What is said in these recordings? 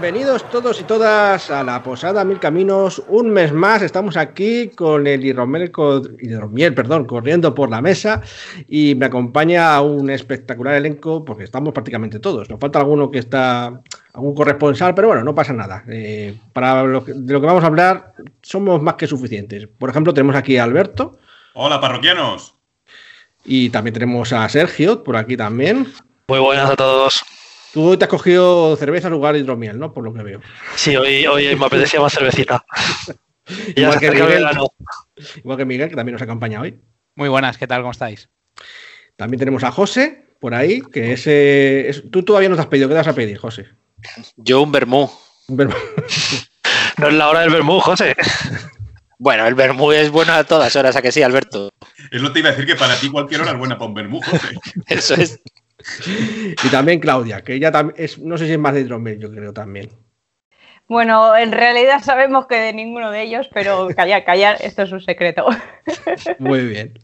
Bienvenidos todos y todas a la Posada Mil Caminos. Un mes más estamos aquí con el hidromiel, hidromiel perdón, corriendo por la mesa y me acompaña un espectacular elenco porque estamos prácticamente todos. Nos falta alguno que está, algún corresponsal, pero bueno, no pasa nada. Eh, para lo que, de lo que vamos a hablar somos más que suficientes. Por ejemplo, tenemos aquí a Alberto. Hola, parroquianos. Y también tenemos a Sergio por aquí también. Muy buenas a todos. Tú hoy te has cogido cerveza en lugar de hidromiel, ¿no? Por lo que veo. Sí, hoy, hoy me apetecía más cervecita. igual, que Miguel, igual que Miguel, que también nos acompaña hoy. Muy buenas, ¿qué tal? ¿Cómo estáis? También tenemos a José por ahí, que ese. Es, tú todavía no te has pedido, ¿qué te vas a pedir, José? Yo un vermú. Un vermú. no es la hora del vermú, José. Bueno, el vermú es bueno a todas horas, ¿a que sí, Alberto? Es lo que te iba a decir que para ti cualquier hora es buena para un vermú, José. Eso es. Y también Claudia, que ella también es, no sé si es más de hidromiel, yo creo también. Bueno, en realidad sabemos que de ninguno de ellos, pero callar, callar, esto es un secreto. Muy bien.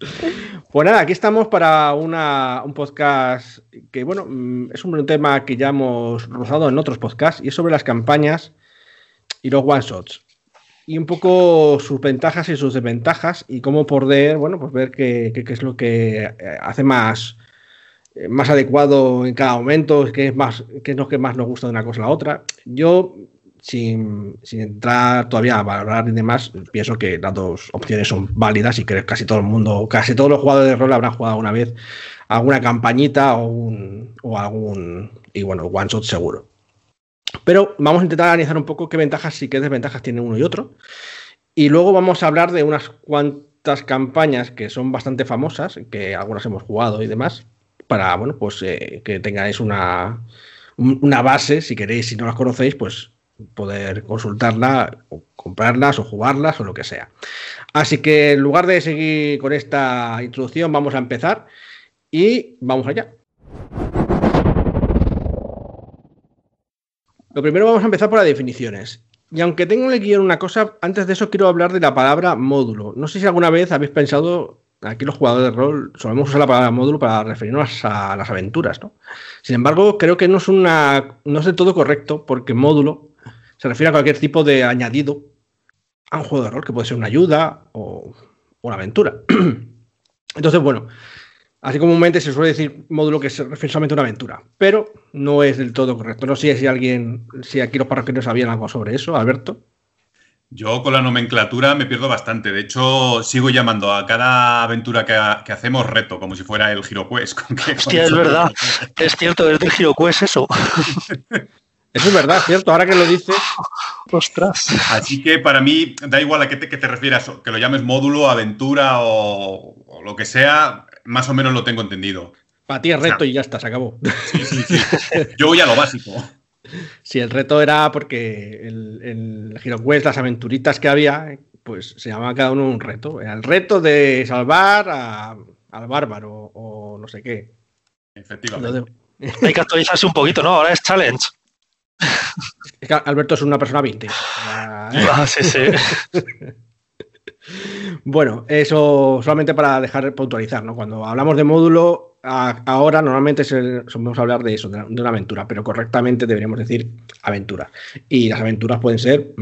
Pues nada, aquí estamos para una, un podcast que, bueno, mm, es un tema que ya hemos rozado en otros podcasts y es sobre las campañas y los one-shots. Y un poco sus ventajas y sus desventajas y cómo poder, bueno, pues ver qué, qué, qué es lo que eh, hace más, más adecuado en cada momento, qué es, más, es lo que más nos gusta de una cosa a la otra. Yo, sin, sin, entrar todavía a valorar y demás, pienso que las dos opciones son válidas y que casi todo el mundo, casi todos los jugadores de rol habrán jugado alguna vez alguna campañita o, un, algún, y bueno, one shot seguro. Pero vamos a intentar analizar un poco qué ventajas y qué desventajas tiene uno y otro. Y luego vamos a hablar de unas cuantas campañas que son bastante famosas, que algunas hemos jugado y demás, para bueno, pues eh, que tengáis una, una base, si queréis, si no las conocéis, pues poder consultarla, o comprarlas o jugarlas o lo que sea. Así que en lugar de seguir con esta introducción, vamos a empezar y vamos allá. Lo primero vamos a empezar por las definiciones. Y aunque tengo en el guion una cosa, antes de eso quiero hablar de la palabra módulo. No sé si alguna vez habéis pensado aquí los jugadores de rol solemos usar la palabra módulo para referirnos a las aventuras, ¿no? Sin embargo, creo que no es una no es del todo correcto porque módulo se refiere a cualquier tipo de añadido a un juego de rol, que puede ser una ayuda o una aventura. Entonces, bueno, así comúnmente se suele decir módulo que refiere solamente una aventura, pero no es del todo correcto. No sé si alguien, si aquí los parroquianos sabían algo sobre eso, Alberto. Yo con la nomenclatura me pierdo bastante. De hecho, sigo llamando a cada aventura que, que hacemos reto, como si fuera el GiroQuest. Hostia, es verdad. es cierto, es del GiroQuest eso. Eso es verdad, cierto. Ahora que lo dices. Ostras. Así que para mí, da igual a qué te, qué te refieras, que lo llames módulo, aventura o, o, lo que sea, más o menos lo tengo entendido. Para ti es reto o sea, y ya está, se acabó. Sí, sí, sí. Yo voy a lo básico. Sí, el reto era porque el, el las aventuritas que había, pues se llamaba cada uno un reto. Era el reto de salvar a, al bárbaro o no sé qué. Efectivamente. Hay que actualizarse un poquito, ¿no? Ahora es challenge. Es que Alberto es una persona 20. Ah, sí, sí. bueno, eso solamente para dejar puntualizar, ¿no? Cuando hablamos de módulo, a, ahora normalmente solemos hablar de eso, de, una aventura, pero correctamente deberíamos decir aventura. Y las aventuras pueden ser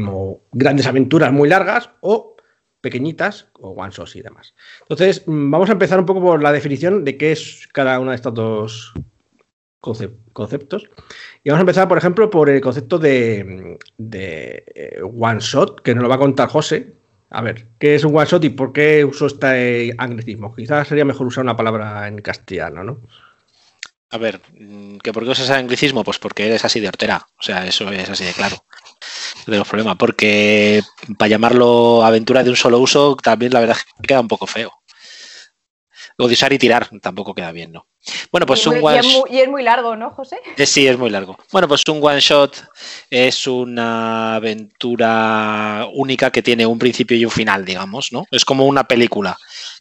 grandes aventuras muy largas o pequeñitas o one shots y demás. Entonces, vamos a empezar un poco por la definición de qué es cada una de estos dos conceptos. Y vamos a empezar, por ejemplo, por el concepto de, de eh, one shot, que nos lo va a contar José. A ver, ¿qué es un one shot y por qué uso este anglicismo? Quizás sería mejor usar una palabra en castellano, ¿no? A ver, ¿que ¿por qué usas anglicismo? Pues porque eres así de hortera. O sea, eso es así de claro. No tengo problema. Porque para llamarlo aventura de un solo uso, también la verdad es que queda un poco feo. O de usar y tirar tampoco queda bien, ¿no? Bueno, pues un one y es, muy, y es muy largo, ¿no, José? Eh, sí, es muy largo. Bueno, pues un one shot es una aventura única que tiene un principio y un final, digamos, ¿no? Es como una película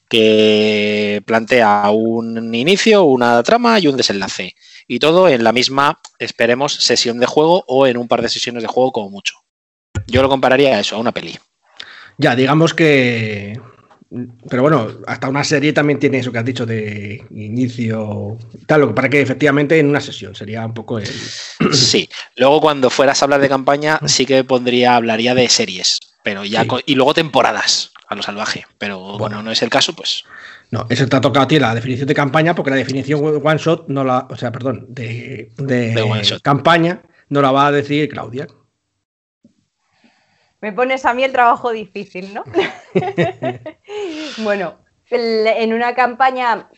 que plantea un inicio, una trama y un desenlace. Y todo en la misma, esperemos, sesión de juego o en un par de sesiones de juego como mucho. Yo lo compararía a eso, a una peli. Ya, digamos que pero bueno, hasta una serie también tiene eso que has dicho de inicio tal, lo que pasa que efectivamente en una sesión sería un poco el... Sí, luego cuando fueras a hablar de campaña sí que pondría, hablaría de series, pero ya Sí. con- y luego temporadas a lo salvaje, pero bueno, no es el caso, pues No, eso te ha tocado a ti la definición de campaña, porque la definición one shot no la, o sea, perdón, de, de De one shot. campaña no la va a decir Claudia. Me pones a mí el trabajo difícil, ¿no? bueno, en una campaña,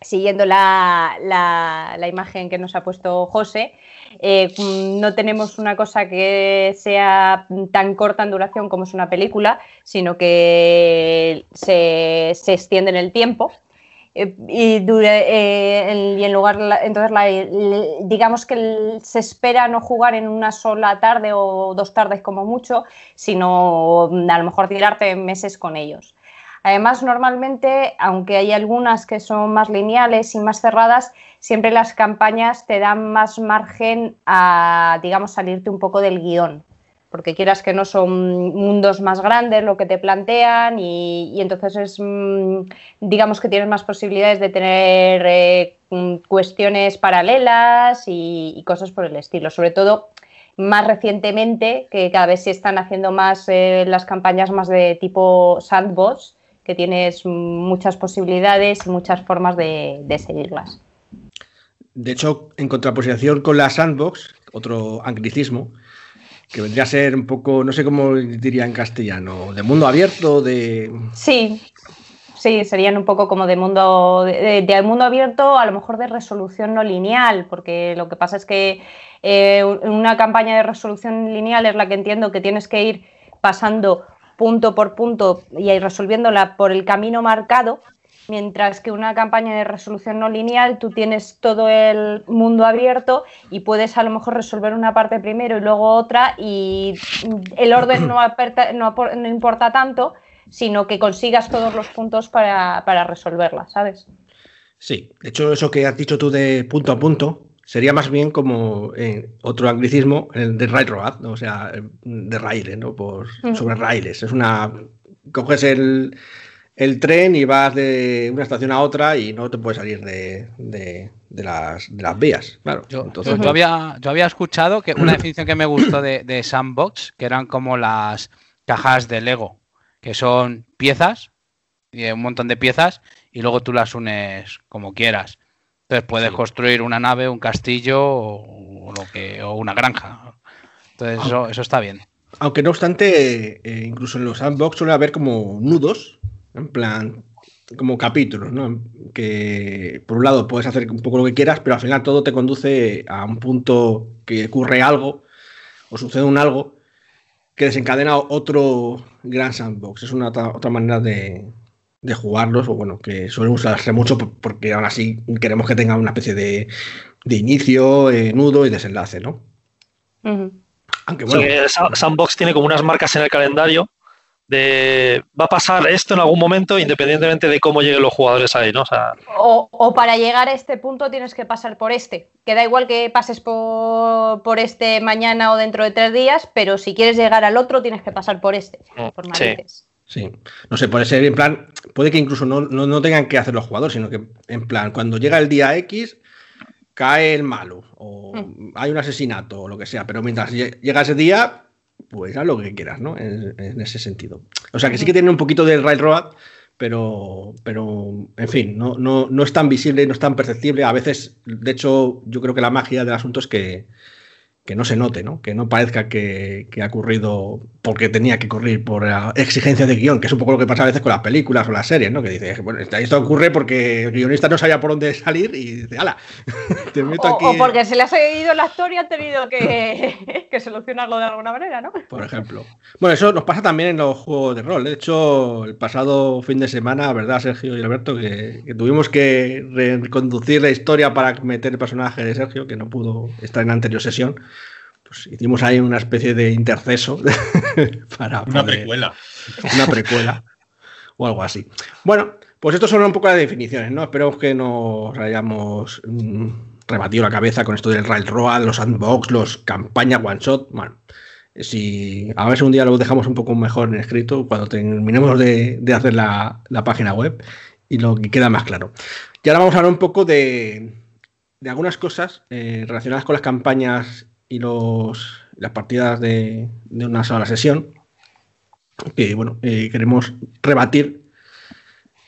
siguiendo la, la- la imagen que nos ha puesto José, eh, no tenemos una cosa que sea tan corta en duración como es una película, sino que se, se extiende en el tiempo. Eh, y, dure- eh, en- lugar, entonces, la- digamos que se espera no jugar en una sola tarde o dos tardes como mucho, sino a lo mejor tirarte meses con ellos. Además, normalmente, aunque hay algunas que son más lineales y más cerradas, siempre las campañas te dan más margen a, digamos, salirte un poco del guion porque quieras que no son mundos más grandes lo que te plantean y, entonces es, mm, digamos que tienes más posibilidades de tener eh, mm, cuestiones paralelas y, cosas por el estilo. Sobre todo más recientemente, que cada vez se están haciendo más eh, las campañas más de tipo sandbox, que tienes muchas posibilidades y muchas formas de, de seguirlas. De hecho, en contraposición con la sandbox, otro anglicismo, que vendría a ser un poco, no sé cómo diría en castellano, de mundo abierto, de... Sí, sí, serían un poco como de mundo, de, de mundo abierto, a lo mejor de resolución no lineal, porque lo que pasa es que eh, una campaña de resolución lineal es la que entiendo que tienes que ir pasando punto por punto y resolviéndola por el camino marcado, mientras que una campaña de resolución no lineal tú tienes todo el mundo abierto y puedes a lo mejor resolver una parte primero y luego otra y el orden no, aperta- no importa tanto, sino que consigas todos los puntos para, para resolverla, ¿sabes? Sí, de hecho eso que has dicho tú de punto a punto sería más bien como eh, otro anglicismo, el de railroad, ¿no? o sea, eh, de raíles, ¿no? Por, sobre raíles. Es una... Coges el, el tren y vas de una estación a otra y no te puedes salir de, de- de las, de las vías, claro. Yo, Entonces, yo- yo había, yo había escuchado que una definición que me gustó de, de sandbox, que eran como las cajas de Lego, que son piezas, y un montón de piezas, y luego tú las unes como quieras. Entonces puedes Sí. construir una nave, un castillo o, o lo que, o una granja. Entonces eso, eso está bien. Aunque no obstante, eh, incluso en los sandbox suele haber como nudos, en plan, como capítulos, ¿no? Que por un lado puedes hacer un poco lo que quieras, pero al final todo te conduce a un punto que ocurre algo o sucede un algo que desencadena otro gran sandbox. Es una otra, manera de, de jugarlos, o bueno, que suelen usarse mucho por- porque aún así queremos que tenga una especie de, de inicio, eh, nudo y desenlace, ¿no? Aunque bueno. Sa- Sandbox tiene como unas marcas en el calendario de va a pasar esto en algún momento independientemente de cómo lleguen los jugadores ahí, ¿no? O sea, O, o para llegar a este punto tienes que pasar por este. Que da igual que pases por, por este mañana o dentro de tres días, pero si quieres llegar al otro tienes que pasar por este. Mm, Por sí. no sé, puede ser en plan, puede que incluso no, no, no tengan que hacer los jugadores, sino que en plan, cuando llega el día X, cae el malo, o Mm. hay un asesinato, o lo que sea, pero mientras lle- llega ese día, pues haz lo que quieras, ¿no? En, ese sentido. O sea, que sí que tiene un poquito del railroad, pero, pero en fin, no, no, no es tan visible, no es tan perceptible. A veces, de hecho, yo creo que la magia del asunto es que, que no se note, ¿no? Que no parezca que, que ha ocurrido porque tenía que ocurrir por la exigencia de guion, que es un poco lo que pasa a veces con las películas o las series, ¿no? Que dice, bueno, esto ocurre porque el guionista no sabía por dónde salir y dice, ala, te meto O, aquí. o porque se le ha seguido el actor y ha tenido que, que solucionarlo de alguna manera, ¿no? Por ejemplo. Bueno, eso nos pasa también en los juegos de rol. De hecho, el pasado fin de semana, ¿verdad, Sergio y Alberto? Que, que tuvimos que reconducir la historia para meter el personaje de Sergio, que no pudo estar en la anterior sesión. Pues hicimos ahí una especie de interceso para Una poder- precuela. una precuela o algo así. Bueno, pues estos son un poco las definiciones, ¿no? Espero que nos hayamos mm, rebatido la cabeza con esto del Railroad, los sandbox, los campaña one shot. Bueno, Si, a ver si un día lo dejamos un poco mejor en escrito cuando terminemos de, hacer la, página web y lo que queda más claro. Y ahora vamos a hablar un poco de, algunas cosas eh, relacionadas con las campañas y los, las partidas de, una sola sesión que bueno, eh, queremos rebatir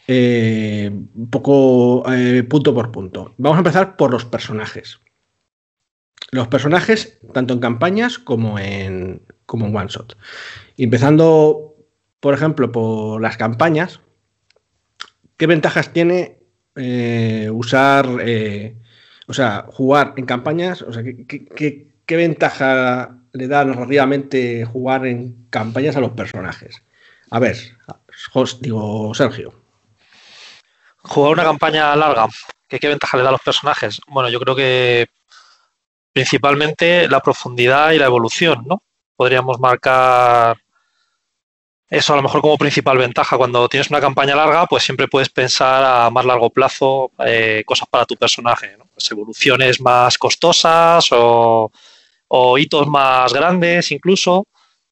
eh, un poco punto por punto. Vamos a empezar por los personajes los personajes, tanto en campañas como en, como en one shot. Empezando, por ejemplo, por las campañas, ¿qué ventajas tiene eh, usar, eh, o sea, jugar en campañas? O sea, ¿qué, ventaja le da narrativamente jugar en campañas a los personajes? A ver, digo, Sergio. Jugar una campaña larga, ¿qué ventaja le da a los personajes? Bueno, yo creo que principalmente la profundidad y la evolución, ¿no? Podríamos marcar eso a lo mejor como principal ventaja. Cuando tienes una campaña larga, pues siempre puedes pensar a más largo plazo eh, cosas para tu personaje, ¿no? Pues evoluciones más costosas o, hitos más grandes incluso.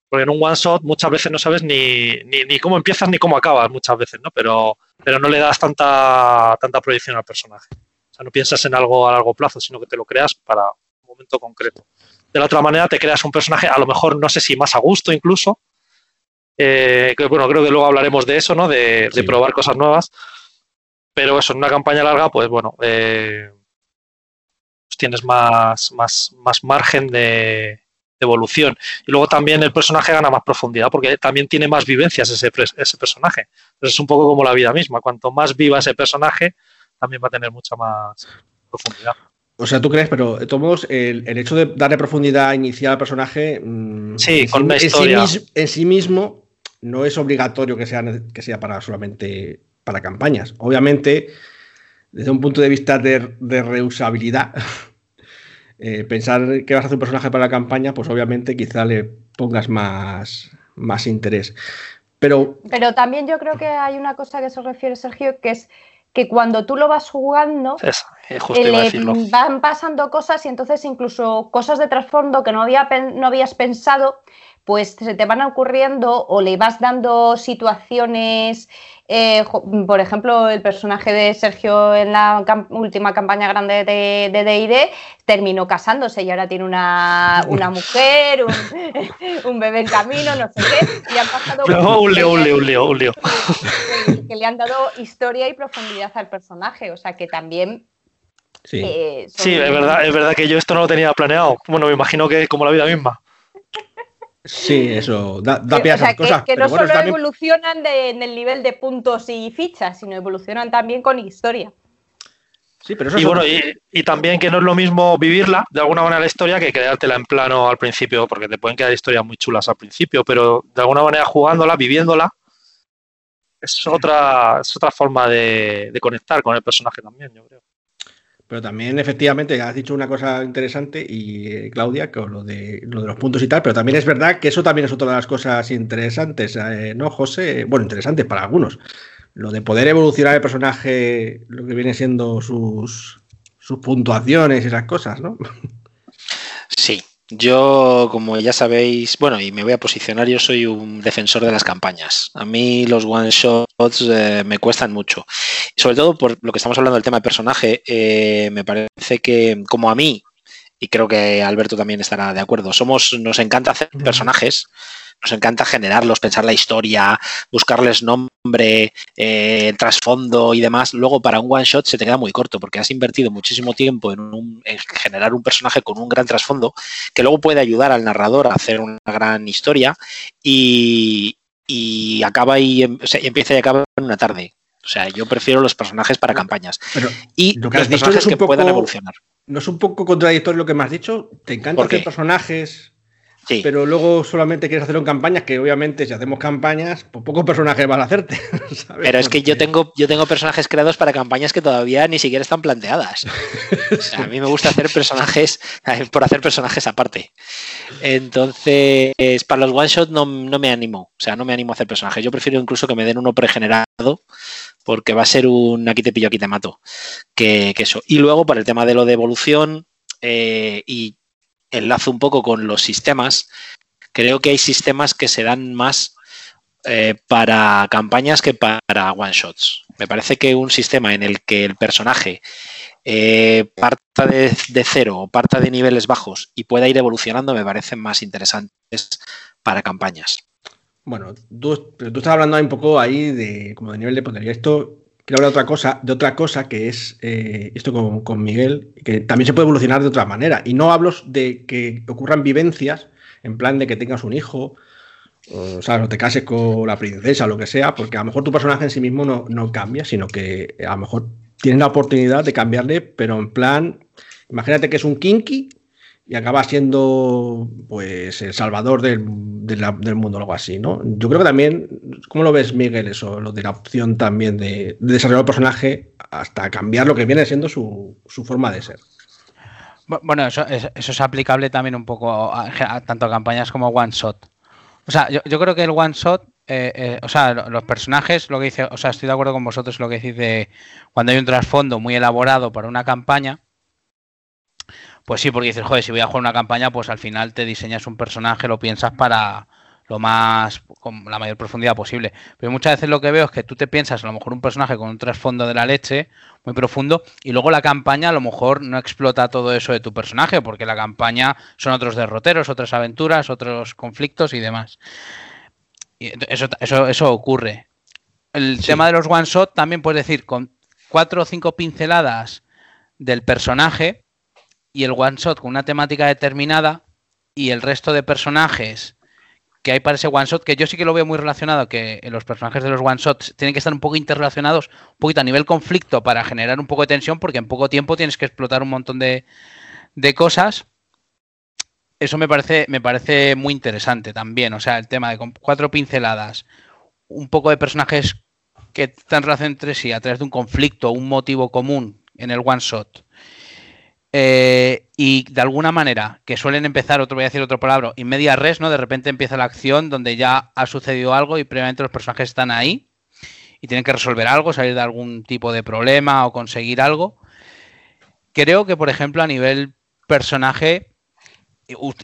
Porque en un one shot muchas veces no sabes ni, ni, cómo empiezas ni cómo acabas muchas veces, ¿no? Pero, pero no le das tanta, tanta proyección al personaje. O sea, no piensas en algo a largo plazo, sino que te lo creas para, momento concreto. De la otra manera, te creas un personaje, a lo mejor no sé si más a gusto incluso. Eh, que, bueno, creo que luego hablaremos de eso, ¿no? De, probar cosas nuevas. Pero eso, en una campaña larga, pues bueno, eh, tienes más, más, más margen de, evolución. Y luego también el personaje gana más profundidad porque también tiene más vivencias ese, ese personaje. es un poco como la vida misma. Cuanto más viva ese personaje, también va a tener mucha más profundidad. O sea, tú crees, pero de todos modos, el, hecho de darle profundidad inicial al personaje. Mm, sí, con una historia. En sí, mismo no es obligatorio que sea, que sea para solamente para campañas. Obviamente, desde un punto de vista de, reusabilidad, eh, pensar que vas a hacer un personaje para la campaña, pues obviamente quizá le pongas más, más interés. Pero, pero también yo creo que hay una cosa que se refiere Sergio, que es que cuando tú lo vas jugando, van pasando cosas y entonces incluso cosas de trasfondo que no, había, no habías pensado, pues se te van ocurriendo o le vas dando situaciones eh, por ejemplo, el personaje de Sergio en la última campaña grande de D&D terminó casándose y ahora tiene una, mujer, un, bebé en camino, no sé qué, y han pasado... un lío, un lío, un lío, un lío. Que, le han dado historia y profundidad al personaje, o sea que también... Sí, eh, sí es, verdad, es verdad que yo esto no lo tenía planeado. Bueno, me imagino que como la vida misma. Sí, eso da, da pie a cosas. Que, no solo evolucionan en el nivel de puntos y fichas, sino evolucionan también con historia. Sí, pero eso y, bueno, y, también que no es lo mismo vivirla de alguna manera la historia que creártela en plano al principio, porque te pueden quedar historias muy chulas al principio, pero de alguna manera jugándola, viviéndola, es otra, es otra forma de conectar con el personaje también, yo creo. Pero también, efectivamente, has dicho una cosa interesante, y eh, Claudia, con lo de, lo de los puntos y tal, pero también es verdad que eso también es otra de las cosas interesantes, eh, ¿no, José? Bueno, interesantes para algunos. Lo de poder evolucionar el personaje, lo que viene siendo sus, sus puntuaciones y esas cosas, ¿no? Sí, yo, como ya sabéis, bueno, y me voy a posicionar, yo soy un defensor de las campañas. A mí los one shots eh, me cuestan mucho. Sobre todo por lo que estamos hablando del tema de personaje, eh, me parece que, como a mí, y creo que Alberto también estará de acuerdo, somos, nos encanta hacer personajes nos encanta generarlos, pensar la historia, buscarles nombre, eh, trasfondo y demás. Luego, para un one shot se te queda muy corto porque has invertido muchísimo tiempo en, generar un personaje con un gran trasfondo que luego puede ayudar al narrador a hacer una gran historia y, acaba y, empieza y acaba en una tarde. O sea, yo prefiero los personajes para campañas. y lo que has dicho es que puedan evolucionar. ¿No es un poco contradictorio lo que me has dicho? ¿Te encanta hacer personajes pero luego solamente quieres hacerlo en campañas, que obviamente si hacemos campañas, pues pocos personajes van a hacerte. Pero es que yo tengo, yo tengo personajes creados para campañas que todavía ni siquiera están planteadas. a mí me gusta hacer personajes por hacer personajes aparte. Entonces, para los one shot no, me animo. O sea, no me animo a hacer personajes. Yo prefiero incluso que me den uno pregenerado, porque va a ser un aquí te pillo, aquí te mato. Que, eso. Y luego, para el tema de lo de evolución, eh, y enlazo un poco con los sistemas. Creo que hay sistemas que se dan más eh, para campañas que para one shots. Me parece que un sistema en el que el personaje eh, parta de, cero o parta de niveles bajos y pueda ir evolucionando me parecen más interesantes para campañas. Bueno, tú, tú estás hablando un poco ahí de como de nivel de poder. esto quiero hablar de otra cosa, de otra cosa que es eh, esto con, Miguel, que también se puede evolucionar de otra manera. Y no hablo de que ocurran vivencias en plan de que tengas un hijo, o, o te cases con la princesa o lo que sea, porque a lo mejor tu personaje en sí mismo no, no cambia, sino que a lo mejor tienes la oportunidad de cambiarle, pero en plan, imagínate que es un kinky y acaba siendo pues el salvador del, mundo o algo así, ¿no? Yo creo que también, ¿cómo lo ves, Miguel, eso, lo de la opción también de, desarrollar el personaje hasta cambiar lo que viene siendo su, forma de ser? Bueno, eso, es aplicable también un poco a, tanto a campañas como one shot. O sea, yo, creo que el one shot, eh, eh, o sea, los personajes, lo que dice, o sea, estoy de acuerdo con vosotros lo que decís de cuando hay un trasfondo muy elaborado para una campaña, pues sí, porque dices, joder, si voy a jugar una campaña, pues al final te diseñas un personaje, lo piensas para lo más, con la mayor profundidad posible. Pero muchas veces lo que veo es que tú te piensas a lo mejor un personaje con un trasfondo de la leche muy profundo y luego la campaña a lo mejor no explota todo eso de tu personaje, porque la campaña son otros derroteros, otras aventuras, otros conflictos y demás. Y eso, eso, eso ocurre. El tema de los one shot también puedes decir con cuatro o cinco pinceladas del personaje y el one shot con una temática determinada y el resto de personajes que hay para ese one shot, que yo sí que lo veo muy relacionado, que los personajes de los one shots tienen que estar un poco interrelacionados, un poquito a nivel conflicto para generar un poco de tensión, porque en poco tiempo tienes que explotar un montón de, de cosas. Eso me parece, me parece muy interesante también. O sea, el tema de cuatro pinceladas, un poco de personajes que están relacionados entre sí a través de un conflicto, un motivo común en el one shot eh, y de alguna manera, que suelen empezar, otro voy a decir otro palabra, en media res, ¿no? De repente empieza la acción donde ya ha sucedido algo y previamente los personajes están ahí y tienen que resolver algo, salir de algún tipo de problema o conseguir algo. Creo que, por ejemplo, a nivel personaje,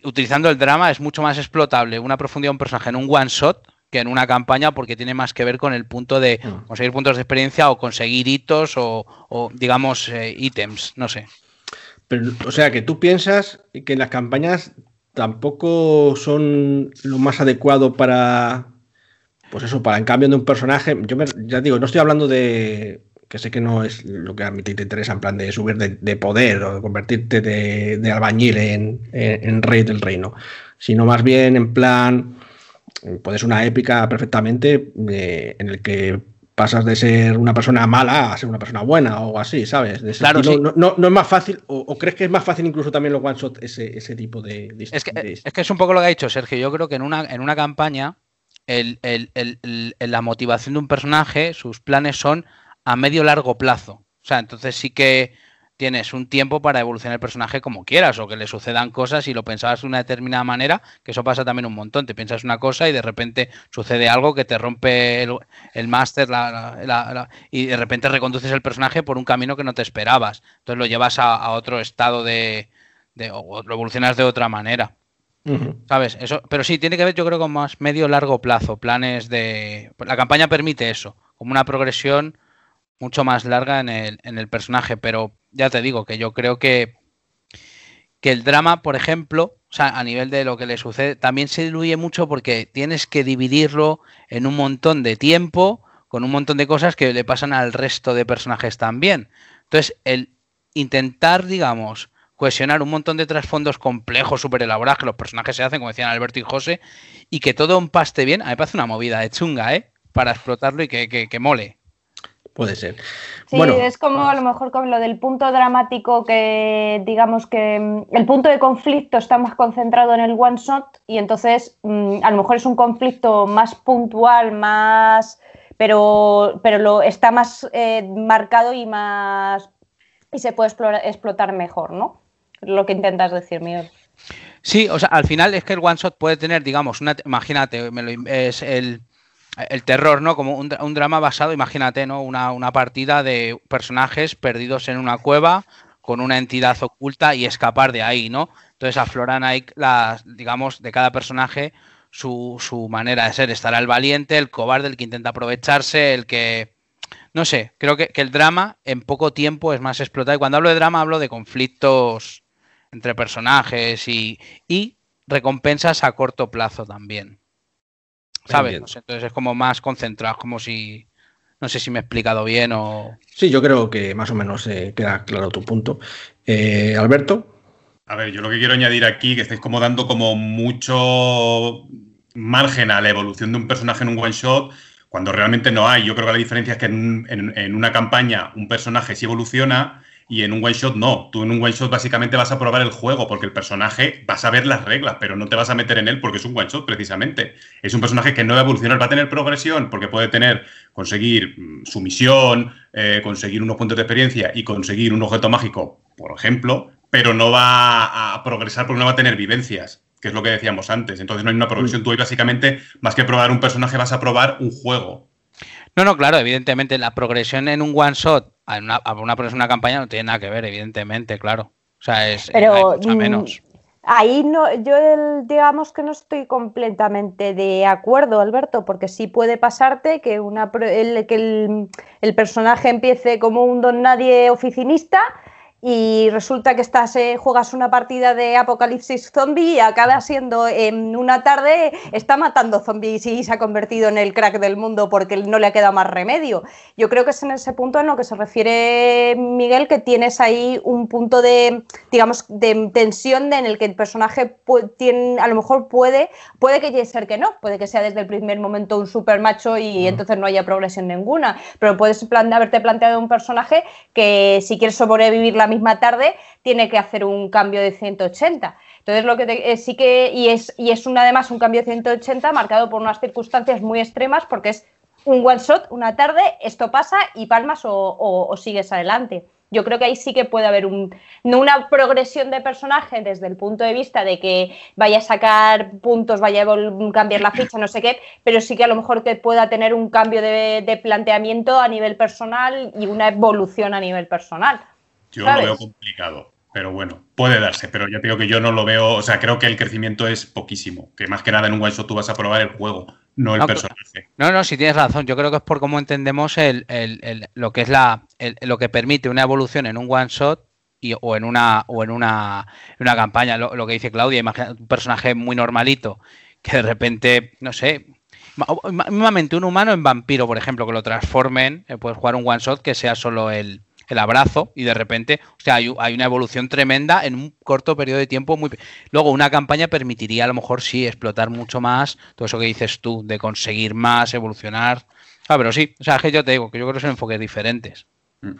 utilizando el drama, es mucho más explotable una profundidad de un personaje en un one shot que en una campaña porque tiene más que ver con el punto de mm. conseguir puntos de experiencia o conseguir hitos o, digamos, eh, ítems, no sé o sea, que tú piensas que las campañas tampoco son lo más adecuado para, pues eso, para en cambio de un personaje. Yo ya digo, no estoy hablando de, que sé que no es lo que a mí te interesa, en plan de subir de, poder o de convertirte de, albañil en, rey del reino, sino más bien en plan, puedes una épica perfectamente eh, en el que pasas de ser una persona mala a ser una persona buena o así, ¿sabes? claro, no, es más fácil, o, crees que es más fácil incluso también los one shot ese, ese tipo de, es, que, es que es un poco lo que ha dicho Sergio. Yo creo que en una, en una campaña la motivación de un personaje, sus planes son a medio largo plazo. O sea, entonces sí que tienes un tiempo para evolucionar el personaje como quieras o que le sucedan cosas y lo pensabas de una determinada manera, que eso pasa también un montón. Te piensas una cosa y de repente sucede algo que te rompe el, máster y de repente reconduces el personaje por un camino que no te esperabas. Entonces lo llevas a, otro estado de, o lo evolucionas de otra manera. ¿Sabes? Eso, pero sí, tiene que ver yo creo con más medio largo plazo, planes de... La campaña permite eso, como una progresión mucho más larga en el, en el personaje, pero ya te digo que yo creo que, que el drama, por ejemplo, a nivel de lo que le sucede, también se diluye mucho porque tienes que dividirlo en un montón de tiempo, con un montón de cosas que le pasan al resto de personajes también. Entonces, el intentar, digamos, cohesionar un montón de trasfondos complejos, súper elaborados, que los personajes se hacen, como decían Alberto y José, y que todo empaste bien, a mí me parece una movida de chunga, ¿eh? Para explotarlo y que, que, que mole. Puede ser. Sí, es como a lo mejor con lo del punto dramático que digamos que mm, el punto de conflicto está más concentrado en el one shot y entonces mm, a lo mejor es un conflicto más puntual, más pero, pero lo está más eh, marcado y más y se puede explotar mejor, ¿no? Lo que intentas decir, Miguel. Sí, o sea, al final es que el one shot puede tener, digamos, una, imagínate, me lo, es el el terror, ¿no? Como un, drama basado, imagínate, ¿no? Una, partida de personajes perdidos en una cueva con una entidad oculta y escapar de ahí, ¿no? Entonces afloran ahí las, digamos, de cada personaje su, su manera de ser. Estará el valiente, el cobarde, el que intenta aprovecharse, el que no sé, creo que, el drama en poco tiempo es más explotado. Y cuando hablo de drama hablo de conflictos entre personajes y, recompensas a corto plazo también. ¿Sabes? entonces es como más concentrado, como si... No sé si me he explicado bien o... Sí, yo creo que más o menos eh, queda claro tu punto. Eh, Alberto. A ver, yo lo que quiero añadir aquí, que estáis como dando como mucho margen a la evolución de un personaje en un one shot cuando realmente no hay. Yo creo que la diferencia es que en, una campaña un personaje sí evoluciona y en un one shot no. Tú en un one shot básicamente vas a probar el juego porque el personaje vas a ver las reglas, pero no te vas a meter en él porque es un one shot precisamente. Es un personaje que no va a evolucionar, va a tener progresión porque puede tener, conseguir mm, su misión, eh, conseguir unos puntos de experiencia y conseguir un objeto mágico, por ejemplo, pero no va a progresar porque no va a tener vivencias que es lo que decíamos antes. Entonces no hay una progresión. Mm. Tú ahí básicamente, más que probar un personaje, vas a probar un juego. No, no, claro, evidentemente la progresión en un one shot a una, una, una campaña no tiene nada que ver, evidentemente, claro. O sea, es Pero, mm, menos. Ahí no, yo digamos que no estoy completamente de acuerdo, Alberto, porque sí puede pasarte que, una, el, que el, el personaje empiece como un don nadie oficinista y resulta que estás, eh, juegas una partida de apocalipsis zombie y acaba siendo en una tarde, está matando zombies y se ha convertido en el crack del mundo porque no le ha quedado más remedio. Yo creo que es en ese punto en lo que se refiere Miguel, que tienes ahí un punto de, digamos, de tensión en el que el personaje tiene, a lo mejor puede, puede que ser que no, puede que sea desde el primer momento un super macho y entonces no haya progresión ninguna, pero puedes plan haberte planteado un personaje que si quieres sobrevivir la misma tarde tiene que hacer un cambio de 180. Entonces, lo que eh, sí que, y es, y es un, además un cambio de 180 marcado por unas circunstancias muy extremas, porque es un one shot, una tarde, esto pasa y palmas o, sigues adelante. Yo creo que ahí sí que puede haber un, una progresión de personaje desde el punto de vista de que vaya a sacar puntos, vaya a cambiar la ficha, no sé qué, pero sí que a lo mejor que pueda tener un cambio de planteamiento a nivel personal y una evolución a nivel personal. Yo lo veo complicado, pero bueno, puede darse, pero ya digo que yo no lo veo, o sea, creo que el crecimiento es poquísimo, que más que nada en un one shot tú vas a probar el juego, no el personaje. No, no, si tienes razón, yo creo que es por cómo entendemos el, lo que es la, lo que permite una evolución en un one shot y, o en una o en una, una campaña, lo, que dice Claudia, imagina un personaje muy normalito que de repente, no sé, mismamente un humano en vampiro, por ejemplo, que lo transformen, eh, puedes jugar un one shot que sea solo el el abrazo y de repente, o sea, hay, una evolución tremenda en un corto periodo de tiempo. Muy... Luego, una campaña permitiría a lo mejor sí explotar mucho más todo eso que dices tú, de conseguir más, evolucionar. Ah, pero sí, o sea, que yo te digo que yo creo que son enfoques diferentes. Mm.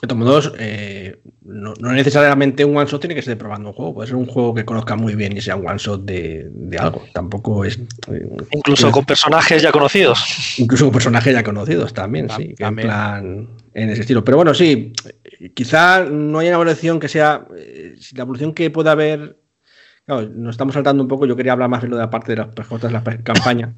De todos modos, eh, no, necesariamente un one shot tiene que ser probando un juego. Puede ser un juego que conozca muy bien y sea un one shot de, algo. Tampoco es. Eh, incluso con personajes ya conocidos. Incluso con personajes ya conocidos también, sí. en plan. En ese estilo. Pero bueno, sí. Quizá no haya una evolución que sea. Eh, la evolución que pueda haber. Claro, nos estamos saltando un poco. Yo quería hablar más de lo de la parte de las PJ de la campaña.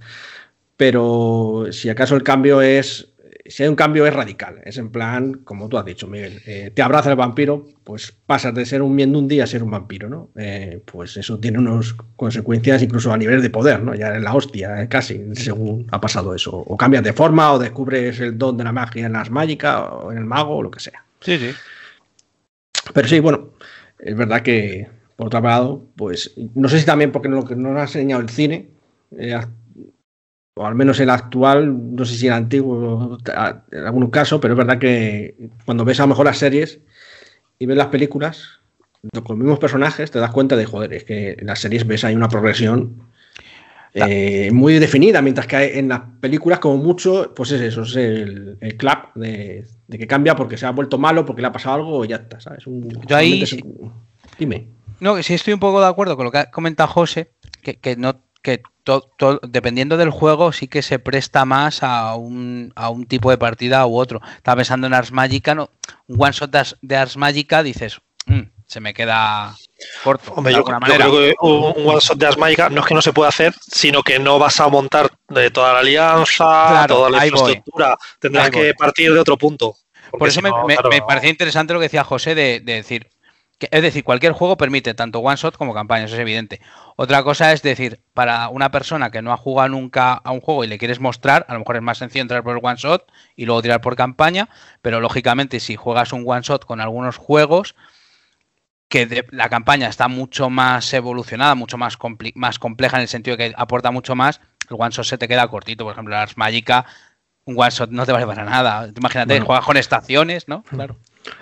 Pero si acaso el cambio es si hay un cambio es radical. Es en plan, como tú has dicho, Miguel, eh, te abraza el vampiro, pues pasas de ser un miendo un día a ser un vampiro, ¿no? Eh, pues eso tiene unas consecuencias incluso a nivel de poder, ¿no? Ya en la hostia, eh, casi, según ha pasado eso. O cambias de forma, o descubres el don de la magia en las mágicas, o en el mago, o lo que sea. Sí, sí. Pero sí, bueno, es verdad que, por otro lado, pues no sé si también porque no, no nos ha enseñado el cine, o al menos el actual, no sé si el antiguo en algún caso, pero es verdad que cuando ves a lo mejor las series y ves las películas con los mismos personajes, te das cuenta de, joder, es que en las series ves hay una progresión eh, muy definida, mientras que en las películas, como mucho, pues es eso, es el, clap de, que cambia porque se ha vuelto malo, porque le ha pasado algo y ya está, ¿sabes? Yo ahí... Dime. No, sí estoy un poco de acuerdo con lo que ha comentado José, que, que no que dependiendo del juego sí que se presta más a un, a un tipo de partida u otro. Estaba pensando en Ars Magica, ¿no? un one shot de Ars Magica dices, mm, se me queda corto. Hombre, yo, creo que un one shot de Ars Magica no es que no se pueda hacer, sino que no vas a montar de toda la alianza, toda la infraestructura. Tendrás que partir de otro punto. Por eso me, parecía interesante lo que decía José de, decir, que, es decir, cualquier juego permite tanto one shot como campaña, eso es evidente. Otra cosa es decir, para una persona que no ha jugado nunca a un juego y le quieres mostrar, a lo mejor es más sencillo entrar por el one shot y luego tirar por campaña, pero lógicamente si juegas un one shot con algunos juegos, que la campaña está mucho más evolucionada, mucho más, más compleja en el sentido de que aporta mucho más, el one shot se te queda cortito. Por ejemplo, Ars Magica, un one shot no te vale para nada. Imagínate, juegas con estaciones, ¿no? Claro.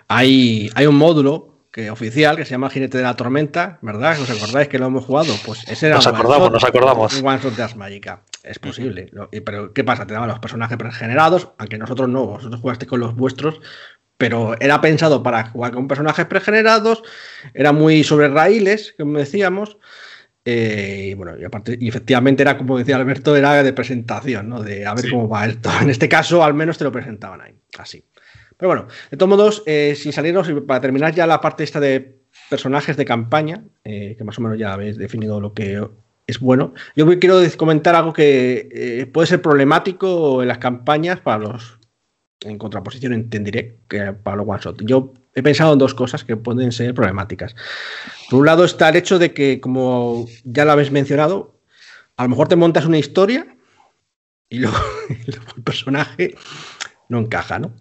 Hay, hay un módulo que oficial que se llama Jinete de la Tormenta, ¿verdad? ¿Os acordáis que lo hemos jugado? Pues ese era nos acordamos, nos acordamos. un one shot de Magica. Es posible. Pero ¿qué pasa? Te daban los personajes pregenerados, aunque nosotros no, vosotros jugaste con los vuestros, pero era pensado para jugar con personajes pregenerados, era muy sobre raíles, como decíamos. Eh, y bueno, y aparte, y efectivamente era como decía Alberto, era de presentación, ¿no? De a ver cómo va esto. En este caso, al menos te lo presentaban ahí, así. Pero bueno, de todos modos, eh, sin salirnos, para terminar ya la parte esta de personajes de campaña, eh, que más o menos ya habéis definido lo que es bueno, yo quiero comentar algo que puede ser problemático en las campañas para los en contraposición entenderé que para los one shot. Yo he pensado en dos cosas que pueden ser problemáticas. Por un lado está el hecho de que, como ya lo habéis mencionado, a lo mejor te montas una historia y luego el personaje no encaja, ¿no?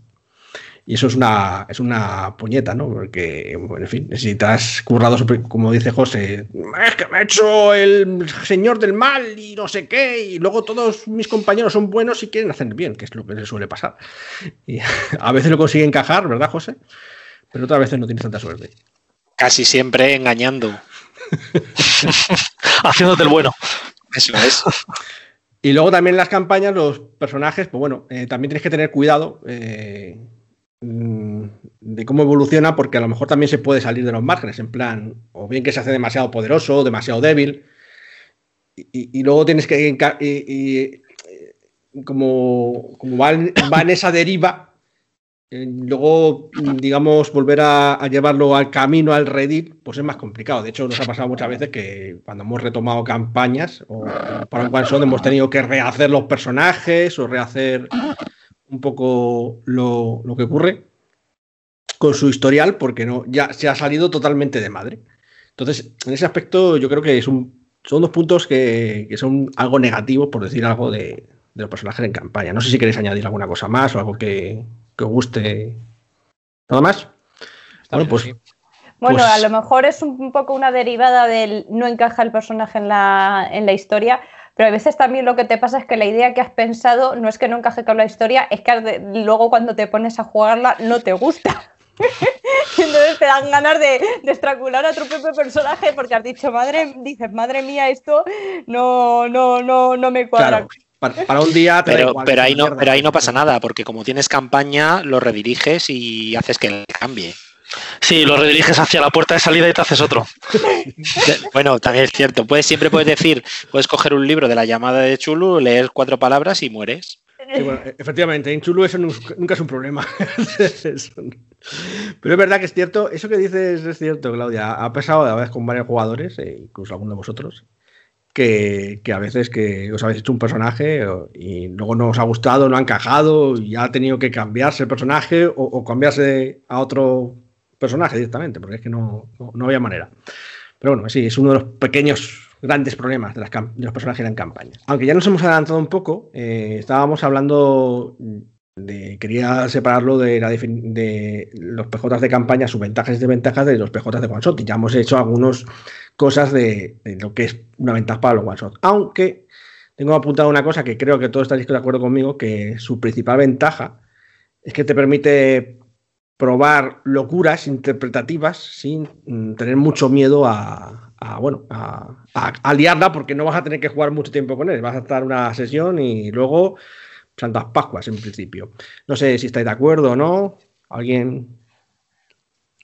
Y eso es una, es una puñeta, ¿no? Porque, bueno, en fin, necesitas currado, como dice José, es que me ha hecho el señor del mal y no sé qué, y luego todos mis compañeros son buenos y quieren hacer bien, que es lo que les suele pasar. Y a veces lo consigue encajar, ¿verdad, José? Pero otras veces no tienes tanta suerte. Casi siempre engañando. Haciéndote el bueno. Eso es. Y luego también en las campañas, los personajes, pues bueno, eh, también tienes que tener cuidado. Eh, de cómo evoluciona, porque a lo mejor también se puede salir de los márgenes, en plan, o bien que se hace demasiado poderoso, demasiado débil, y, luego tienes que, y, como, como va, en, esa deriva, eh, luego, digamos, volver a, llevarlo al camino, al redil, pues es más complicado. De hecho, nos ha pasado muchas veces que cuando hemos retomado campañas o para un one hemos tenido que rehacer los personajes o rehacer un poco lo, que ocurre con su historial, porque no, ya se ha salido totalmente de madre. Entonces, en ese aspecto, yo creo que es un, son dos puntos que, son algo negativo, por decir algo, de, los personajes en campaña. No sé si queréis añadir alguna cosa más o algo que, os guste. ¿Nada más? bueno, pues. Bueno, pues a lo mejor es un poco una derivada del no encaja el personaje en la, en la historia, pero a veces también lo que te pasa es que la idea que has pensado no es que no encaje con la historia, es que luego cuando te pones a jugarla no te gusta. Entonces te dan ganas de, estrangular a tu propio personaje porque has dicho, madre, dices, madre mía, esto no, no, no, no me cuadra. para, un día. Pero, pero, ahí no, pero ahí no pasa nada, porque como tienes campaña, lo rediriges y haces que cambie. Sí, lo rediriges hacia la puerta de salida y te haces otro. bueno, también es cierto. Puedes, siempre puedes decir, puedes coger un libro de la llamada de Chulu, leer cuatro palabras y mueres. efectivamente, en Chulu eso nunca es un problema. Pero es verdad que es cierto, eso que dices es cierto, Claudia. Ha pasado a veces con varios jugadores, e incluso algunos de vosotros, que, a veces que os habéis hecho un personaje y luego no os ha gustado, no ha encajado y ha tenido que cambiarse el personaje o cambiarse a otro personaje directamente, porque es que no, no, había manera. Pero bueno, sí, es uno de los pequeños grandes problemas de, las de los personajes en campaña. Aunque ya nos hemos adelantado un poco, eh, estábamos hablando de. Quería separarlo de, la de los PJ de campaña, sus ventajas y desventajas de los PJ de one shot. Y ya hemos hecho algunas cosas de, lo que es una ventaja para los one shot. Aunque tengo apuntado una cosa que creo que todos estaréis de acuerdo conmigo, que su principal ventaja es que te permite probar locuras interpretativas sin mm, tener mucho miedo a, bueno, a, liarla porque no vas a tener que jugar mucho tiempo con él. Vas a estar una sesión y luego Santas Pascuas en principio. No sé si estáis de acuerdo o no. ¿Alguien?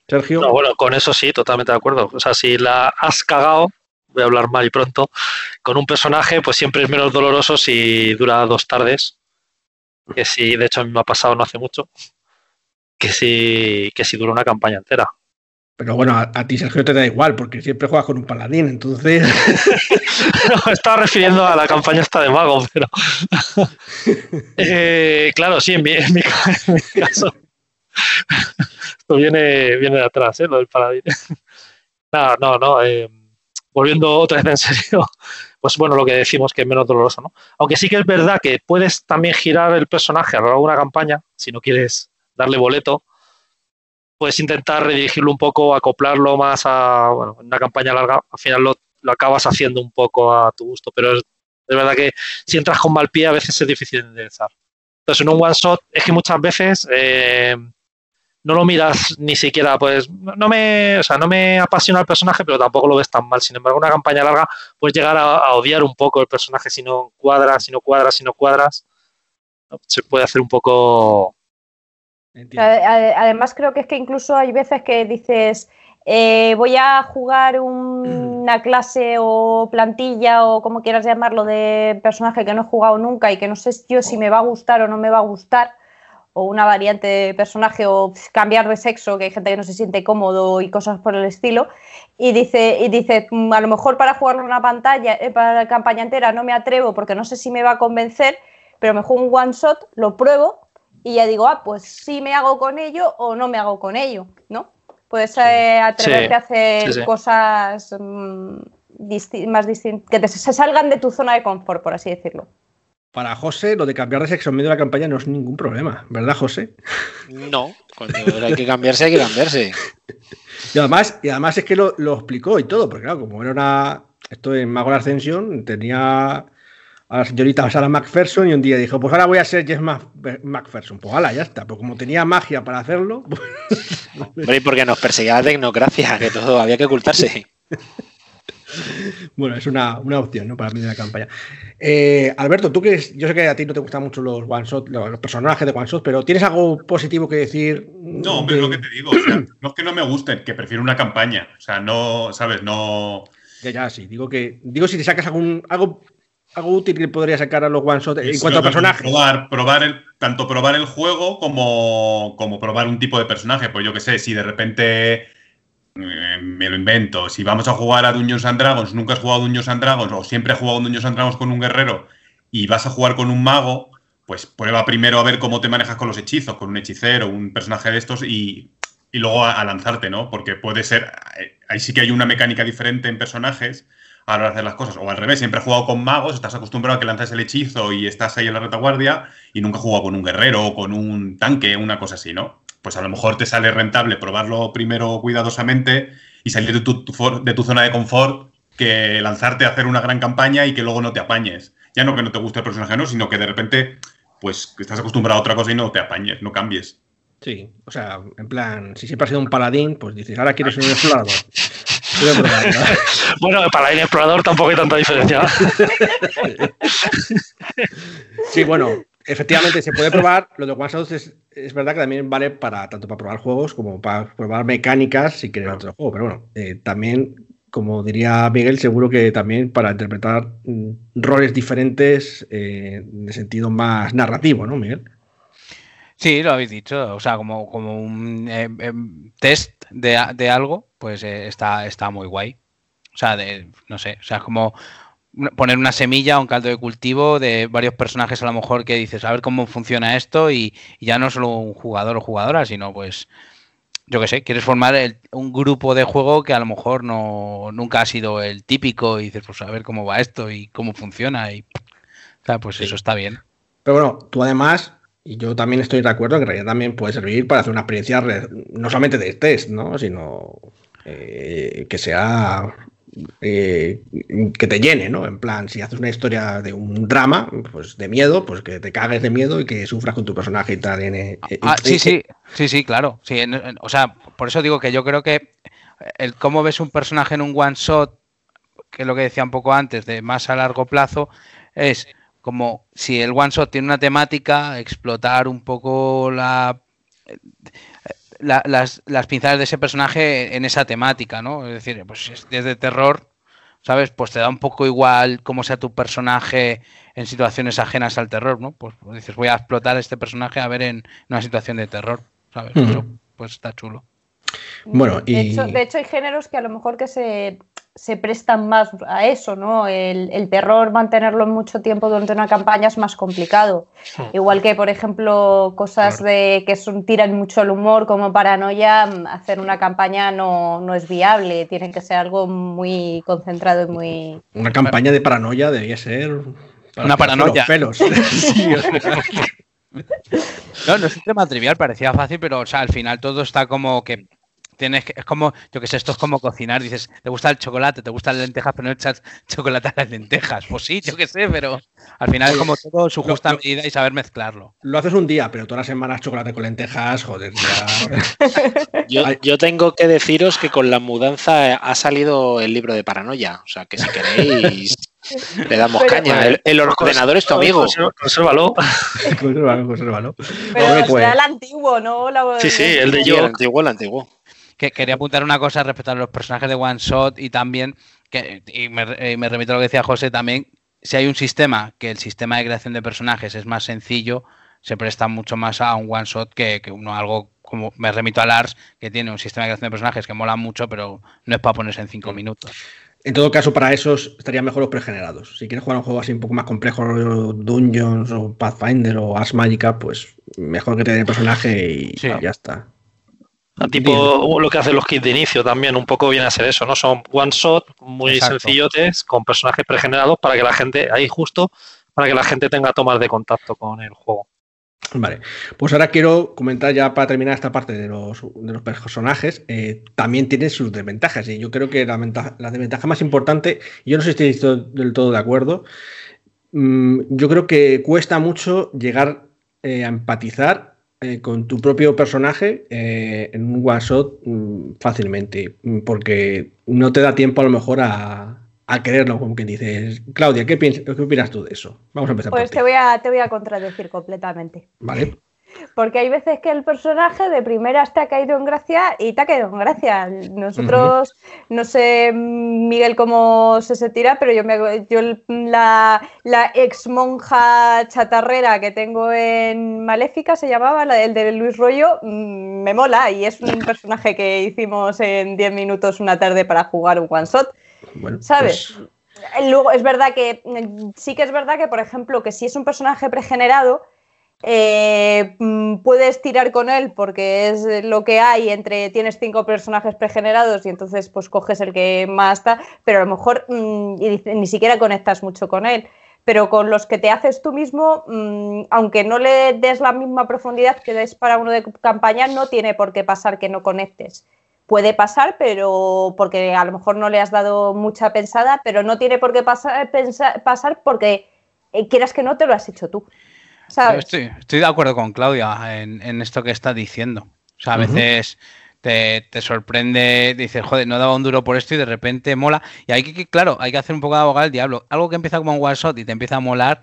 Sergio. No, bueno, con eso sí, totalmente de acuerdo. O sea, si la has cagado, voy a hablar mal y pronto, con un personaje, pues siempre es menos doloroso si dura dos tardes. Que si, de hecho, a mí me ha pasado no hace mucho que si, que si dura una campaña entera. Pero bueno, a, ti Sergio te da igual, porque siempre juegas con un paladín, entonces. no, estaba refiriendo a la campaña esta de mago, pero. Eh, claro, sí, en mi, caso. Esto viene, viene de atrás, ¿eh? Lo del paladín. no, no, no. Eh, volviendo otra vez en serio, pues bueno, lo que decimos que es menos doloroso, ¿no? Aunque sí que es verdad que puedes también girar el personaje a lo largo de una campaña, si no quieres darle boleto, puedes intentar redirigirlo un poco, acoplarlo más a, bueno, en una campaña larga, al final lo, lo acabas haciendo un poco a tu gusto, pero es, es, verdad que si entras con mal pie a veces es difícil de enderezar. Entonces en un one shot es que muchas veces eh, no lo miras ni siquiera, pues no me, o sea, no me apasiona el personaje, pero tampoco lo ves tan mal. Sin embargo, una campaña larga puedes llegar a, a odiar un poco el personaje si no cuadras, si no cuadras, si no cuadras. Se puede hacer un poco Además, creo que es que incluso hay veces que dices, eh, voy a jugar un, una clase o plantilla o como quieras llamarlo de personaje que no he jugado nunca y que no sé yo si me va a gustar o no me va a gustar, o una variante de personaje o cambiar de sexo, que hay gente que no se siente cómodo y cosas por el estilo, y dice, y dice mm, a lo mejor para jugarlo una pantalla, eh, para la campaña entera no me atrevo porque no sé si me va a convencer, pero me juego un one shot, lo pruebo y ya digo, ah, pues sí me hago con ello o no me hago con ello, ¿no? Puedes eh, atreverte Sí, a hacer sí, sí. cosas mm, disti- más distintas, que te, se salgan de tu zona de confort, por así decirlo. Para José, lo de cambiar de sexo en medio de la campaña no es ningún problema, ¿verdad, José? No, cuando hay que cambiarse, hay que cambiarse. Y además, y además es que lo, lo explicó y todo, porque claro, como era una. Esto en Mago de Ascensión, tenía a la señorita Sarah McPherson y un día dijo, pues ahora voy a ser Jess Mac- McPherson. Pues hala, ya está. Pero como tenía magia para hacerlo, pues, Hombre, y porque nos perseguía la tecnocracia, que todo había que ocultarse. bueno, es una, una opción, ¿no? Para mí de la campaña. Eh, Alberto, tú que es- yo sé que a ti no te gustan mucho los one shot, los, los personajes de one shot, pero ¿tienes algo positivo que decir? No, hombre, de- es lo que te digo. O sea, no es que no me gusten, que prefiero una campaña. O sea, no, ¿sabes? No. Ya, ya, sí. Digo que. Digo si te sacas algún. algo. Algo útil que podría sacar a los one shot en cuanto a personajes. Probar, probar el, tanto probar el juego como, como probar un tipo de personaje. Pues yo que sé, si de repente eh, me lo invento, si vamos a jugar a Dungeons and Dragons, nunca has jugado a Dungeons and Dragons o siempre has jugado a Dungeons and Dragons con un guerrero y vas a jugar con un mago, pues prueba primero a ver cómo te manejas con los hechizos, con un hechicero, un personaje de estos y, y luego a, a lanzarte, ¿no? Porque puede ser, eh, ahí sí que hay una mecánica diferente en personajes a la hora de hacer las cosas. O al revés, siempre has jugado con magos, estás acostumbrado a que lanzas el hechizo y estás ahí en la retaguardia y nunca has jugado con un guerrero o con un tanque, una cosa así, ¿no? Pues a lo mejor te sale rentable probarlo primero cuidadosamente y salir de tu, zona de confort que lanzarte a hacer una gran campaña y que luego no te apañes. Ya no que no te guste el personaje, no, sino que de repente pues estás acostumbrado a otra cosa y no te apañes, no cambies. Sí, o sea, en plan, si siempre has sido un paladín, pues dices, ahora quieres ser un explorador. Bueno, para el explorador tampoco hay tanta diferencia. Sí, bueno, efectivamente se puede probar. Lo de One es, es verdad que también vale para tanto para probar juegos como para probar mecánicas si quieres otro juego. Pero bueno, eh, también, como diría Miguel, seguro que también para interpretar mm, roles diferentes eh, de sentido más narrativo, ¿no, Miguel? Sí, lo habéis dicho. O sea, como, como un eh, em, test de, de algo, pues eh, está, está muy guay. O sea, de, no sé, o sea, es como poner una semilla, un caldo de cultivo de varios personajes a lo mejor que dices, a ver cómo funciona esto y, y ya no solo un jugador o jugadora, sino pues, yo qué sé, quieres formar el- un grupo de juego que a lo mejor no nunca ha sido el típico y dices, pues a ver cómo va esto y cómo funciona y, o sea, pues eso está bien. Pero bueno, tú además, y yo también estoy de acuerdo, en que en realidad también puede servir para hacer una experiencia no solamente de test, ¿no? Sino eh, que sea eh, que te llene, ¿no? En plan, si haces una historia de un drama, pues de miedo, pues que te cagues de miedo y que sufras con tu personaje y tal. eh, Ah, sí, sí, sí, sí, claro. Sí, en- en- o sea, por eso digo que yo creo que el cómo ves un personaje en un one shot, que es lo que decía un poco antes, de más a largo plazo, es como si el one shot tiene una temática, explotar un poco la, la- las, las pinzadas de ese personaje en esa temática, ¿no? Es decir, pues si es desde terror, ¿sabes? Pues te da un poco igual cómo sea tu personaje en situaciones ajenas al terror, ¿no? Pues, pues dices, voy a explotar este personaje a ver en una situación de terror, ¿sabes? Eso, pues está chulo. Bueno, de, hecho, de hecho, hay géneros que a lo mejor que se, se prestan más a eso, ¿no? El, el, terror, mantenerlo mucho tiempo durante una campaña es más complicado. Igual que, por ejemplo, cosas de que son, tiran mucho el humor, como paranoia, hacer una campaña no, no es viable. Tiene que ser algo muy concentrado y muy. Una campaña de paranoia debía ser. una paranoia. Pelos. sí, o sea, no, no es un tema trivial, parecía fácil, pero o sea, al final todo está como que tienes que, es como, yo que sé, esto es como cocinar, dices, ¿te gusta el chocolate? ¿Te gustan las lentejas? Pero no echas chocolate a las lentejas. Pues sí, yo que sé, pero al final es como todo su justa medida y saber mezclarlo. Lo haces un día, pero todas las semanas chocolate con lentejas, joder, ya... yo, yo, tengo que deciros que con la mudanza ha salido el libro de paranoia. O sea, que si queréis le damos pero, caña. El, el, ordenador es tu amigo. Consérvalo. consérvalo, consérvalo. Pero Hombre, pues... será el antiguo, ¿no? La... Sí, sí, el de yo. el antiguo, el antiguo. Que quería apuntar una cosa respecto a los personajes de One Shot y también, que, y me, y me remito a lo que decía José también, si hay un sistema que el sistema de creación de personajes es más sencillo, se presta mucho más a un one shot que, que uno algo como me remito a Lars, que tiene un sistema de creación de personajes que mola mucho, pero no es para ponerse en cinco minutos. En todo caso, para esos estarían mejor los pregenerados. Si quieres jugar un juego así un poco más complejo, Dungeons o Pathfinder o Ars Magica, pues mejor que te den el personaje y sí. ya está. A tipo lo que hacen los kits de inicio también, un poco viene a ser eso, ¿no? Son one shot muy Exacto. sencillotes con personajes pregenerados para que la gente, ahí justo, para que la gente tenga tomas de contacto con el juego. Vale, pues ahora quiero comentar ya para terminar esta parte de los, de los personajes, eh, también tiene sus desventajas y yo creo que la, ventaja, la desventaja más importante, yo no sé si estoy del todo de acuerdo, mmm, yo creo que cuesta mucho llegar eh, a empatizar eh, con tu propio personaje eh, en un one shot mmm, fácilmente, porque no te da tiempo a lo mejor a, a quererlo, como quien dices. Claudia, ¿qué, piensas, ¿qué opinas tú de eso? Vamos a empezar pues por ti. te voy a, te voy a contradecir completamente. Vale. Porque hay veces que el personaje de primeras te ha caído en gracia y te ha caído en gracia. Nosotros, uh -huh. no sé, Miguel, cómo se sentirá, pero yo, me, yo la, la, ex monja chatarrera que tengo en Maléfica se llamaba, la del de Luis Rollo, mm, me mola y es un personaje que hicimos en 10 minutos una tarde para jugar un one shot. Bueno, ¿Sabes? Pues... Luego es verdad que sí que es verdad que, por ejemplo, que si es un personaje pregenerado, eh, puedes tirar con él porque es lo que hay entre tienes cinco personajes pregenerados y entonces pues coges el que más está, pero a lo mejor mmm, ni siquiera conectas mucho con él. Pero con los que te haces tú mismo, mmm, aunque no le des la misma profundidad que des para uno de campaña, no tiene por qué pasar que no conectes puede pasar, pero porque a lo mejor no le has dado mucha pensada, pero no tiene por qué pasar, pensar, pasar porque eh, quieras que no te lo has hecho tú. ¿Sabes? Estoy, estoy, de acuerdo con Claudia en, en, esto que está diciendo. O sea, a veces uh -huh. te, te, sorprende, dices, joder, no daba un duro por esto y de repente mola. Y hay que, claro, hay que hacer un poco de abogado al diablo. Algo que empieza como un one shot y te empieza a molar,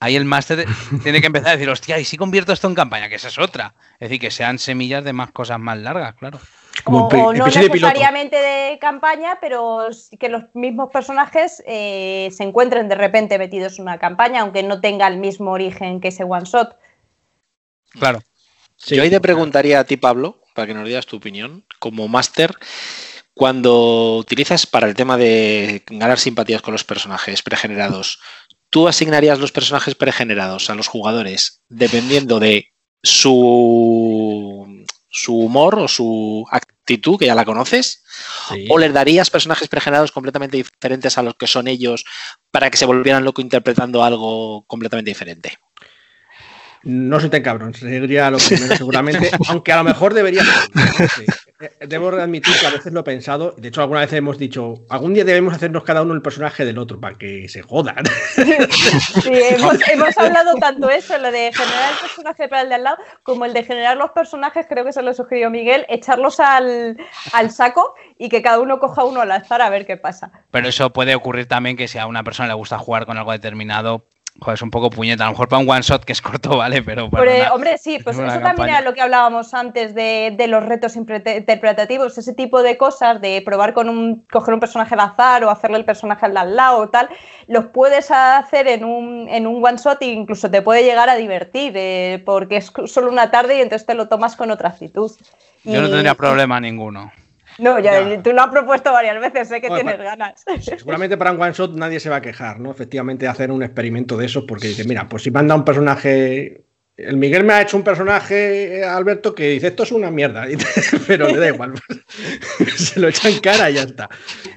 ahí el máster tiene que empezar a decir, hostia, ¿y si convierto esto en campaña? Que esa es otra. Es decir, que sean semillas de más cosas más largas, claro. Como o, o no necesariamente de, de, campaña, pero que los mismos personajes eh, se encuentren de repente metidos en una campaña, aunque no tenga el mismo origen que ese one shot. Claro. Sí. Yo ahí te preguntaría a ti, Pablo, para que nos digas tu opinión, como máster, cuando utilizas para el tema de ganar simpatías con los personajes pregenerados, ¿tú asignarías los personajes pregenerados a los jugadores dependiendo de su su humor o su actitud, que ya la conoces, sí. o les darías personajes pregenerados completamente diferentes a los que son ellos para que se volvieran loco interpretando algo completamente diferente. No soy tan cabrón, sería lo primero seguramente, aunque a lo mejor debería ser. Sí. Debo admitir que a veces lo he pensado, de hecho alguna vez hemos dicho, algún día debemos hacernos cada uno el personaje del otro para que se jodan. Sí, hemos, hemos, hablado tanto eso, lo de generar el personaje para el de al lado, como el de generar los personajes, creo que se lo sugirió Miguel, echarlos al, al saco y que cada uno coja uno al azar a ver qué pasa. Pero eso puede ocurrir también que si a una persona le gusta jugar con algo determinado, Joder, es un poco puñeta. A lo mejor para un one shot que es corto, vale, pero. Para pero, una, hombre, sí, pues eso campaña. también era lo que hablábamos antes de, de, los retos interpretativos, ese tipo de cosas, de probar con un. coger un personaje al azar o hacerle el personaje al lado o tal, los puedes hacer en un, en un one shot e incluso te puede llegar a divertir, eh, porque es solo una tarde y entonces te lo tomas con otra actitud. Yo y, no tendría problema ninguno. No, ya, Ya. tú lo has propuesto varias veces, sé que Bueno, tienes pues- ganas. Seguramente para un one shot nadie se va a quejar, ¿no? Efectivamente, hacer un experimento de eso, porque dice, mira, pues si manda un personaje. El Miguel me ha hecho un personaje, eh, Alberto, que dice esto es una mierda, pero le da igual. se lo echa en cara y ya está.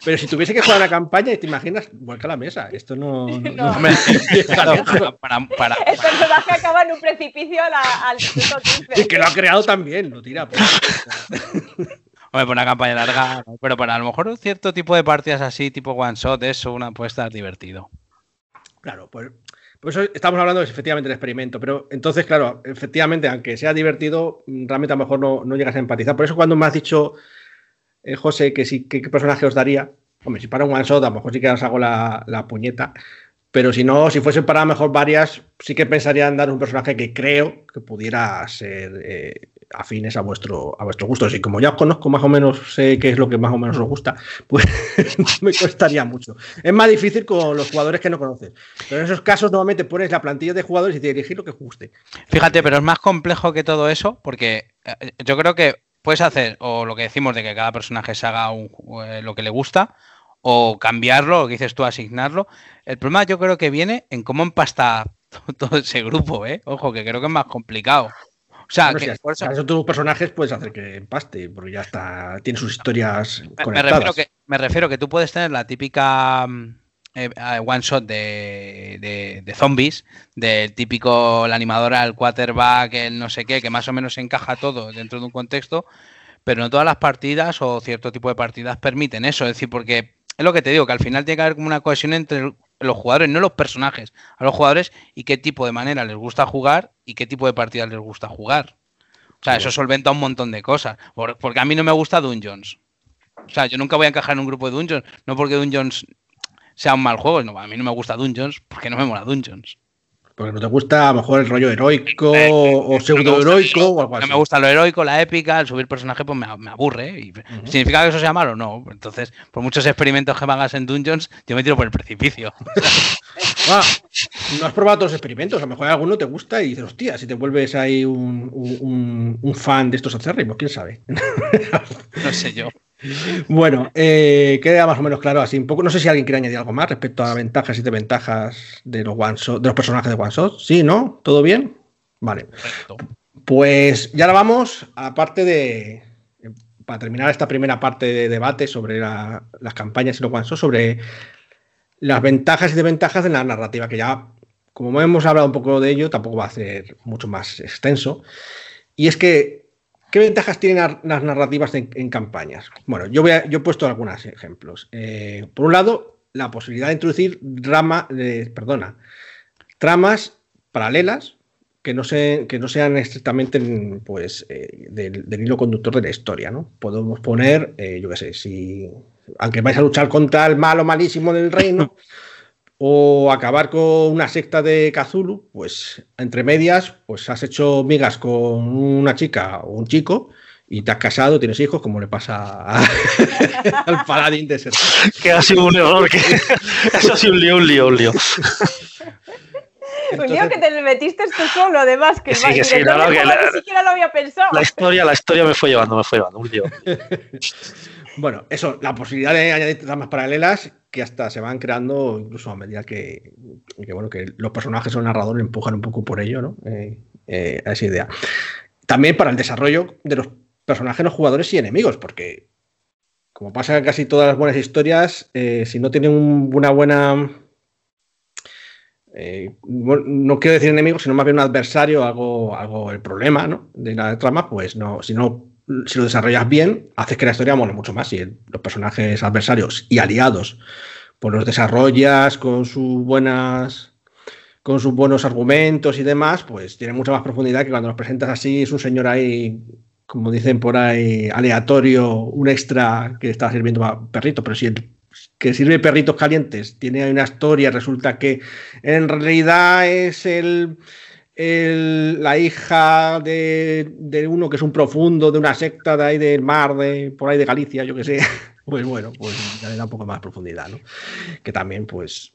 Pero si tuviese que jugar la campaña, y te imaginas, vuelca la mesa. Esto no. no- No. no me- Claro, para, para- para- El personaje acaba en un precipicio al minuto 15. Y que lo ha creado también, lo tira. pues. Hombre, por una campaña larga, pero para a lo mejor un cierto tipo de partidas así, tipo one shot, eso, una puede estar divertido. Claro, pues por eso estamos hablando de efectivamente del experimento, pero entonces, claro, efectivamente, aunque sea divertido, realmente a lo mejor no, no llegas a empatizar. Por eso cuando me has dicho, eh, José, que sí, qué personaje os daría, hombre, si para un one shot, a lo mejor sí que os hago la, la puñeta, pero si no, si fuesen para mejor varias, sí que pensaría en dar un personaje que creo que pudiera ser eh, afines a vuestro, a vuestros gustos. Y como ya os conozco más o menos, sé qué es lo que más o menos os gusta, pues me costaría mucho. Es más difícil con los jugadores que no conoces. Pero en esos casos normalmente pones la plantilla de jugadores y te elegir lo que guste. Fíjate, pero es más complejo que todo eso, porque eh, yo creo que puedes hacer, o lo que decimos de que cada personaje se haga eh, lo que le gusta, o cambiarlo, lo que dices tú, asignarlo. El problema yo creo que viene en cómo empasta todo ese grupo, ¿eh? Ojo, que creo que es más complicado. O sea, Bueno, que si por eso- esos personajes puedes hacer que empaste, porque ya está, tiene sus historias Me- Me conectadas. refiero, que, me refiero que tú puedes tener la típica mm, eh, eh, one shot de, de- de zombies, del típico, la animadora, el quarterback, el no sé qué, que más o menos encaja todo dentro de un contexto, pero no todas las partidas o cierto tipo de partidas permiten eso. Es decir, porque es lo que te digo, que al final tiene que haber como una cohesión entre los jugadores, no los personajes, a los jugadores y qué tipo de manera les gusta jugar y qué tipo de partidas les gusta jugar. O sea, eso solventa un montón de cosas. Por- porque a mí no me gusta Dungeons. O sea, yo nunca voy a encajar en un grupo de Dungeons. No porque Dungeons sea un mal juego. No, a mí no me gusta Dungeons porque no me mola Dungeons. Porque no te gusta a lo mejor el rollo heroico Eh, o no pseudo me gusta heroico eso. o algo No así. me gusta lo heroico, la épica, el subir personaje, pues me, me aburre. Y ¿Significa que eso sea malo? No. Entonces, por muchos experimentos que me hagas en Dungeons, yo me tiro por el precipicio. Ah, no has probado todos los experimentos, a lo mejor alguno te gusta y dices, hostia, si te vuelves ahí un, un- un- un fan de estos acérrimos, quién sabe. No sé yo. Bueno, eh, queda más o menos claro así un poco. No sé si alguien quiere añadir algo más respecto a ventajas y desventajas de los one shot, de los personajes de One Shot. ¿Sí, no? ¿Todo bien? Vale. Perfecto. Pues ya la vamos, aparte de. Para terminar esta primera parte de debate sobre la- las campañas y los one shot, sobre las ventajas y desventajas de la narrativa, que ya, como hemos hablado un poco de ello, tampoco va a ser mucho más extenso. Y es que, ¿qué ventajas tienen las narrativas en, campañas? Bueno, yo, he puesto algunos ejemplos. Eh, por un lado, la posibilidad de introducir perdona, tramas paralelas que no, sean estrictamente pues, eh, del, hilo conductor de la historia. Podemos poner, eh, yo qué sé, si aunque vais a luchar contra el malo malísimo del reino o acabar con una secta de Cthulhu, pues entre medias, pues has hecho migas con una chica o un chico y te has casado, tienes hijos, como le pasa a- al paladín de ser. Que ha sido un error. Que... Eso ha sido un lío, un lío, un lío. Un lío que te metiste tú solo, además, que, Que sí, que sí, no, que la- ni siquiera lo había pensado. La historia, la historia me fue llevando, me fue llevando, un lío. Bueno, eso, la posibilidad de añadir tramas paralelas que hasta se van creando incluso a medida que, bueno, que los personajes o el narrador empujan un poco por ello, ¿no? Eh, eh, a esa idea. También para el desarrollo de los personajes, los jugadores y enemigos, porque como pasa en casi todas las buenas historias, eh, si no tienen un- una buena... no quiero decir enemigo, sino más bien un adversario, algo, algo el problema ¿no? de la trama, pues no, si no si lo desarrollas bien, haces que la historia mole mucho más. El- los personajes adversarios y aliados, pues los desarrollas con sus buenas con sus buenos argumentos y demás, pues tiene mucha más profundidad que cuando los presentas así, es un señor ahí, como dicen por ahí, aleatorio, un extra que está sirviendo a perrito, pero si el que sirve perritos calientes tiene una historia, resulta que en realidad es el, el- la hija de, de uno que es un profundo de una secta de ahí del mar, de por ahí de Galicia, yo que sé, pues bueno, pues ya le da un poco más profundidad, ¿no? Que también, pues,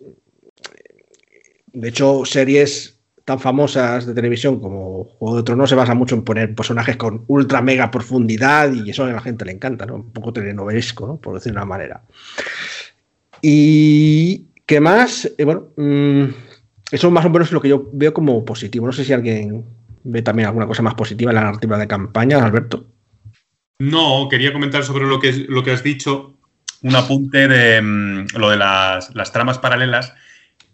de hecho, series tan famosas de televisión como Juego de Tronos se basa mucho en poner personajes con ultra mega profundidad y eso a la gente le encanta, ¿no? Un poco telenovelesco, ¿no? Por decir de una manera. Y ¿qué más? Eh, bueno, mm, eso más o menos es lo que yo veo como positivo. No sé si alguien ve también alguna cosa más positiva en la narrativa de campaña, Alberto. No, quería comentar sobre lo que, lo que has dicho, un apunte de mm, lo de las, las tramas paralelas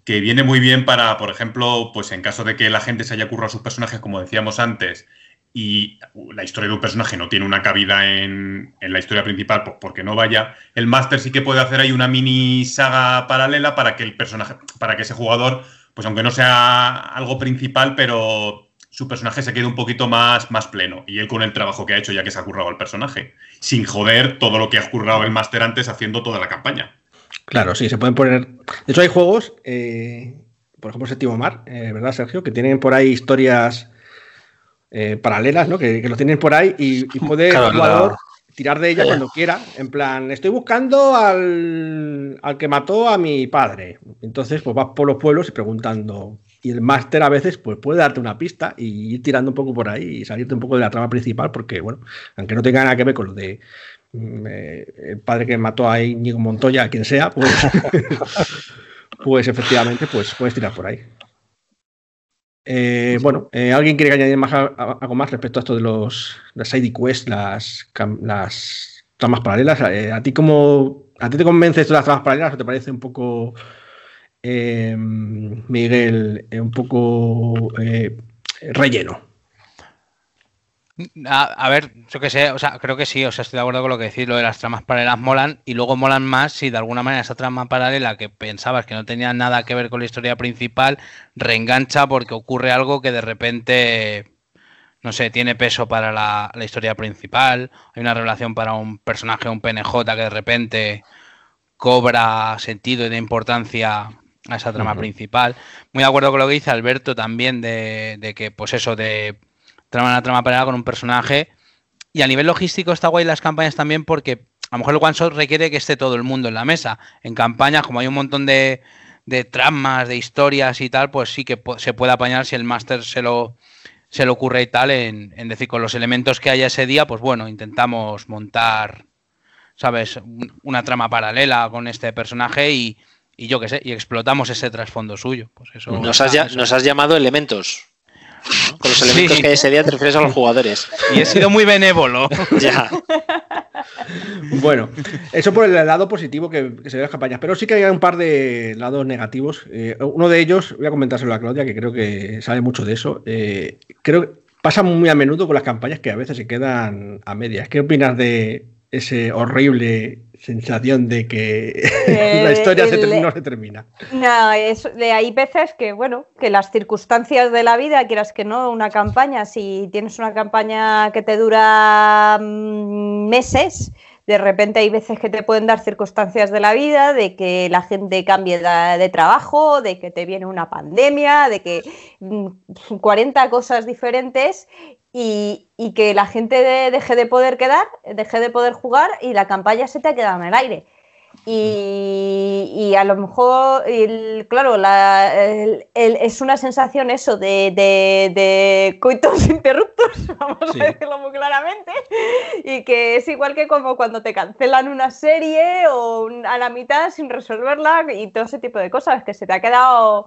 que viene muy bien para, por ejemplo, pues en caso de que la gente se haya currado a sus personajes, como decíamos antes, y la historia de un personaje no tiene una cabida en, la historia principal pues porque no vaya, el máster sí que puede hacer ahí una mini saga paralela para que el personaje, para que ese jugador, pues aunque no sea algo principal, pero su personaje se quede un poquito más, más pleno. Y él con el trabajo que ha hecho ya que se ha currado el personaje, sin joder todo lo que ha currado el máster antes haciendo toda la campaña. Claro, sí, se pueden poner. De hecho, hay juegos, eh, por ejemplo, Séptimo Mar, eh, ¿verdad, Sergio? Que tienen por ahí historias eh, paralelas, ¿no? Que, lo tienen por ahí y, puede el jugador tirar de ella cuando quiera. En plan, estoy buscando al, al, que mató a mi padre. Entonces, pues vas por los pueblos y preguntando. Y el máster a veces pues, puede darte una pista y ir tirando un poco por ahí y salirte un poco de la trama principal, porque, bueno, aunque no tenga nada que ver con lo de el padre que mató a Íñigo Montoya, quien sea, pues, pues efectivamente, pues puedes tirar por ahí. Eh, bueno, eh, ¿alguien quiere añadir más, algo más respecto a esto de los las side quests, las, las tramas paralelas? Eh, ¿A ti cómo a ti te convence esto de las tramas paralelas o te parece un poco, Miguel, un poco relleno? A, ver, yo que sé, o sea, creo que sí, o sea, estoy de acuerdo con lo que decís, lo de las tramas paralelas molan y luego molan más si de alguna manera esa trama paralela que pensabas que no tenía nada que ver con la historia principal, reengancha porque ocurre algo que de repente, no sé, tiene peso para la, historia principal, hay una relación para un personaje, un PNJ que de repente cobra sentido y de importancia a esa trama principal. Muy de acuerdo con lo que dice Alberto también de, de que, pues eso, de trama una trama paralela con un personaje. Y a nivel logístico está guay las campañas también porque a lo mejor el one shot requiere que esté todo el mundo en la mesa. En campañas, como hay un montón de, de tramas, de historias y tal, pues sí que se puede apañar si el máster se lo, se le ocurre y tal, en, decir, con los elementos que haya ese día, pues bueno, intentamos montar, ¿sabes? Una trama paralela con este personaje y, y yo qué sé, y explotamos ese trasfondo suyo. Pues eso, nos, has, nos has llamado elementos. Con los elementos que hay ese día te refieres a los jugadores. Y he sido muy benévolo. ya. Bueno, eso por el lado positivo que, se ve las campañas, pero sí que hay un par de lados negativos. Eh, uno de ellos, voy a comentárselo a Claudia, que creo que sabe mucho de eso. Eh, creo que pasa muy a menudo con las campañas que a veces se quedan a medias. ¿Qué opinas de ese horrible sensación de que la historia no se termina. No, hay veces que, bueno, que las circunstancias de la vida, quieras que no, una campaña, si tienes una campaña que te dura mm, meses, de repente hay veces que te pueden dar circunstancias de la vida, de que la gente cambie de, trabajo, de que te viene una pandemia, de que 40 mm, cosas diferentes y, que la gente deje de poder quedar, deje de poder jugar y la campaña se te ha quedado en el aire. Y, a lo mejor, claro, es una sensación eso de, de, coitos interruptos, vamos a decirlo muy claramente, y que es igual que como cuando te cancelan una serie o a la mitad sin resolverla y todo ese tipo de cosas, que se te ha quedado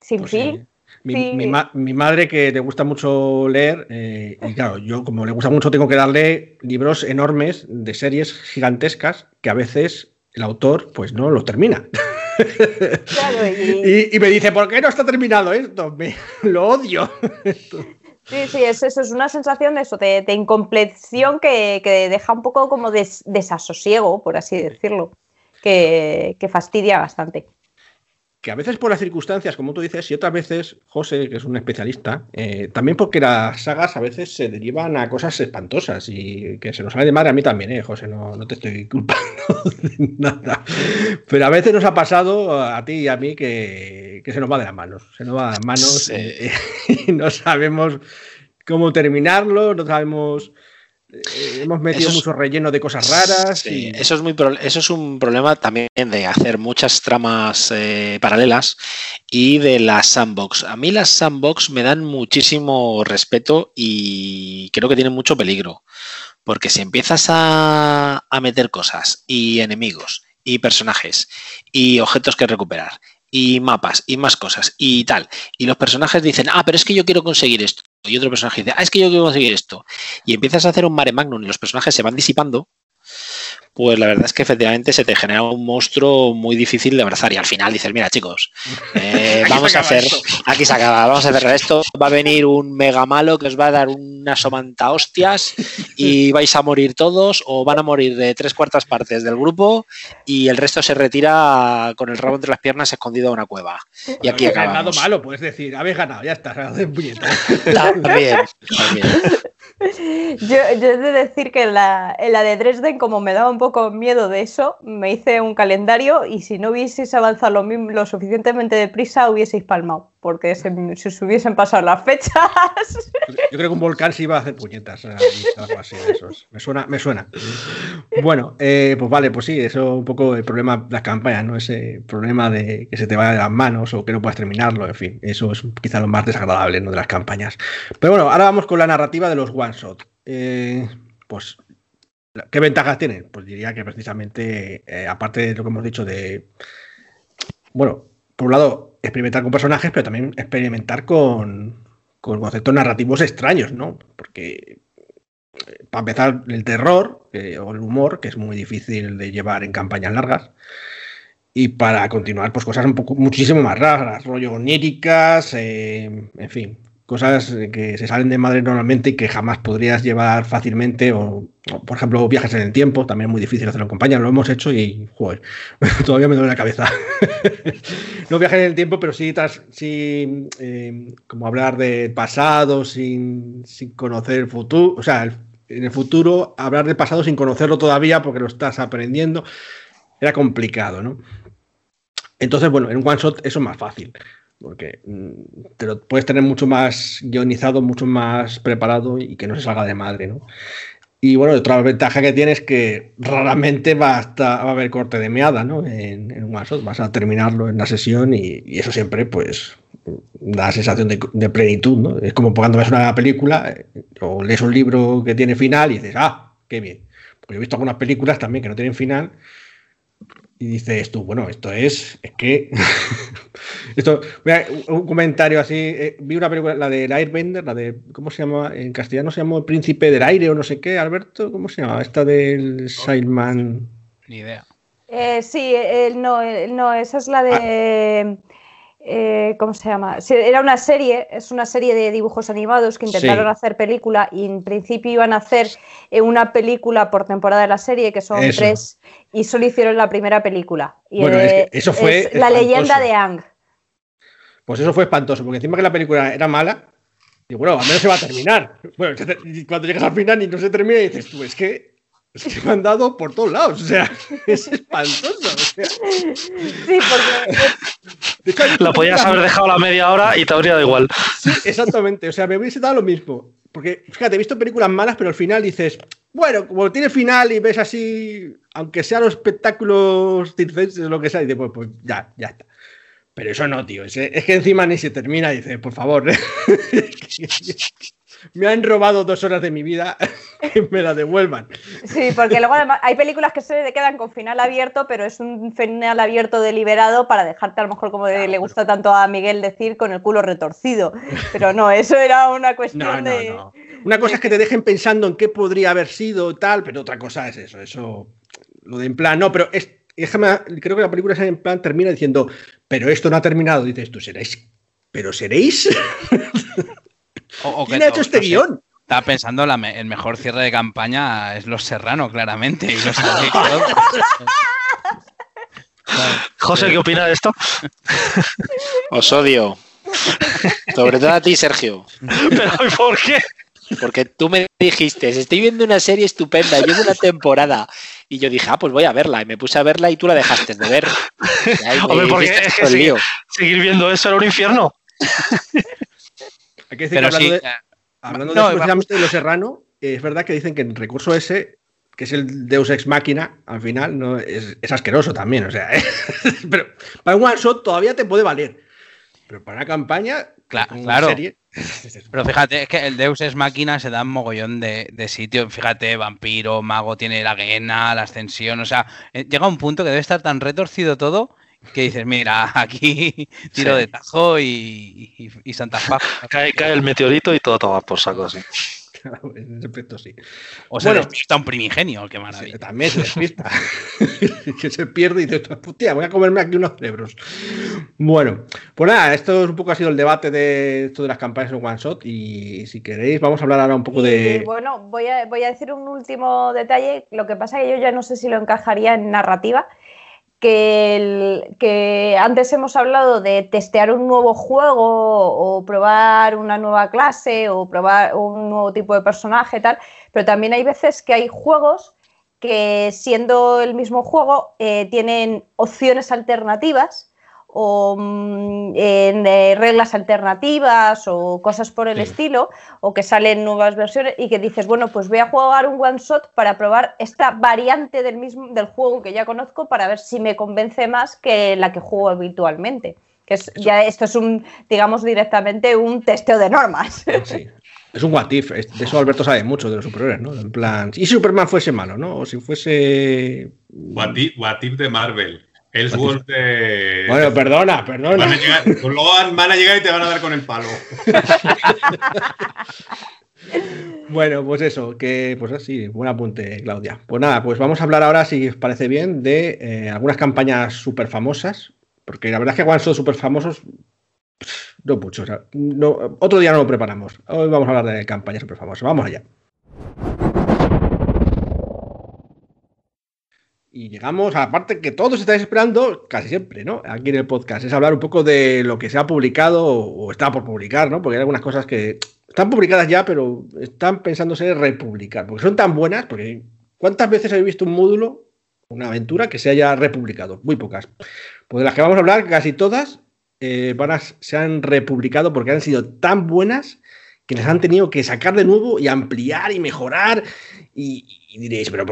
sin pues fin. Mi, madre que le gusta mucho leer, eh, y claro, yo como le gusta mucho tengo que darle libros enormes de series gigantescas que a veces el autor pues no lo termina. y... me dice, ¿por qué no está terminado esto? Me, lo odio. Sí, sí, eso, es una sensación de eso, de, incompleción que, deja un poco como desasosiego, por así decirlo, que fastidia bastante que a veces por las circunstancias, como tú dices, y otras veces, José, que es un especialista, eh, también porque las sagas a veces se derivan a cosas espantosas y que se nos sale de madre a mí también, ¿eh, José? No, no te estoy culpando de nada. Pero a veces nos ha pasado a ti y a mí que, se nos va de las manos. Se nos va de las manos eh, y no sabemos cómo terminarlo, no sabemos hemos metido es- mucho relleno de cosas raras. Sí, y- eso, es muy pro- eso es un problema también de hacer muchas tramas eh, paralelas y de las sandbox. A mí las sandbox me dan muchísimo respeto y creo que tienen mucho peligro. Porque si empiezas a, a meter cosas y enemigos y personajes y objetos que recuperar y mapas y más cosas y tal, y los personajes dicen, ah, pero es que yo quiero conseguir esto, y otro personaje dice, ah, es que yo quiero conseguir esto, y empiezas a hacer un mare magnum y los personajes se van disipando, pues la verdad es que efectivamente se te genera un monstruo muy difícil de abrazar y al final dices, mira chicos, eh, vamos a hacer, esto. aquí se acaba, vamos a cerrar esto, va a venir un mega malo que os va a dar una somanta hostias y vais a morir todos o van a morir de tres cuartas partes del grupo y el resto se retira con el rabo entre las piernas escondido a una cueva. Y aquí ganado malo, puedes decir, habéis ganado, ya está, también. Yo, yo he de decir que en la, de Dresden, como me daba un poco miedo de eso, me hice un calendario y si no hubieseis avanzado lo, lo suficientemente deprisa, hubieseis palmado, porque se, se hubiesen pasado las fechas. Yo creo que un volcán se iba a hacer puñetas. algo así esos. Me suena, me suena. Bueno, eh, pues vale, pues sí, eso es un poco el problema de las campañas, ¿no? Ese problema de que se te vaya de las manos o que no puedas terminarlo, en fin, eso es quizá lo más desagradable ¿no? de las campañas. Pero bueno, ahora vamos con la narrativa de los one shot. Eh, pues, ¿qué ventajas tienen? Pues diría que precisamente, eh, aparte de lo que hemos dicho de, bueno, por un lado, experimentar con personajes, pero también experimentar con, con conceptos narrativos extraños, ¿no? Porque, eh, para empezar, el terror o el humor, que es muy difícil de llevar en campañas largas. Y para continuar, pues cosas un poco muchísimo más raras, rollo oníricas, eh, en fin, cosas que se salen de madre normalmente y que jamás podrías llevar fácilmente, o, por ejemplo, viajes en el tiempo, también es muy difícil hacerlo en compañía, lo hemos hecho y, joder, todavía me duele la cabeza. no viajes en el tiempo, pero sí, tras, sí eh, como hablar del pasado sin, sin conocer el futuro, o sea, en el futuro hablar del pasado sin conocerlo todavía porque lo estás aprendiendo, era complicado, ¿no? Entonces, bueno, en un one shot eso es más fácil, porque mm, te lo puedes tener mucho más guionizado, mucho más preparado y que no se salga de madre, ¿no? Y bueno, otra ventaja que tiene es que raramente va a, estar- va a haber corte de meada, ¿no? En, en un shot, vas a terminarlo en la sesión y, y eso siempre, pues, da sensación de, de plenitud, ¿no? Es como cuando ves una película eh, o lees un libro que tiene final y dices, ah, qué bien. Porque he visto algunas películas también que no tienen final y dices tú, bueno, esto es, es que... esto, mira, un comentario así, eh, vi una película, la del Airbender, la de, ¿cómo se llama? En castellano se llama El Príncipe del Aire o no sé qué, Alberto, ¿cómo se llama? Esta del Sailman... Ni idea. Eh, sí, el- no, no, esa es la de. Eh, ¿Cómo se llama? Era una serie, es una serie de dibujos animados que intentaron Sí. hacer película y en principio iban a hacer eh, una película por temporada de la serie, que son Eso. tres, y solo hicieron la primera película. Y, Bueno, es que eh, eso fue es La leyenda de Ang. Pues eso fue espantoso, porque encima que la película era mala, digo, bueno, al menos se va a terminar. Bueno, y cuando llegas al final y no se termina, y dices tú, es que, es que me han dado por todos lados, o sea, es espantoso. O sea, Sí, porque Lo podías haber dejado a la media hora y te habría dado igual. Sí, exactamente, o sea, me hubiese dado lo mismo. Porque, fíjate, he visto películas malas, pero al final dices, bueno, como tiene final y ves así, aunque sean los espectáculos circenses o lo que sea, y dices, pues, pues ya, ya está. Pero eso no, tío. Es, es que encima ni se termina y dices, por favor, me han robado dos horas de mi vida, que me la devuelvan. Sí, porque luego además hay películas que se quedan con final abierto, pero es un final abierto deliberado para dejarte a lo mejor como le gusta tanto a Miguel decir con el culo retorcido. Pero no, eso era una cuestión No, no, de... no. Una cosa es que te dejen pensando en qué podría haber sido tal, pero otra cosa es eso. Eso, lo de en plan, no, pero es, déjame, creo que la película en plan termina diciendo, pero esto no ha terminado. Dices tú, seréis, pero seréis. O, o que ¿Quién ha hecho este no sé, guion? Estaba pensando la me- el mejor cierre de campaña es Los Serrano, claramente. Y los adictos. José, ¿qué opina de esto? Os odio. Sobre todo a ti, Sergio. ¿Pero ¿y por qué? Porque tú me dijiste, estoy viendo una serie estupenda, llevo una temporada. Y yo dije, ah, pues voy a verla. Y me puse a verla y tú la dejaste de ver. Hombre, porque es que lío. Seguir viendo eso era un infierno. Hay que decir Pero que hablando sí. de, eh, hablando no, de, precisamente de Los Serrano, es verdad que dicen que el recurso ese, que es el Deus Ex Máquina, al final, no es, es asqueroso también. O sea, pero para un one shot todavía te puede valer. Pero para una campaña, Claro, una claro. serie, Pero fíjate, es que el Deus es máquina, se da un mogollón de, de sitios. Fíjate, vampiro, mago, tiene la guena, la ascensión. O sea, eh, llega un punto que debe estar tan retorcido todo que dices, mira, aquí tiro Sí. de tajo y, y, y Santa Paz. Cae, cae el meteorito y todo toma por saco así. claro, en ese aspecto sí. O se Bueno. despierta un primigenio, qué Sí, maravilla. también se despista. que se pierde y dice, hostia, voy a comerme aquí unos cerebros. Bueno, pues nada, esto es un poco ha sido el debate de esto de las campañas en One Shot. Y si queréis, vamos a hablar ahora un poco Y, de. bueno, voy a, voy a decir un último detalle. Lo que pasa es que yo ya no sé si lo encajaría en narrativa. Que, antes hemos hablado de testear un nuevo juego o probar una nueva clase o probar un nuevo tipo de personaje, tal. Pero también hay veces que hay juegos que siendo el mismo juego eh, tienen opciones alternativas o mm, en, eh, reglas alternativas o cosas por el Sí. estilo o que salen nuevas versiones y que dices, bueno, pues voy a jugar un one shot para probar esta variante del mismo del juego que ya conozco para ver si me convence más que la que juego habitualmente. Que es, ya esto es un, digamos, directamente un testeo de normas. Sí. Es un what if. es- De eso Alberto sabe mucho de los superhéroes, ¿no? En plan. ¿Y si Superman fuese malo, no? O si fuese. What if, what if de Marvel. Ellsworth de. Bueno, perdona, Van perdona. a, llegar, pues luego van, van a llegar y te van a dar con el palo. Bueno, pues eso, que pues así, buen apunte, Claudia. Pues nada, pues vamos a hablar ahora, si os parece bien, de eh, algunas campañas súper famosas, porque la verdad es que One Shot súper famosos, no mucho. o sea, no, otro día no lo preparamos. Hoy vamos a hablar de campañas súper famosas. Vamos allá. Y llegamos a la parte que todos estáis esperando, casi siempre, ¿no? Aquí en el podcast, es hablar un poco de lo que se ha publicado o, está por publicar, ¿no? Porque hay algunas cosas que están publicadas ya, pero están pensándose republicar, porque son tan buenas, porque ¿cuántas veces habéis visto un módulo, una aventura que se haya republicado? Muy pocas. Pues de las que vamos a hablar, casi todas eh, van a- se han republicado porque han sido tan buenas que les han tenido que sacar de nuevo y ampliar y mejorar. Y, y diréis, pero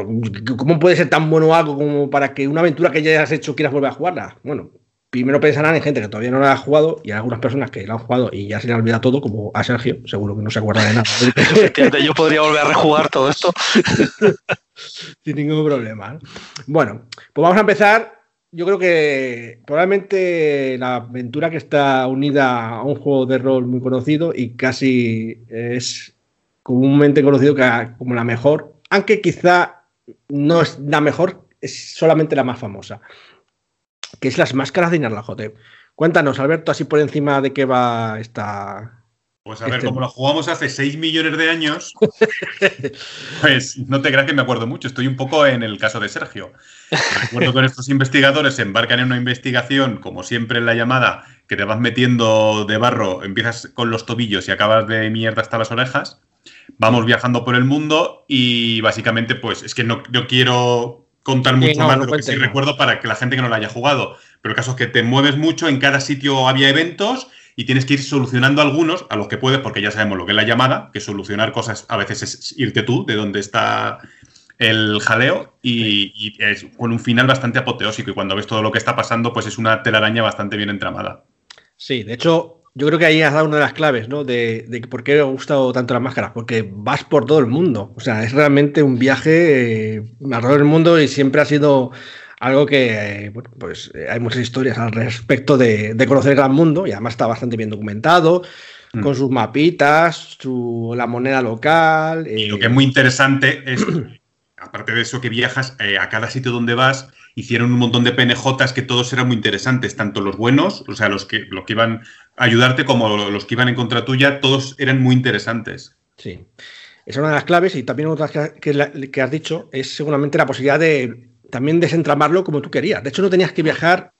¿cómo puede ser tan bueno algo como para que una aventura que ya has hecho quieras volver a jugarla? Bueno, primero pensarán en gente que todavía no la ha jugado y hay algunas personas que la han jugado y ya se le ha olvidado todo, como a Sergio, seguro que no se acuerda de nada. Yo podría volver a rejugar todo esto. Sin ningún problema. ¿no? Bueno, pues vamos a empezar. Yo creo que probablemente la aventura que está unida a un juego de rol muy conocido y casi es comúnmente conocido como la mejor, aunque quizá no es la mejor, es solamente la más famosa, que es las máscaras de Nyarlathotep. Cuéntanos, Alberto, así por encima de qué va esta... Pues a ver, Este- como lo jugamos hace 6 millones de años, pues no te creas que me acuerdo mucho. Estoy un poco en el caso de Sergio. Recuerdo que estos investigadores se embarcan en una investigación, como siempre en la llamada, que te vas metiendo de barro, empiezas con los tobillos y acabas de mierda hasta las orejas. Vamos viajando por el mundo y básicamente, pues es que no, no quiero contar mucho no, más de lo que sí recuerdo para que la gente que no lo haya jugado. Pero el caso es que te mueves mucho, en cada sitio había eventos y tienes que ir solucionando algunos a los que puedes, porque ya sabemos lo que es la llamada, que solucionar cosas a veces es irte tú de donde está el jaleo y, y es con un final bastante apoteósico y cuando ves todo lo que está pasando, pues es una telaraña bastante bien entramada. Sí, de hecho, yo creo que ahí has dado una de las claves, ¿no? De, de por qué me ha gustado tanto las máscaras, porque vas por todo el mundo. O sea, es realmente un viaje eh, alrededor del mundo y siempre ha sido algo que, eh, bueno, pues eh, hay muchas historias al respecto de, de conocer el gran mundo y además está bastante bien documentado, Mm. con sus mapitas, su, la moneda local. Y eh, lo que es muy interesante es, aparte de eso que viajas, eh, a cada sitio donde vas, hicieron un montón de PNJs que todos eran muy interesantes, tanto los buenos, o sea, los que, los que iban ayudarte, como los que iban en contra tuya, todos eran muy interesantes. Sí. Esa es una de las claves y también otra que, has dicho es seguramente la posibilidad de también desentramarlo como tú querías. De hecho, no tenías que viajar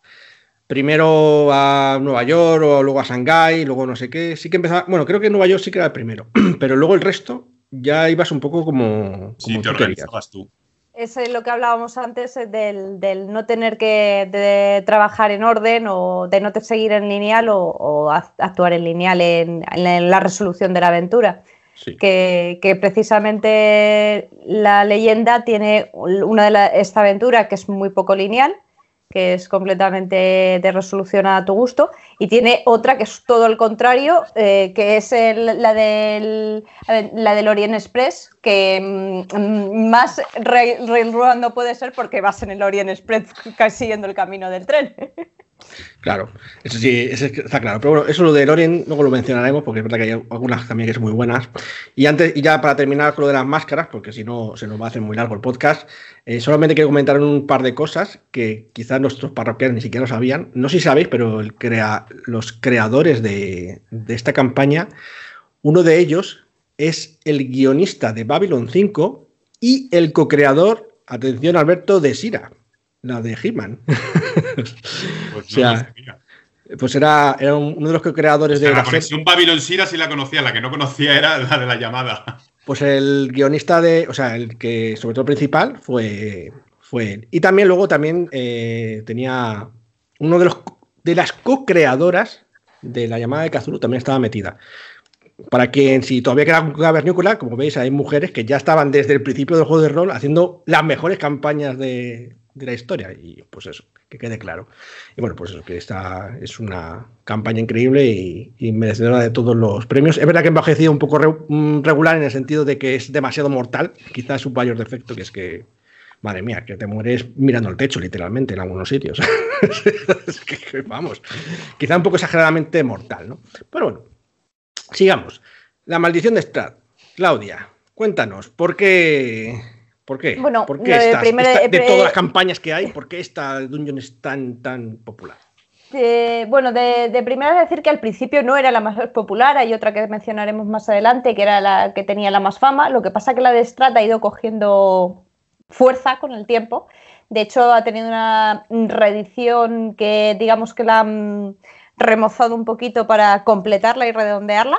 primero a Nueva York o luego a Shanghái, luego no sé qué. Sí que empezaba, bueno, creo que Nueva York sí que era el primero, pero luego el resto ya ibas un poco como, Sí, te querías. organizabas tú. Es lo que hablábamos antes eh, del, del no tener que de trabajar en orden o de no te seguir en lineal o, o ac- actuar en lineal en, en la resolución de la aventura. Sí. que, que precisamente la leyenda tiene una de la- esta aventura que es muy poco lineal, que es completamente de resolución a tu gusto, y tiene otra que es todo el contrario, eh, que es la, del, la Orient Express, que mm, más Rail- Railroad no puede ser porque vas en el Orient Express siguiendo el camino del tren. Claro, eso sí, eso está claro. Pero bueno, eso lo de Lorien luego lo mencionaremos porque es verdad que hay algunas también que son muy buenas. Y antes, y ya para terminar con lo de las máscaras, porque si no se nos va a hacer muy largo el podcast, eh, solamente quiero comentar un par de cosas que quizás nuestros parroquianos ni siquiera lo sabían. No sé si sabéis, pero los creadores de, de esta campaña, uno de ellos es el guionista de Babylon 5 y el co-creador, atención Alberto, de Sira, la de He-Man. Pues no O sea, sabía. Pues era, era un- uno de los co-creadores de la la serie. conexión Babylon Sira sí la conocía, la que no conocía era la de la llamada. Pues el guionista de, o sea, el que sobre todo principal fue, fue él. Y también luego también eh, tenía uno de los de las co-creadoras de la llamada de Cthulhu también estaba metida. Para quien, si todavía queda cavernícola, como veis, hay mujeres que ya estaban desde el principio del juego de rol haciendo las mejores campañas de, de la historia. Y pues eso, que quede claro. Y bueno, pues eso, que esta es una campaña increíble y, merecedora de todos los premios. Es verdad que envejecido un poco mm, regular en el sentido de que es demasiado mortal. Quizás su mayor defecto, que es que, madre mía, que te mueres mirando al techo, literalmente, en algunos sitios. Que, vamos, quizá un poco exageradamente mortal, ¿no? Pero bueno, sigamos. La maldición de Strad. Claudia, cuéntanos, ¿por qué? ¿Por qué? Bueno, ¿Por qué de esta- eh, todas las campañas que hay, ¿por qué esta Dungeon es tan, tan popular? Eh, bueno, de, de primera decir que al principio no era la más popular, hay otra que mencionaremos más adelante que era la que tenía la más fama, lo que pasa que la de Strat ha ido cogiendo fuerza con el tiempo, de hecho ha tenido una reedición que digamos que la han remozado un poquito para completarla y redondearla.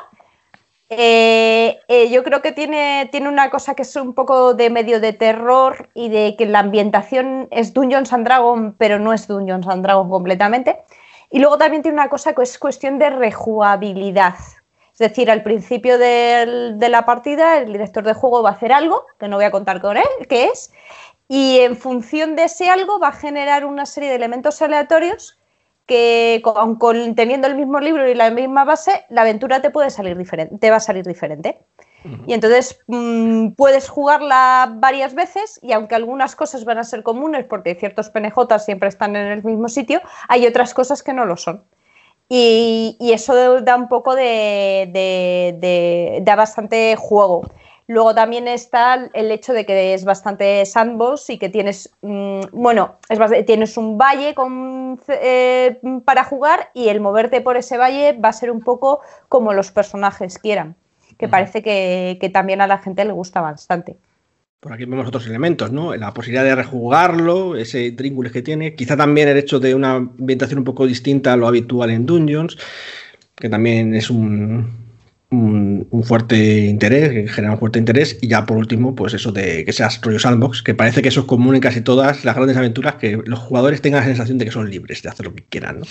Eh, eh, yo creo que tiene, tiene una cosa que es un poco de medio de terror y de que la ambientación es Dungeons and Dragons, pero no es Dungeons and Dragons completamente. Y luego también tiene una cosa que es cuestión de rejugabilidad. Es decir, al principio del- de la partida el director de juego va a hacer algo, que no voy a contar con él, qué es, y en función de ese algo va a generar una serie de elementos aleatorios que con, con- teniendo el mismo libro y la misma base, la aventura te puede salir diferente, te va a salir diferente. Y entonces mm, puedes jugarla varias veces y aunque algunas cosas van a ser comunes porque ciertos PNJ siempre están en el mismo sitio, hay otras cosas que no lo son. Y, y eso da un poco de, de- de- da bastante juego. Luego también está el hecho de que es bastante sandbox y que tienes, mm, bueno, es tienes un valle con, eh, para jugar y el moverte por ese valle va a ser un poco como los personajes quieran, que parece que, que también a la gente le gusta bastante. Por aquí vemos otros elementos, ¿no? La posibilidad de rejugarlo, ese trínculo que tiene. Quizá también el hecho de una ambientación un poco distinta a lo habitual en Dungeons, que también es un, un, un fuerte interés, que genera un fuerte interés. Y ya por último, pues eso de que seas rollo sandbox, que parece que eso es común en casi todas las grandes aventuras, que los jugadores tengan la sensación de que son libres de hacer lo que quieran, ¿no?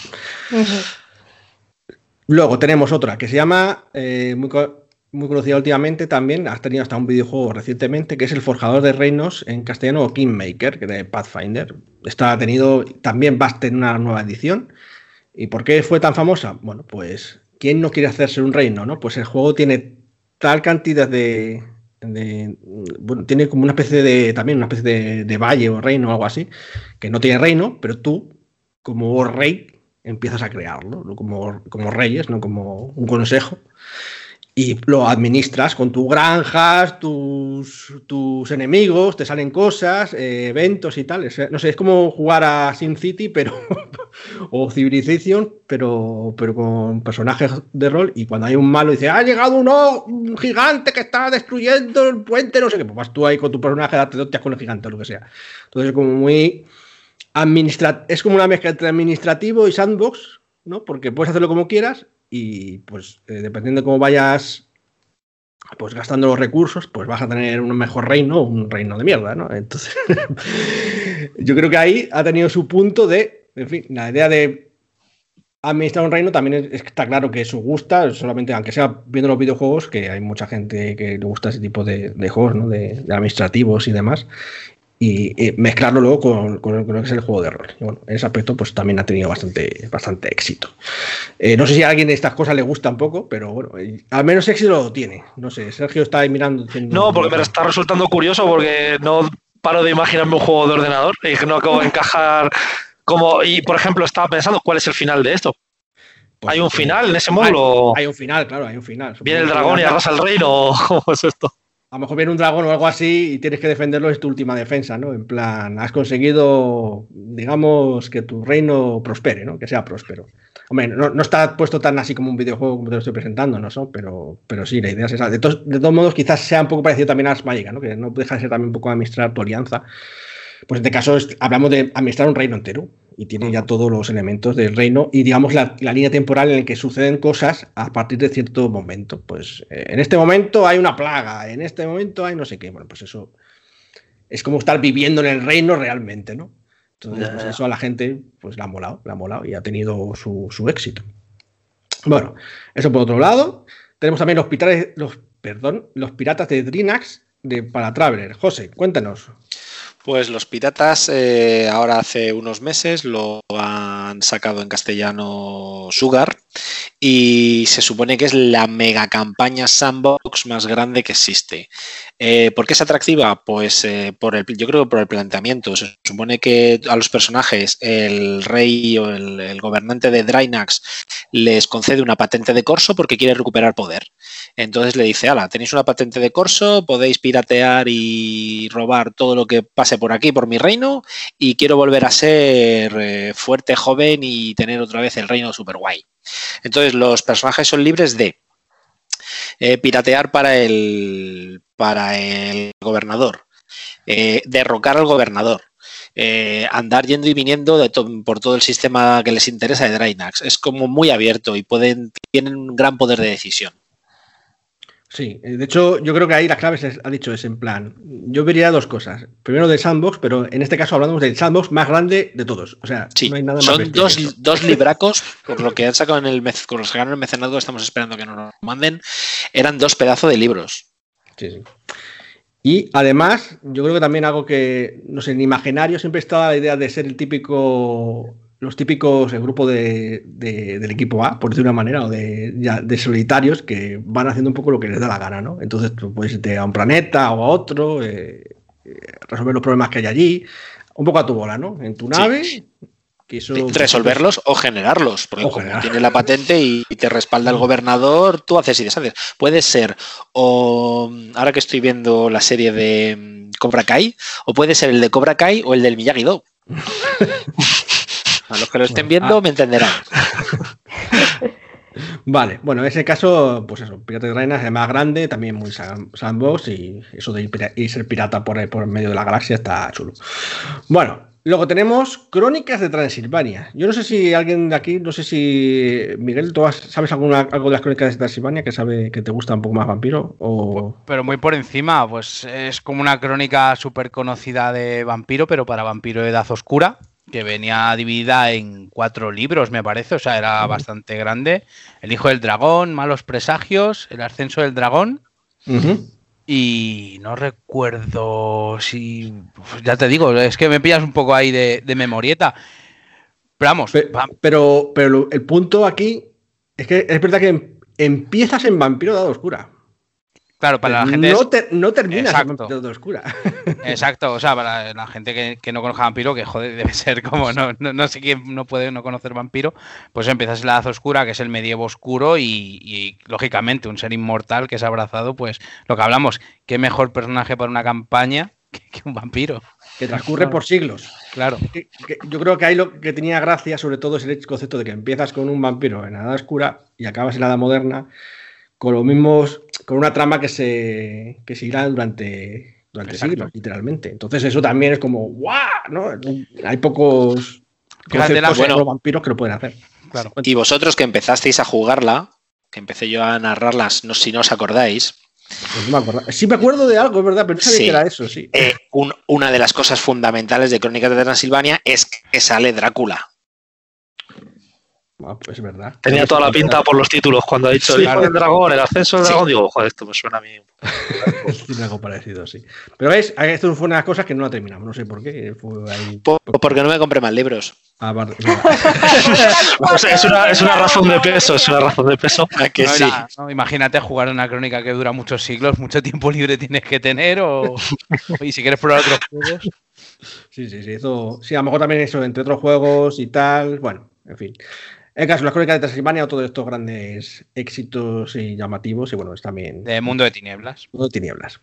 Luego tenemos otra que se llama, eh, muy, muy conocida últimamente también, has tenido hasta un videojuego recientemente, que es El Forjador de Reinos en castellano o Kingmaker, que de Pathfinder. Esta ha tenido, también va a tener una nueva edición. ¿Y por qué fue tan famosa? Bueno, pues, ¿quién no quiere hacerse un reino? no? Pues el juego tiene tal cantidad de... bueno, tiene como una especie de, también una especie de, valle o reino o algo así, que no tiene reino, pero tú, como rey, empiezas a crearlo, como, como reyes, no como un consejo, y lo administras con tus granjas, tus, tus enemigos, te salen cosas, eh, eventos y tal. Es- no sé, es como jugar a Sin City, pero o Civilization, pero, pero con personajes de rol. Y cuando hay un malo dice, ha llegado uno, un gigante que está destruyendo el puente, no sé qué, pues vas tú ahí con tu personaje, date hostias con el gigante o lo que sea. Entonces es como muy es como una mezcla entre administrativo y sandbox, ¿no? Porque puedes hacerlo como quieras y pues eh, dependiendo de cómo vayas pues gastando los recursos, pues vas a tener un mejor reino un reino de mierda, ¿no? Entonces, yo creo que ahí ha tenido su punto de, en fin, la idea de administrar un reino también está claro que eso gusta, solamente, aunque sea viendo los videojuegos, que hay mucha gente que le gusta ese tipo de, juegos, ¿no? de, administrativos y demás, y, mezclarlo luego con, lo que es el juego de rol. Y bueno, en ese aspecto pues también ha tenido bastante, bastante éxito. Eh, no sé si a alguien de estas cosas le gusta un poco, pero bueno, al menos éxito lo tiene. No sé, Sergio está ahí mirando. No, porque me está resultando curioso porque no paro de imaginarme un juego de ordenador y no acabo de encajar como, y por ejemplo, estaba pensando cuál es el final de esto. Pues ¿Hay un final en ese módulo? Hay, un final, claro, hay un final. ¿Viene el dragón y arrasa el reino? ¿Cómo es esto? A lo mejor viene un dragón o algo así y tienes que defenderlo, es tu última defensa, ¿no? En plan, has conseguido, digamos, que tu reino prospere, ¿no? Que sea próspero. Hombre, no, está puesto tan así como un videojuego como te lo estoy presentando, ¿no? Pero, pero sí, la idea es esa. De todos, de todos modos, quizás sea un poco parecido también a Ars Magica, ¿no? Que no deja de ser también un poco administrar tu alianza. Pues en este caso hablamos de administrar un reino entero y tiene ya todos los elementos del reino y digamos la, línea temporal en la que suceden cosas a partir de cierto momento. Pues eh, en este momento hay una plaga, en este momento hay no sé qué. Bueno, pues eso es como estar viviendo en el reino realmente, ¿no? Entonces, pues eso a la gente pues la ha molado, la ha molado y ha tenido su, éxito. Bueno, eso por otro lado. Tenemos también los, piratas, los, perdón, los piratas de Drinax de para Traveler. José, cuéntanos. Pues los piratas eh, ahora hace unos meses lo han sacado en castellano Sugar y se supone que es la mega campaña sandbox más grande que existe. Eh, ¿Por qué es atractiva? Pues eh, por el, yo creo que por el planteamiento. Se supone que a los personajes el rey o el, gobernante de Drynax les concede una patente de corso porque quiere recuperar poder. Entonces le dice, ala, tenéis una patente de corso, podéis piratear y robar todo lo que pase por aquí, por mi reino, y quiero volver a ser eh, fuerte, joven y tener otra vez el reino super guay. Entonces los personajes son libres de eh, piratear para el, para el gobernador, eh, derrocar al gobernador, eh, andar yendo y viniendo de por todo el sistema que les interesa de Drynax. Es como muy abierto y pueden, tienen un gran poder de decisión. Sí, eh, de hecho, yo creo que ahí las claves ha dicho es en plan. Yo vería dos cosas. Primero de sandbox, pero en este caso hablamos del sandbox más grande de todos. O sea, no hay nada más. Son dos, dos, libracos, por lo que han sacado en el, con los que el mecenado, estamos esperando que nos lo manden. Eran dos pedazos de libros. Sí, sí. Y además, yo creo que también algo que, no sé, en imaginario siempre estaba la idea de ser el típico los típicos el grupo de, del equipo A, por decir una manera, o de, de, solitarios que van haciendo un poco lo que les da la gana, ¿no? Entonces tú puedes irte a un planeta o a otro, eh, eh, resolver los problemas que hay allí, un poco a tu bola, ¿no? En tu nave. Resolverlos o generarlos, porque como tienes la patente y te respalda el gobernador, tú haces y deshaces. Puede ser, o ahora que estoy viendo la serie de mm, Cobra Kai, o puede ser el de Cobra Kai o el del Miyagi-Do. A los que lo estén viendo ah. me entenderán. Vale, bueno, en ese caso, pues eso, Pirata de Reinas es más grande, también muy sandbox y eso de ir, ser pirata por, por medio de la galaxia está chulo. Bueno, luego tenemos Crónicas de Transilvania. Yo no sé si alguien de aquí, no sé si Miguel, ¿tú sabes alguna, algo de las Crónicas de Transilvania que sabe que te gusta un poco más vampiro? O... Pero muy por encima, pues es como una crónica súper conocida de vampiro, pero para vampiro de edad oscura que venía dividida en cuatro libros, me parece, o sea, era bastante grande. El Hijo del Dragón, Malos Presagios, El Ascenso del Dragón. Y no recuerdo si. Pues ya te digo, es que me pillas un poco ahí de, memorieta. Pero vamos. Pero, pero, el punto aquí es que es verdad que empiezas en Vampiro de Oscura. Claro, para la gente. No, no termina de oscura. Exacto, o sea, para la gente que, no conozca vampiro, que joder, debe ser como no, no, sé quién no puede no conocer vampiro, pues empiezas en la edad oscura, que es el medievo oscuro, y, lógicamente un ser inmortal que es abrazado, pues lo que hablamos, qué mejor personaje para una campaña que, un vampiro. Que transcurre por siglos. Claro. yo creo que ahí lo que tenía gracia, sobre todo, es el concepto de que empiezas con un vampiro en la edad oscura y acabas en la edad moderna con los mismos, con una trama que se, que irá durante, durante siglos, literalmente. Entonces eso también es como, ¡guau! ¿no? Hay pocos los vampiros que lo pueden hacer. Y vosotros que empezasteis a jugarla, que empecé yo a narrarlas, no, si no os acordáis. Pues no me acuerdo. Sí me acuerdo de algo, es verdad, pero no sabía que era eso, sí. Eh, una de las cosas fundamentales de Crónicas de Transilvania es que sale Drácula. Ah, pues es verdad. Tenía toda la pinta por los títulos. Cuando ha dicho Sí, el hijo claro. del dragón, el ascenso del dragón, digo, joder, esto me suena a mí. Tiene algo parecido, sí. Pero ves, esto fue una de las cosas que no la terminamos, no sé por qué. Fue ahí. Po- Porque no me compré más libros. Ah, bar- O sea, es, una, es una razón de peso, es una razón de peso. ¿A que No, sí? no, imagínate jugar una crónica que dura muchos siglos, mucho tiempo libre tienes que tener o y si quieres probar otros juegos. Sí, sí, sí. Eso, sí, a lo mejor también eso, entre otros juegos y tal. Bueno, en fin. En caso, las crónicas de Transilvania, otro de estos grandes éxitos y llamativos. Y bueno, es también De Mundo de Tinieblas. Mundo de tinieblas.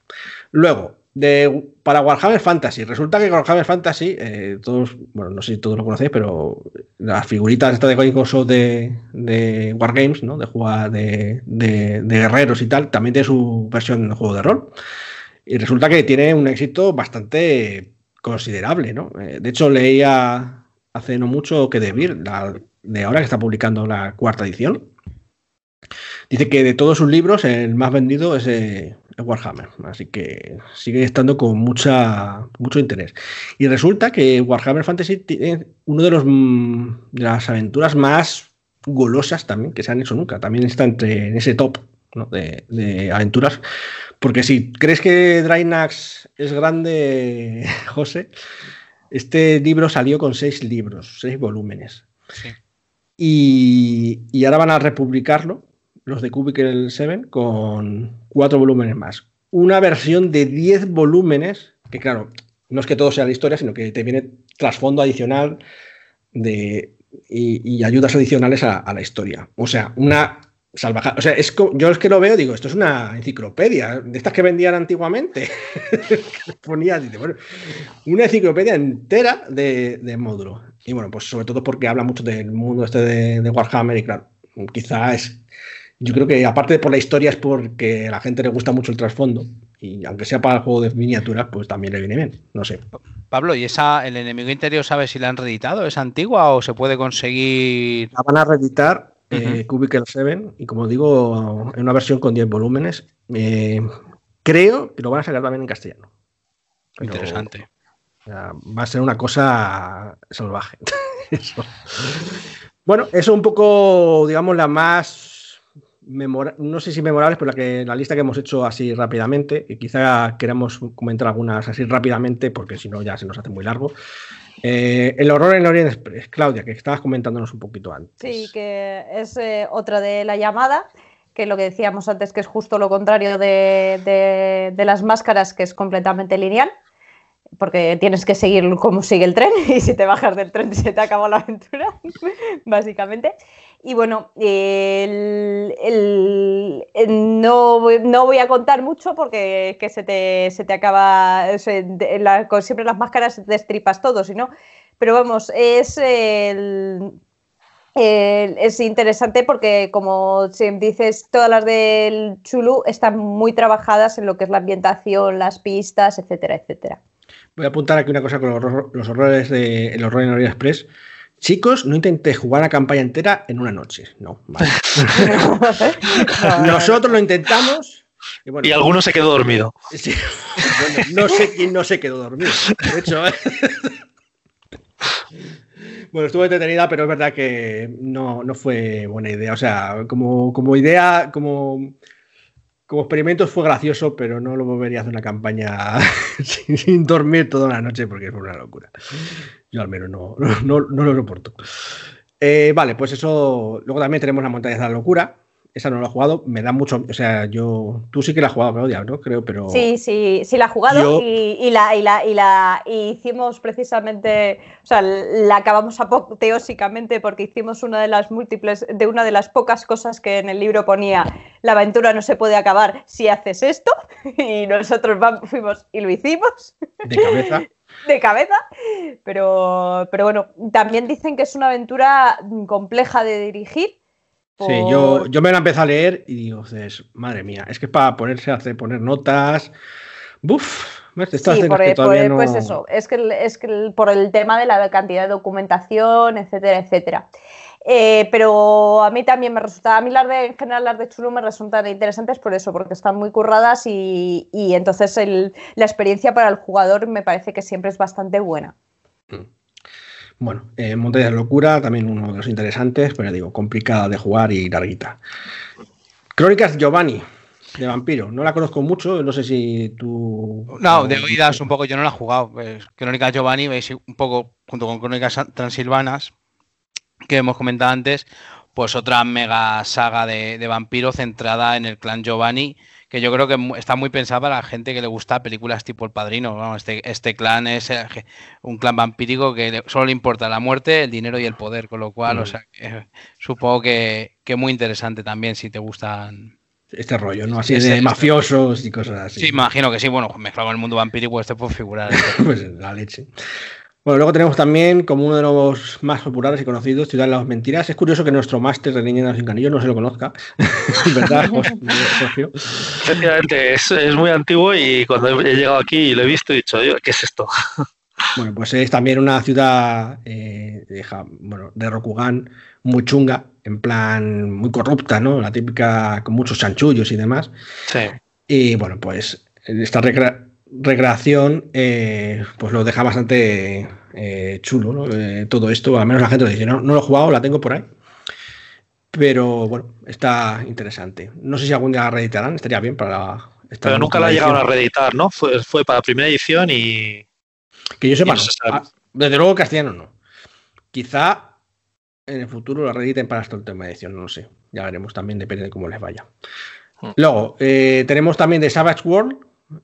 Luego, de, para Warhammer Fantasy. Resulta que Warhammer Fantasy, eh, todos, bueno, no sé si todos lo conocéis, pero las figuritas estas de Código de, de Wargames, ¿no? De jugar de, de- de guerreros y tal, también tiene su versión de juego de rol. Y resulta que tiene un éxito bastante considerable, ¿no? Eh, de hecho, leía hace no mucho que De Beer, la- de ahora que está publicando la cuarta edición, Dice que de todos sus libros el más vendido es, eh, Warhammer, así que sigue estando con mucha, mucho interés. Y resulta que Warhammer Fantasy tiene uno de, los, mm, de las aventuras más golosas también que se han hecho nunca. También está entre en ese top ¿no? de, de aventuras. Porque si crees que Drainax es grande, José, este libro salió con seis libros, seis volúmenes. Sí. Y, ahora van a republicarlo, los de Cubicle 7, con cuatro volúmenes más. Una versión de 10 volúmenes, que claro, no es que todo sea la historia, sino que te viene trasfondo adicional de, y, ayudas adicionales a, la historia. O sea, una salvaja. O sea, es yo es que lo veo, digo, esto es una enciclopedia, de estas que vendían antiguamente. Ponía, bueno, una enciclopedia entera de, de módulos. Y bueno, pues sobre todo porque habla mucho del mundo este de, de Warhammer y claro, quizá es... Yo creo que aparte de por la historia es porque a la gente le gusta mucho el trasfondo y aunque sea para el juego de miniaturas, pues también le viene bien. No sé. Pablo, ¿y esa, el enemigo interior sabe si la han reeditado? ¿Es antigua o se puede conseguir? La van a reeditar eh, Ujú. Cubicle 7 y como digo, en una versión con 10 volúmenes. Eh, creo que lo van a sacar también en castellano. Pero, Interesante. Va a ser una cosa salvaje. Bueno, eso es un poco, digamos, la más no sé si memorables, pero la que la lista que hemos hecho así rápidamente, y quizá queramos comentar algunas así rápidamente, porque si no ya se nos hace muy largo. Eh, el horror en Orient Express, Claudia, que estabas comentándonos un poquito antes. Sí, que es eh, otra de la llamada, que lo que decíamos antes, que es justo lo contrario de- de las máscaras, que es completamente lineal, porque tienes que seguir como sigue el tren, y si te bajas del tren se te acabó la aventura, básicamente. Y bueno, no, no voy a contar mucho porque es que se te, se te acaba, con siempre las máscaras destripas todo, si no. Pero vamos, es es interesante porque, como dices, todas las del Chulu están muy trabajadas en lo que es la ambientación, las pistas, etcétera, etcétera. Voy a apuntar aquí una cosa con los, horror- los horrores de El horror en Orient Express. Chicos, no intentéis jugar la campaña entera en una noche. No, vale. Nosotros lo intentamos. Y, bueno, Y alguno se quedó dormido. sí, bueno, no sé quién no se quedó dormido. De hecho, ¿eh? bueno, estuvo entretenida, pero es verdad que no, no fue buena idea. O sea, como, como idea, como, como experimento fue gracioso, pero no lo volvería a hacer una campaña sin, dormir toda la noche porque es una locura. Yo al menos no, no, no lo soporto. Eh, vale, pues eso. Luego también tenemos la montaña de la locura. Esa no la he jugado. Me da mucho. O sea, yo. Tú sí que la has jugado, Claudia, ¿no? Creo, pero. Sí, sí, sí la he jugado Yo- y, y la, y, la, y la y hicimos precisamente, o sea, la acabamos apoteósicamente porque hicimos una de las múltiples, de una de las pocas cosas que en el libro ponía, la aventura no se puede acabar si haces esto, y nosotros fuimos y lo hicimos De cabeza. de cabeza, pero, pero bueno, también dicen que es una aventura compleja de dirigir. Sí, yo, yo me la empecé a leer y digo, "Joder, madre mía, es que es para ponerse a hacer, poner notas. Buf. Estas Sí, por, que por- todavía no- pues eso, es que, es que por el tema de la cantidad de documentación, etcétera, etcétera. Eh, pero a mí también me resulta, a mí las de, en general las de Chulu me resultan interesantes por eso, porque están muy curradas y, y entonces el- la experiencia para el jugador me parece que siempre es bastante buena. Bueno, eh, Montaña de Locura, también uno de los interesantes, pero digo, complicada de jugar y larguita. Crónicas Giovanni, de vampiro. No la conozco mucho, no sé si tú. No, de oídas un poco, yo no la he jugado. Crónicas Giovanni, veis un poco junto con Crónicas Transilvanas, que hemos comentado antes, pues otra mega saga de, de vampiro centrada en el clan Giovanni, que yo creo que está muy pensada para la gente que le gusta películas tipo El Padrino. Este, este clan es eh, un clan vampírico que solo le importa la muerte, el dinero y el poder, con lo cual, o sea, que, supongo que, que muy interesante también si te gustan. Este rollo, ¿no? Así de mafiosos y cosas así. Sí, imagino que sí, bueno, mezclado con el mundo vampírico, este puede figurar. pues la leche. Bueno, luego tenemos también como uno de los más populares y conocidos, Ciudad de las Mentiras. Es curioso que nuestro máster de Leyendas sin Canillo no se lo conozca, ¿verdad, Sergio? Efectivamente, es, es muy antiguo y cuando he llegado aquí y lo he visto he dicho, "Oye, ¿qué es esto? Bueno, pues es también una ciudad eh, de, bueno, de Rokugan muy chunga, en plan muy corrupta, ¿no? La típica con muchos chanchullos y demás. Sí. Y bueno, pues esta recrea- recreación eh, pues lo deja bastante eh, chulo, ¿no? Eh, todo esto, al menos la gente lo dice, no, no lo he jugado, la tengo por ahí. Pero bueno, está interesante. No sé si algún día la reeditarán, estaría bien para esta Pero nunca la llegaron a reeditar, ¿no? Fue, fue para la primera edición y Que yo sepa, no se. Ah, desde luego castellano no. Quizá en el futuro la reediten para esta última edición, no lo sé. Ya veremos, también depende de cómo les vaya. Mm. Luego, tenemos también de Savage World,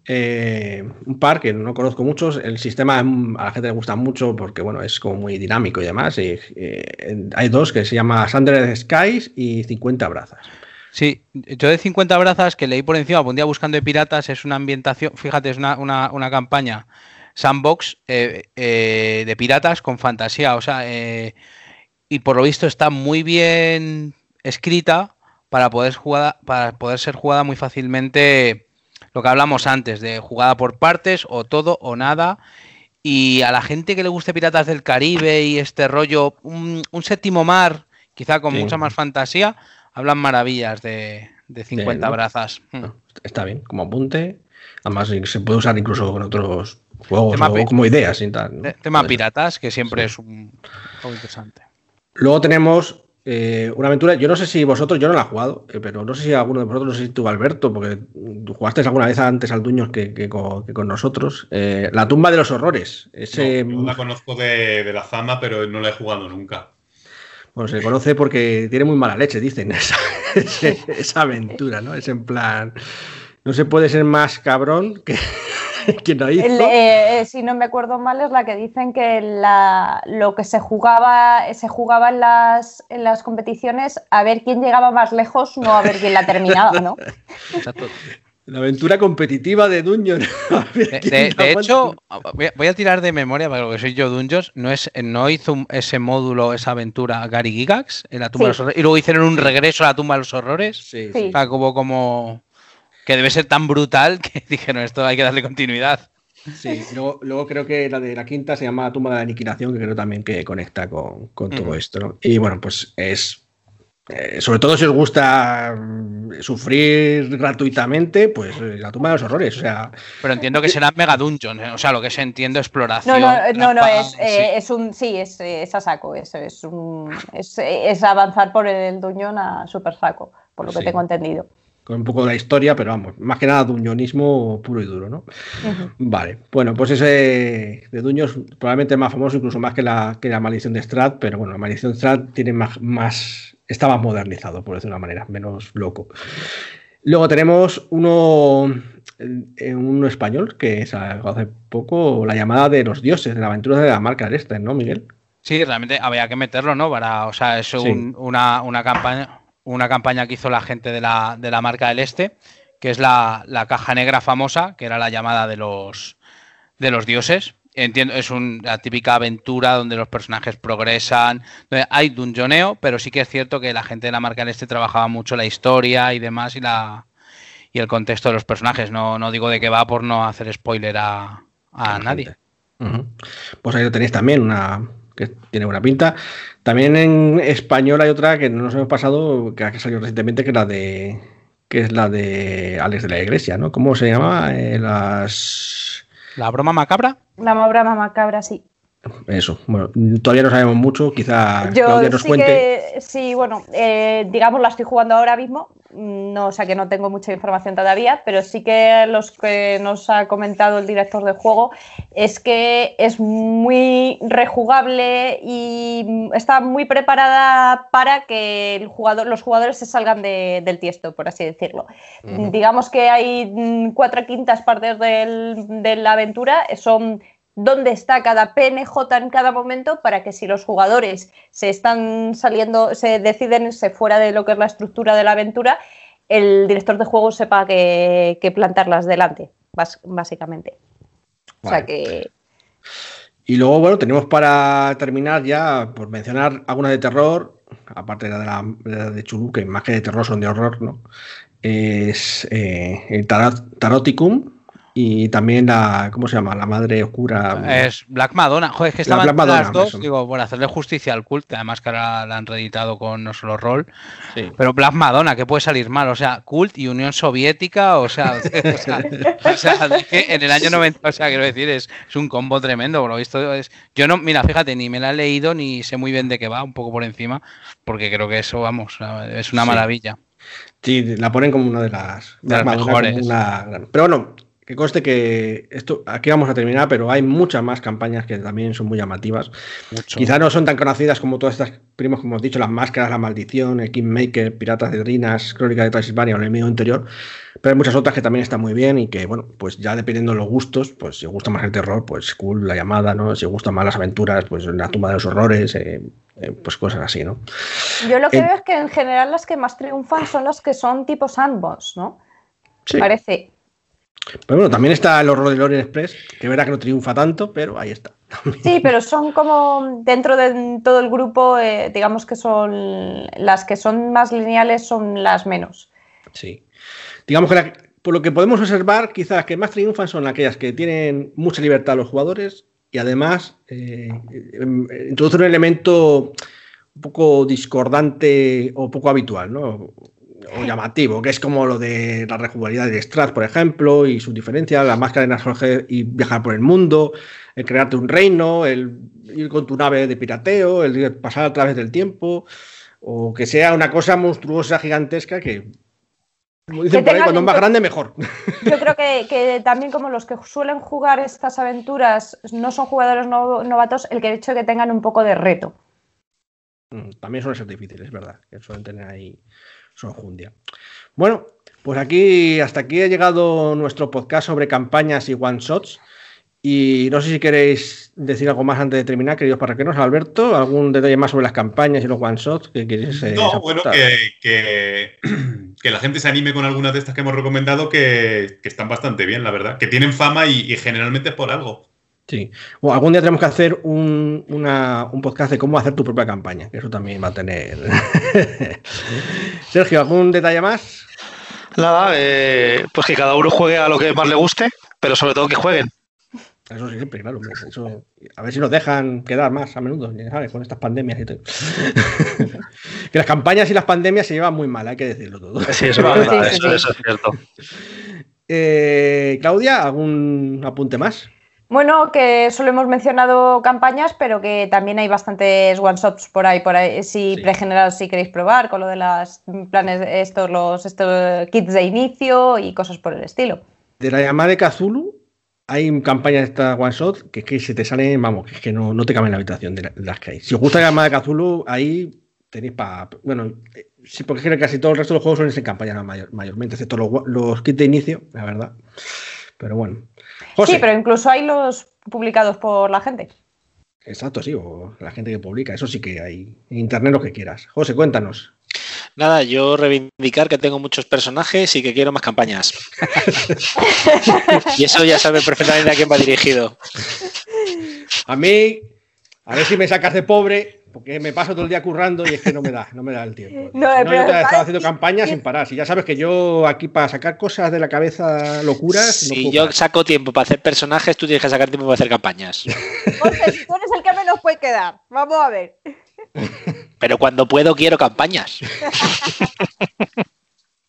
eh, un par que no conozco muchos. El sistema mm, a la gente le gusta mucho porque bueno, es como muy dinámico y demás. y, eh, hay dos que se llama Sundered Skies y 50 brazas. Sí, yo de 50 brazas que leí por encima, un día buscando de piratas, es una ambientación, fíjate, es una, una- una campaña sandbox eh, de piratas con fantasía, o sea, y por lo visto está muy bien escrita para poder, jugada, para poder ser jugada muy fácilmente, lo que hablamos antes, de jugada por partes, o todo o nada. Y a la gente que le guste Piratas del Caribe y este rollo, un, un séptimo mar, quizá con Sí. mucha más fantasía, hablan maravillas de, de 50 ¿no? brazas. Mm. No, está bien, como apunte. Además, se puede usar incluso con otros juegos Tema o pi- como ideas y tal. ¿no? Te- Tema piratas, que siempre es un algo interesante. Luego tenemos eh, una aventura. Yo no sé si vosotros, yo no la he jugado, eh, pero no sé si alguno de vosotros, no sé si tú, Alberto, porque tú jugaste alguna vez antes al Duños que, que con, que con nosotros. Eh, la tumba de los horrores. Ese, No, yo la conozco de, de la fama, pero no la he jugado nunca. bueno, se conoce porque tiene muy mala leche, dicen, esa, esa aventura, ¿no? Es en plan. No se puede ser más cabrón que quien lo hizo. El, eh, eh, si no me acuerdo mal, es la que dicen que la- lo que se jugaba, se jugaba en las, en las competiciones a ver quién llegaba más lejos, no a ver quién la terminaba, ¿no? Exacto. La aventura competitiva de Dungeon. De, de- de hecho, voy a, tirar de memoria, para lo que soy yo Dungeons, no, es, no hizo ese módulo, esa aventura Gary Gigax en la tumba de los horrores, y luego hicieron un regreso a la tumba de los horrores. Sí, Sí. O sea, como, como que debe ser tan brutal que dijeron esto hay que darle continuidad. Sí, luego, luego creo que la de la quinta se llama Tumba de la Aniquilación, que creo también que conecta con, con todo esto. ¿no? Y bueno, pues es. eh, sobre todo si os gusta mm, sufrir gratuitamente, pues eh, la tumba de los horrores. O sea, Pero entiendo que será Mega Dungeon, ¿eh? o sea, lo que se entiendo No, exploración. no, no, no, trampa, es, eh, es un, sí, es, es a saco, es, es, un, es, es avanzar por el duñón a super saco, por lo que Sí. tengo entendido. Con un poco de la historia, pero vamos, más que nada dungeonismo puro y duro, ¿no? Vale, bueno, pues ese de Duños probablemente es más famoso, incluso más que la, que la maldición de Strat, pero bueno, la maldición de Strat tiene más, más, está más modernizado, por decirlo de una manera, menos loco. Luego tenemos uno, eh, uno español que salió hace poco, la llamada de los dioses, de la aventura de la marca del Este, ¿no, Miguel? Sí, realmente había que meterlo, ¿no? Para, o sea, es un- una, una campaña, una campaña que hizo la gente de la, de la marca del Este, que es la, la caja negra famosa, que era la llamada de los de los dioses. Entiendo, es una típica aventura donde los personajes progresan. donde Hay dungeoneo, pero sí que es cierto que la gente de la marca del Este trabajaba mucho la historia y demás y la y el contexto de los personajes. No, no digo de qué va por no hacer spoiler a, a nadie. Pues ahí lo tenéis también, una que tiene buena pinta. También en español hay otra que no nos hemos pasado, que ha salido recientemente, que es la de que es la de Alex de la Iglesia, ¿no? ¿Cómo se llama? Eh, las ¿La broma macabra? La brama macabra, sí. Eso, bueno, todavía no sabemos mucho, quizá Yo Claudia nos sí cuente. que, sí, bueno, eh, digamos la estoy jugando ahora mismo, no, o sea que no tengo mucha información todavía, pero sí que los que nos ha comentado el director de juego es que es muy rejugable y está muy preparada para que el jugador, los jugadores se salgan de- del tiesto, por así decirlo. Digamos que hay mm, cuatro quintas partes del- de la aventura, son dónde está cada PNJ en cada momento para que si los jugadores se están saliendo, se deciden irse fuera de lo que es la estructura de la aventura, el director de juego sepa que, que plantarlas delante, básicamente. O sea que Y luego, bueno, tenemos para terminar ya, por mencionar algunas de terror, aparte de la de, la, de la de Chulu, que más que de terror son de horror, ¿no? Es eh, el Tarot- Taroticum y también la, ¿cómo se llama? La Madre Oscura. Es Black Madonna. Joder, es que La estaban Black Madonna, las dos, digo, por hacerle justicia al cult, que además que ahora la han reeditado con no solo rol, Sí. pero Black Madonna, ¿qué puede salir mal? O sea, cult y Unión Soviética, o sea, o sea, o sea, de que en el año 90, o sea, quiero decir, es, es un combo tremendo, por lo visto es... Yo no, mira, fíjate, ni me la he leído ni sé muy bien de qué va, un poco por encima, porque creo que eso, vamos, es una Sí. maravilla. Sí, la ponen como una de las, De las mejores. una Pero bueno, que conste que esto aquí vamos a terminar, pero hay muchas más campañas que también son muy llamativas. Mucho. Quizá no son tan conocidas como todas estas primos, como hemos dicho, las máscaras, la maldición, el Kingmaker, Piratas de Rinas, Crónica de Transilvania o el enemigo interior. Pero hay muchas otras que también están muy bien y que, bueno, pues ya dependiendo de los gustos, pues si gusta más el terror, pues cool, la llamada, ¿no? Si os gustan más las aventuras, pues la tumba de los horrores, eh, eh, pues cosas así, ¿no? yo lo que En- veo es que en general las que más triunfan son las que son tipo sandbox, ¿no? Sí. Parece. Pero bueno, también está el horror de Lorient Express, que verá que no triunfa tanto, pero ahí está. Sí, pero son como dentro de todo el grupo, eh, digamos que son las que son más lineales son las menos. Sí. Digamos que la- por lo que podemos observar, quizás las que más triunfan son aquellas que tienen mucha libertad los jugadores y además eh, em, introducen un elemento un poco discordante o poco habitual, ¿no? O llamativo, que es como lo de la rejugabilidad de Strat, por ejemplo, y sus diferencias, la máscara de Nasorge y viajar por el mundo, el crearte un reino, el ir con tu nave de pirateo, el pasar a través del tiempo, o que sea una cosa monstruosa, gigantesca, que, como dicen por ahí, cuando es más grande, mejor. Yo creo que, que también como los que suelen jugar estas aventuras no son jugadores no- novatos, el que hecho de que tengan un poco de reto. Mm, También suelen ser difíciles, es verdad, que suelen tener ahí su enjundia. Bueno, pues aquí, hasta aquí ha llegado nuestro podcast sobre campañas y one-shots. Y no sé si queréis decir algo más antes de terminar, queridos parraqueros. Alberto, ¿algún detalle más sobre las campañas y los one-shots que queréis eh, No, bueno, que, que la gente se anime con algunas de estas que hemos recomendado que, que están bastante bien, la verdad. Que tienen fama y, y generalmente es por algo. Sí. Bueno, algún día tenemos que hacer un, una- un podcast de cómo hacer tu propia campaña, que eso también va a tener. Sergio, ¿algún detalle más? Nada, eh, pues que cada uno juegue a lo que más le guste, pero sobre todo que jueguen. Eso sí, siempre, claro. hombre, Eso, a ver si nos dejan quedar más a menudo, ¿sabes? Con estas pandemias y todo. que las campañas y las pandemias se llevan muy mal, hay que decirlo todo. Sí, eso, verdad, sí, eso- sí. eso es cierto. Eh, Claudia, ¿algún apunte más? Bueno, que solo hemos mencionado campañas, pero que también hay bastantes one-shots por ahí, por ahí, si Sí. pregenerados si queréis probar, con lo de los planes, estos, los estos kits de inicio y cosas por el estilo. De la llamada de Kazulu, hay campañas de esta one shot que, es que se te salen, vamos, que es que no, no te caben en la habitación de, la- de las que hay. Si os gusta la llamada de Kazulu, ahí tenéis para. Bueno, eh, sí, porque es que casi todo el resto de los juegos son en campaña mayor- mayormente, excepto los, los kits de inicio, la verdad. Pero bueno. José. Sí, pero incluso hay los publicados por la gente. Exacto, sí, o la gente que publica, eso sí que hay. En internet lo que quieras. José, cuéntanos. Nada, yo reivindicar que tengo muchos personajes y que quiero más campañas. y eso ya sabe perfectamente a quién va dirigido. A mí, a ver si me sacas de pobre, porque me paso todo el día currando y es que no me da, no me da el tiempo. No, Si pero yo te he ¿sabes estado haciendo campañas sin parar. Si ya sabes que yo aquí para sacar cosas de la cabeza, locuras, no Si yo parar. saco tiempo para hacer personajes, tú tienes que sacar tiempo para hacer campañas. José, tú eres el que menos puede quedar. Vamos a ver. Pero cuando puedo, quiero campañas.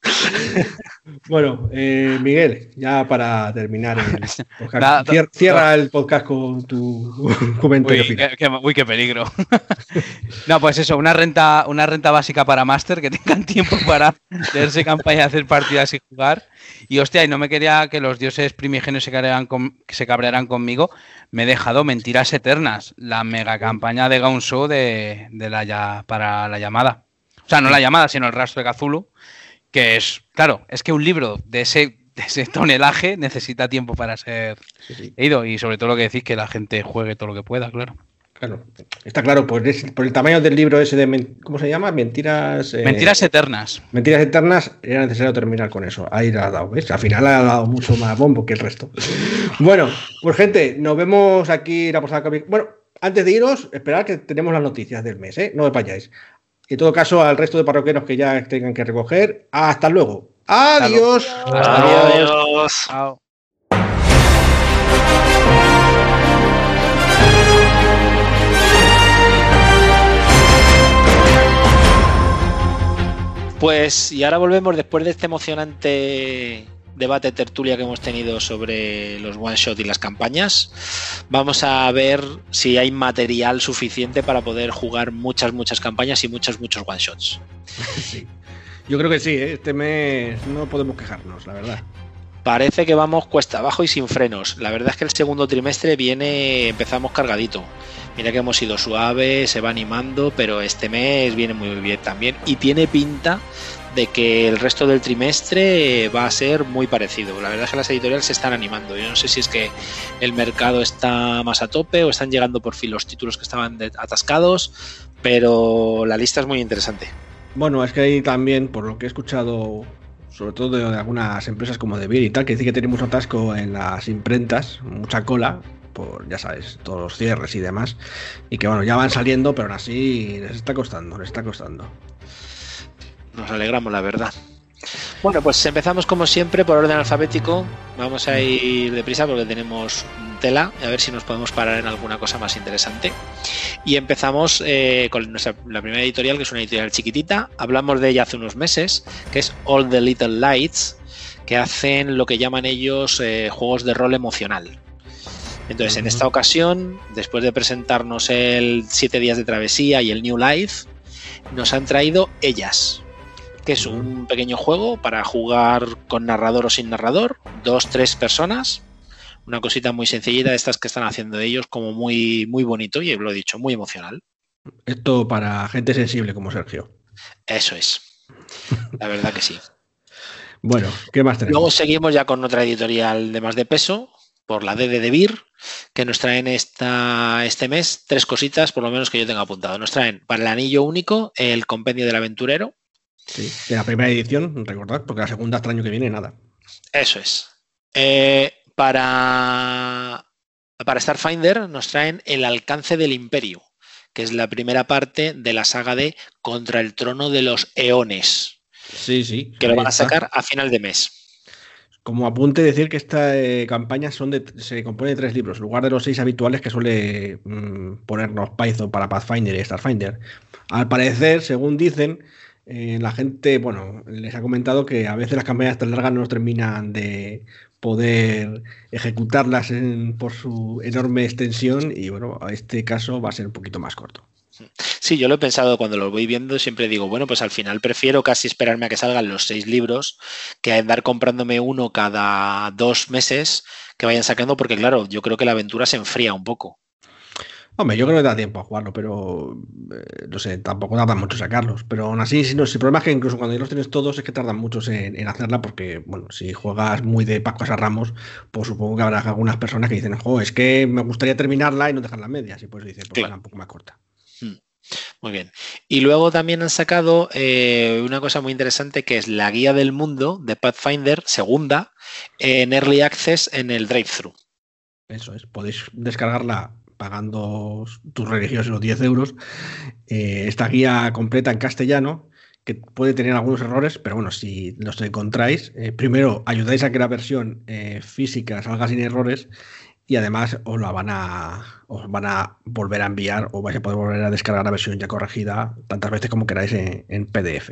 Bueno, eh, Miguel, ya para terminar el podcast, cierra el podcast con tu comentario uy, Qué, uy, qué peligro. no, pues eso, una renta, una renta básica para Master, que tengan tiempo para leerse campaña, hacer partidas y jugar. Y hostia, y no me quería que los dioses primigenios se cabrearan, se cabrearan conmigo. Me he dejado Mentiras Eternas, la mega campaña de Gaunso de, de la, para la llamada. O sea, no la llamada, sino el rastro de Cthulhu que es, claro, es que un libro de ese, de ese tonelaje necesita tiempo para ser leído y sobre todo lo que decís, que la gente juegue todo lo que pueda, claro. Claro, está claro, por, por el tamaño del libro ese de, ¿cómo se llama? Mentiras... Eh, Mentiras Eternas. Mentiras Eternas, era necesario terminar con eso. Ahí la ha dado, ¿ves? Al final ha dado mucho más bombo que el resto. bueno, pues gente, nos vemos aquí la posada. Bueno, antes de iros, esperad que tenemos las noticias del mes, ¿eh? No me vayáis. En todo caso, al resto de parroqueros que ya tengan que recoger, hasta luego. Adiós. Adiós. Adiós. Pues y ahora volvemos después de este emocionante debate tertulia que hemos tenido sobre los one shot y las campañas. Vamos a ver si hay material suficiente para poder jugar muchas, muchas campañas y muchos, muchos one shots. Sí. Yo creo que sí, ¿eh? este mes no podemos quejarnos, la verdad. Parece que vamos cuesta abajo y sin frenos. La verdad es que el segundo trimestre viene, empezamos cargadito. Mira que hemos ido suave, se va animando, pero este mes viene muy bien también. Y tiene pinta de que el resto del trimestre va a ser muy parecido. La verdad es que las editoriales se están animando. Yo no sé si es que el mercado está más a tope o están llegando por fin los títulos que estaban atascados, pero la lista es muy interesante. Bueno, es que hay también, por lo que he escuchado, sobre todo de algunas empresas como De y tal, que dice que tenemos atasco en las imprentas, mucha cola, por, ya sabes, todos los cierres y demás, y que bueno, ya van saliendo, pero aún así les está costando, les está costando. Nos alegramos, la verdad. Bueno, pues empezamos como siempre por orden alfabético. Vamos a ir deprisa porque tenemos tela, a ver si nos podemos parar en alguna cosa más interesante. Y empezamos eh, con nuestra, la primera editorial, que es una editorial chiquitita. Hablamos de ella hace unos meses, que es All the Little Lights, que hacen lo que llaman ellos eh, juegos de rol emocional. Entonces, en esta ocasión, después de presentarnos el 7 días de travesía y el New Life, nos han traído ellas, que es un pequeño juego para jugar con narrador o sin narrador, dos, tres personas. Una cosita muy sencillita de estas que están haciendo ellos, como muy, muy bonito, y lo he dicho, muy emocional. Esto para gente sensible como Sergio. Eso es. La verdad que sí. bueno, ¿qué más tenemos? Luego seguimos ya con otra editorial de más de peso, por la DD de Beer, que nos traen esta, este mes tres cositas, por lo menos que yo tenga apuntado. Nos traen para el anillo único el compendio del aventurero, Sí, de la primera edición, recordad, porque la segunda hasta el año que viene nada. Eso es. Eh, para, para Starfinder nos traen El alcance del imperio, que es la primera parte de la saga de Contra el trono de los eones. Sí, sí. Que lo van a sacar a final de mes. Como apunte decir que esta eh, campaña son de, se compone de tres libros, en lugar de los seis habituales que suele mm, ponernos Python para Pathfinder y Starfinder. Al parecer, según dicen, eh, la gente, bueno, les ha comentado que a veces las campañas tan largas no terminan de poder ejecutarlas por su enorme extensión y bueno, a este caso va a ser un poquito más corto. Sí, yo lo he pensado cuando lo voy viendo, siempre digo, bueno, pues al final prefiero casi esperarme a que salgan los seis libros que andar comprándome uno cada dos meses que vayan sacando, porque claro, yo creo que la aventura se enfría un poco. Hombre, yo creo que da tiempo a jugarlo, pero eh, no sé, tampoco tarda mucho sacarlos. Pero aún así, si no, el problema es que incluso cuando ya los tienes todos es que tardan muchos en, hacerla, porque, bueno, si juegas muy de Pascuas a Ramos, pues supongo que habrá algunas personas que dicen, jo, es que me gustaría terminarla y no dejarla media, así pues dices, pues un poco más corta. Hmm. Muy bien. Y luego también han sacado eh, una cosa muy interesante que es la guía del mundo de Pathfinder, segunda, en Early Access en el drive-thru. Eso es, podéis descargarla pagando tus religiosos 10 euros, eh, esta guía completa en castellano, que puede tener algunos errores, pero bueno, si los encontráis, eh, primero ayudáis a que la versión eh, física salga sin errores y además os la van a, os van a volver a enviar o vais a poder volver a descargar la versión ya corregida tantas veces como queráis en PDF.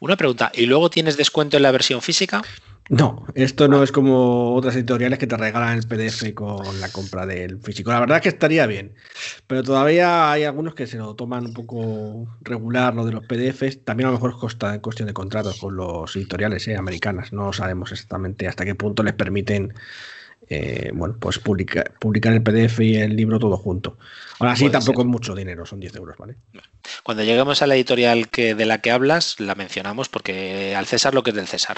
Una pregunta, ¿y luego tienes descuento en la versión física? No, esto no es como otras editoriales que te regalan el PDF con la compra del físico. La verdad es que estaría bien, pero todavía hay algunos que se lo toman un poco regular lo de los PDFs. También a lo mejor costa en cuestión de contratos con los editoriales eh, americanas. No sabemos exactamente hasta qué punto les permiten eh, bueno, pues publicar el PDF y el libro todo junto. Ahora sí, tampoco es mucho dinero, son 10 euros, ¿vale? Cuando lleguemos a la editorial que, de la que hablas, la mencionamos porque al César lo que es del César.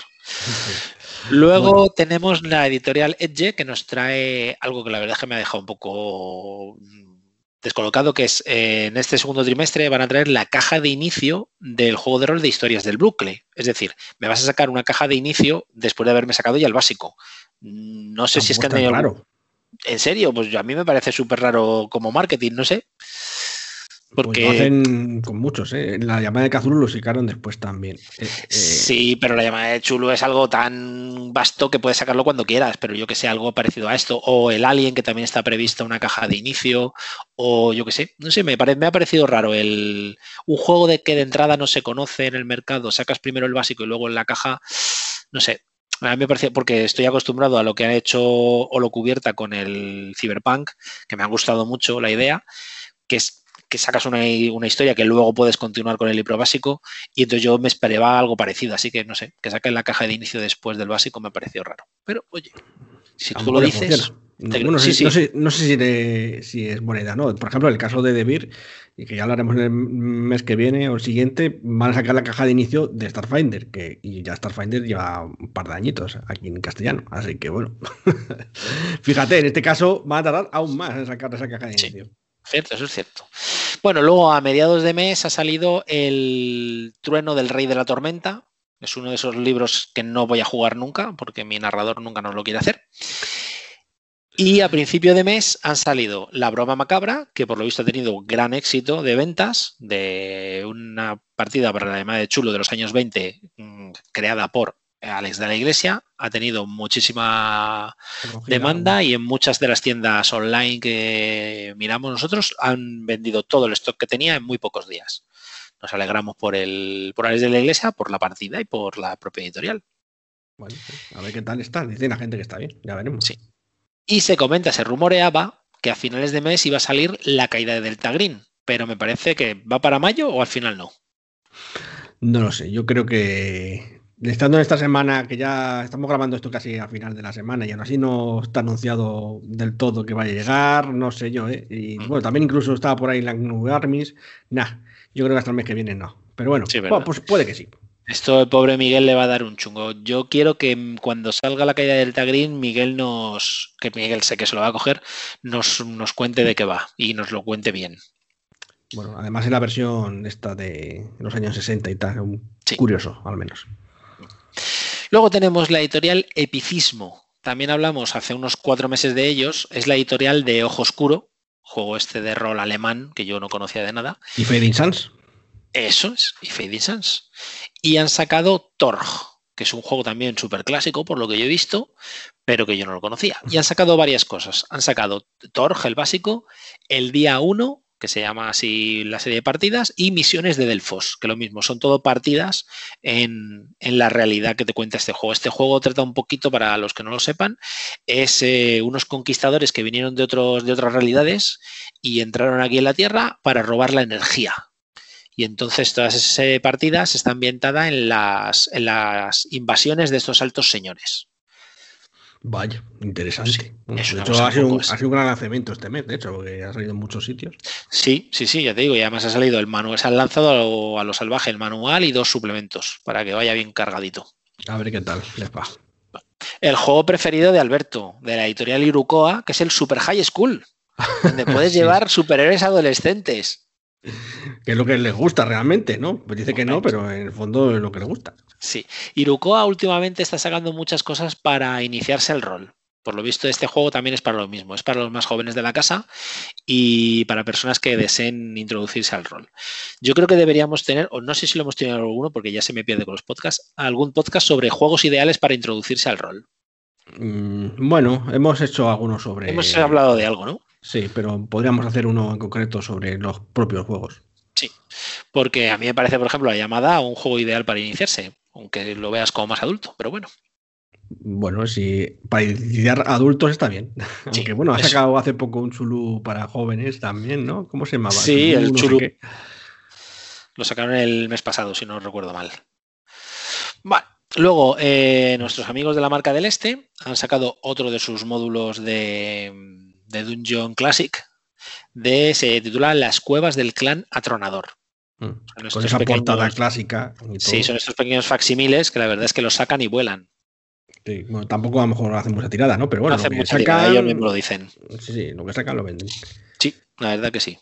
Luego tenemos la editorial Edge que nos trae algo que la verdad es que me ha dejado un poco descolocado, que es eh, en este segundo trimestre van a traer la caja de inicio del juego de rol de historias del Brooklyn. Es decir, me vas a sacar una caja de inicio después de haberme sacado ya el básico. No sé si es que han tenido... Raro. En serio, pues a mí me parece súper raro como marketing, no sé. Pues lo hacen con muchos, ¿eh? La llamada de Cthulhu lo sacaron después también. Eh, eh, sí, pero la llamada de Chulu es algo tan vasto que puedes sacarlo cuando quieras, pero yo que sé, algo parecido a esto. O el Alien, que también está previsto una caja de inicio. O yo que sé, no sé, me, me ha parecido raro el un juego de que de entrada no se conoce en el mercado, sacas primero el básico y luego en la caja, no sé, a mí me parece, porque estoy acostumbrado a lo que han hecho o lo cubierta con el Cyberpunk, que me ha gustado mucho la idea, que es que sacas una, historia que luego puedes continuar con el libro básico y entonces yo me esperaba algo parecido, así que no sé, que saquen la caja de inicio después del básico me pareció raro. Pero oye, si tú lo dices... no, sé, no, sé, si, es moneda, ¿no? Por ejemplo, el caso de Debir, y que ya hablaremos en el mes que viene o el siguiente, van a sacar la caja de inicio de Starfinder, que y ya Starfinder lleva un par de añitos aquí en castellano, así que bueno. Fíjate, en este caso van a tardar aún más en sacar esa caja de inicio. Cierto, eso es cierto. Bueno, luego a mediados de mes ha salido el Trueno del Rey de la Tormenta. Es uno de esos libros que no voy a jugar nunca porque mi narrador nunca nos lo quiere hacer. Y a principio de mes han salido La Broma Macabra, que por lo visto ha tenido gran éxito de ventas, de una partida para la llamada de Chulo de los años 20, mm, creada por Alex de la Iglesia, ha tenido muchísima demanda y en muchas de las tiendas online que miramos nosotros han vendido todo el stock que tenía en muy pocos días. Nos alegramos por el por Alex de la Iglesia, por la partida y por la propia editorial. Bueno, a ver qué tal está. Dice la gente que está bien, ya veremos. Sí. Y se comenta, se rumoreaba que a finales de mes iba a salir la caída de Delta Green, pero me parece que va para mayo o al final no. No lo sé, yo creo que Estando en esta semana, que ya estamos grabando esto casi a final de la semana y aún así no está anunciado del todo que vaya a llegar, no sé yo, ¿eh? Y bueno, también incluso estaba por ahí la New Armies. Nah, yo creo que hasta el mes que viene no. Pero bueno, pues puede que sí. Esto el pobre Miguel le va a dar un chungo. Yo quiero que cuando salga la caída del Green, Miguel nos, que Miguel sé que se lo va a coger, nos, nos cuente de qué va y nos lo cuente bien. Bueno, además en la versión esta de los años 60 y tal, curioso al menos. Luego tenemos la editorial Epicismo. También hablamos hace unos cuatro meses de ellos. Es la editorial de Ojo Oscuro, juego este de rol alemán que yo no conocía de nada. ¿Y Fading Sans? Eso es, y Fading Sans. Y han sacado Torg, que es un juego también súper clásico, por lo que yo he visto, pero que yo no lo conocía. Y han sacado varias cosas. Han sacado Torg, el básico, el día 1, que se llama así la serie de partidas, y Misiones de Delfos, que lo mismo, son todo partidas en, la realidad que te cuenta este juego. Este juego trata un poquito, para los que no lo sepan, es eh, unos conquistadores que vinieron de, otros, de otras realidades y entraron aquí en la Tierra para robar la energía. Y entonces todas esas partidas están ambientadas en las, en las invasiones de estos altos señores. Vaya, interesante. de hecho, ha sido, un, gran lanzamiento este mes, de hecho, porque ha salido en muchos sitios. Sí, sí, sí, ya te digo, y además ha salido el manual, se han lanzado a lo, salvaje el manual y dos suplementos para que vaya bien cargadito. A ver qué tal les va. El juego preferido de Alberto, de la editorial Irukoa, que es el Super High School, donde puedes llevar superhéroes adolescentes. Que es lo que les gusta realmente, ¿no? Pues dice que no, pero en el fondo es lo que le gusta. Sí. Irukoa últimamente está sacando muchas cosas para iniciarse el rol. Por lo visto, este juego también es para lo mismo. Es para los más jóvenes de la casa y para personas que deseen introducirse al rol. Yo creo que deberíamos tener, o no sé si lo hemos tenido alguno, porque ya se me pierde con los podcasts, algún podcast sobre juegos ideales para introducirse al rol. Mm, bueno, hemos hecho algunos sobre. Hemos hablado de algo, ¿no? Sí, pero podríamos hacer uno en concreto sobre los propios juegos. Sí. Porque a mí me parece, por ejemplo, la llamada un juego ideal para iniciarse, aunque lo veas como más adulto, pero bueno. Bueno, si para iniciar adultos está bien. Sí, Aunque bueno, ha sacado hace poco un chulú para jóvenes también, ¿no? ¿Cómo se llamaba? Sí, el no sé Chulú. Lo sacaron el mes pasado, si no recuerdo mal. Vale. Luego, eh, nuestros amigos de la marca del Este han sacado otro de sus módulos de, de Dungeon Classic. De, se titula Las cuevas del clan atronador. Mm. Con esa portada clásica. y todo. Sí, son estos pequeños facsimiles que la verdad es que los sacan y vuelan. Sí, bueno, tampoco a lo mejor hacen mucha tirada, ¿no? Pero bueno, no lo hacen mucha tirada, sacan- ellos mismos lo dicen. Sí, sí, lo que sacan lo venden. Sí, la verdad que sí.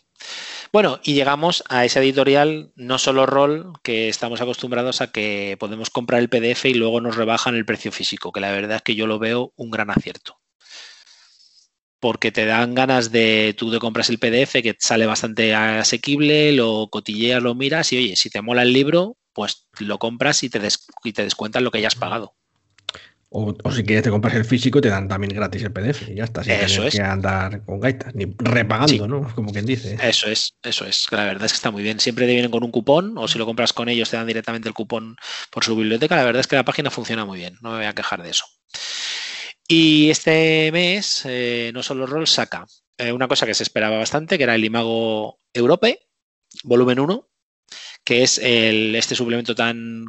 Bueno, y llegamos a esa editorial no solo rol que estamos acostumbrados a que podemos comprar el PDF y luego nos rebajan el precio físico, que la verdad es que yo lo veo un gran acierto. Porque te dan ganas de tú de compras el PDF que sale bastante asequible, lo cotilleas, lo miras y oye, si te mola el libro, pues lo compras y te, des- y te descuentan lo que ya has pagado. O, o si quieres te compras el físico, te dan también gratis el PDF y ya está, sin Eso es. que andar con gaitas, ni repagando, Sí. ¿no? Como quien dice. Eso es, eso es. La verdad es que está muy bien. Siempre te vienen con un cupón o si lo compras con ellos te dan directamente el cupón por su biblioteca. La verdad es que la página funciona muy bien. No me voy a quejar de eso. Y este mes, eh, no solo Roll saca eh, una cosa que se esperaba bastante, que era el Imago Europe, volumen 1, que es el, este suplemento tan,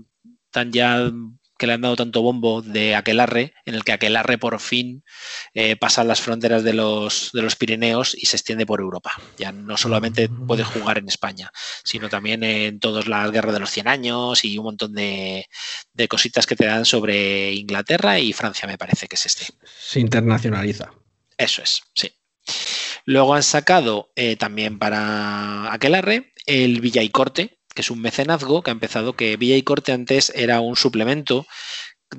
tan ya que le han dado tanto bombo de Aquelarre, en el que Aquelarre por fin eh, pasa las fronteras de los, de los Pirineos y se extiende por Europa. Ya no solamente puede jugar en España, sino también en todas las guerras de los 100 años y un montón de, de cositas que te dan sobre Inglaterra y Francia, me parece que es este. Se internacionaliza. Eso es, sí. Luego han sacado eh, también para Aquelarre el Villa y Corte, es un mecenazgo que ha empezado que Villa y Corte antes era un suplemento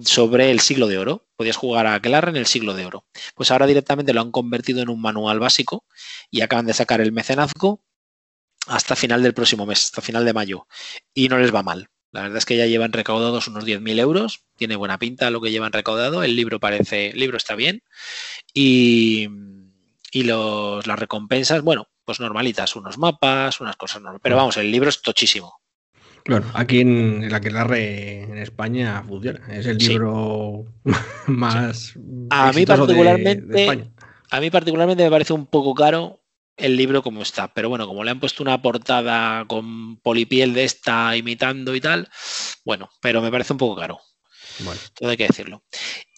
sobre el siglo de oro. Podías jugar a Aquelarre en el siglo de oro. Pues ahora directamente lo han convertido en un manual básico y acaban de sacar el mecenazgo hasta final del próximo mes, hasta final de mayo. Y no les va mal. La verdad es que ya llevan recaudados unos 10.000 euros. Tiene buena pinta lo que llevan recaudado. El libro parece, el libro está bien. Y, y los, las recompensas, bueno, pues normalitas, unos mapas, unas cosas normales. Pero vamos, el libro es tochísimo. Bueno, aquí en el Aquelarre en España funciona. Es el Sí. libro más A mí de- particularmente- de España. A mí particularmente me parece un poco caro el libro como está, pero bueno, como le han puesto una portada con polipiel de esta imitando y tal, bueno, pero me parece un poco caro. Bueno, todo hay que decirlo.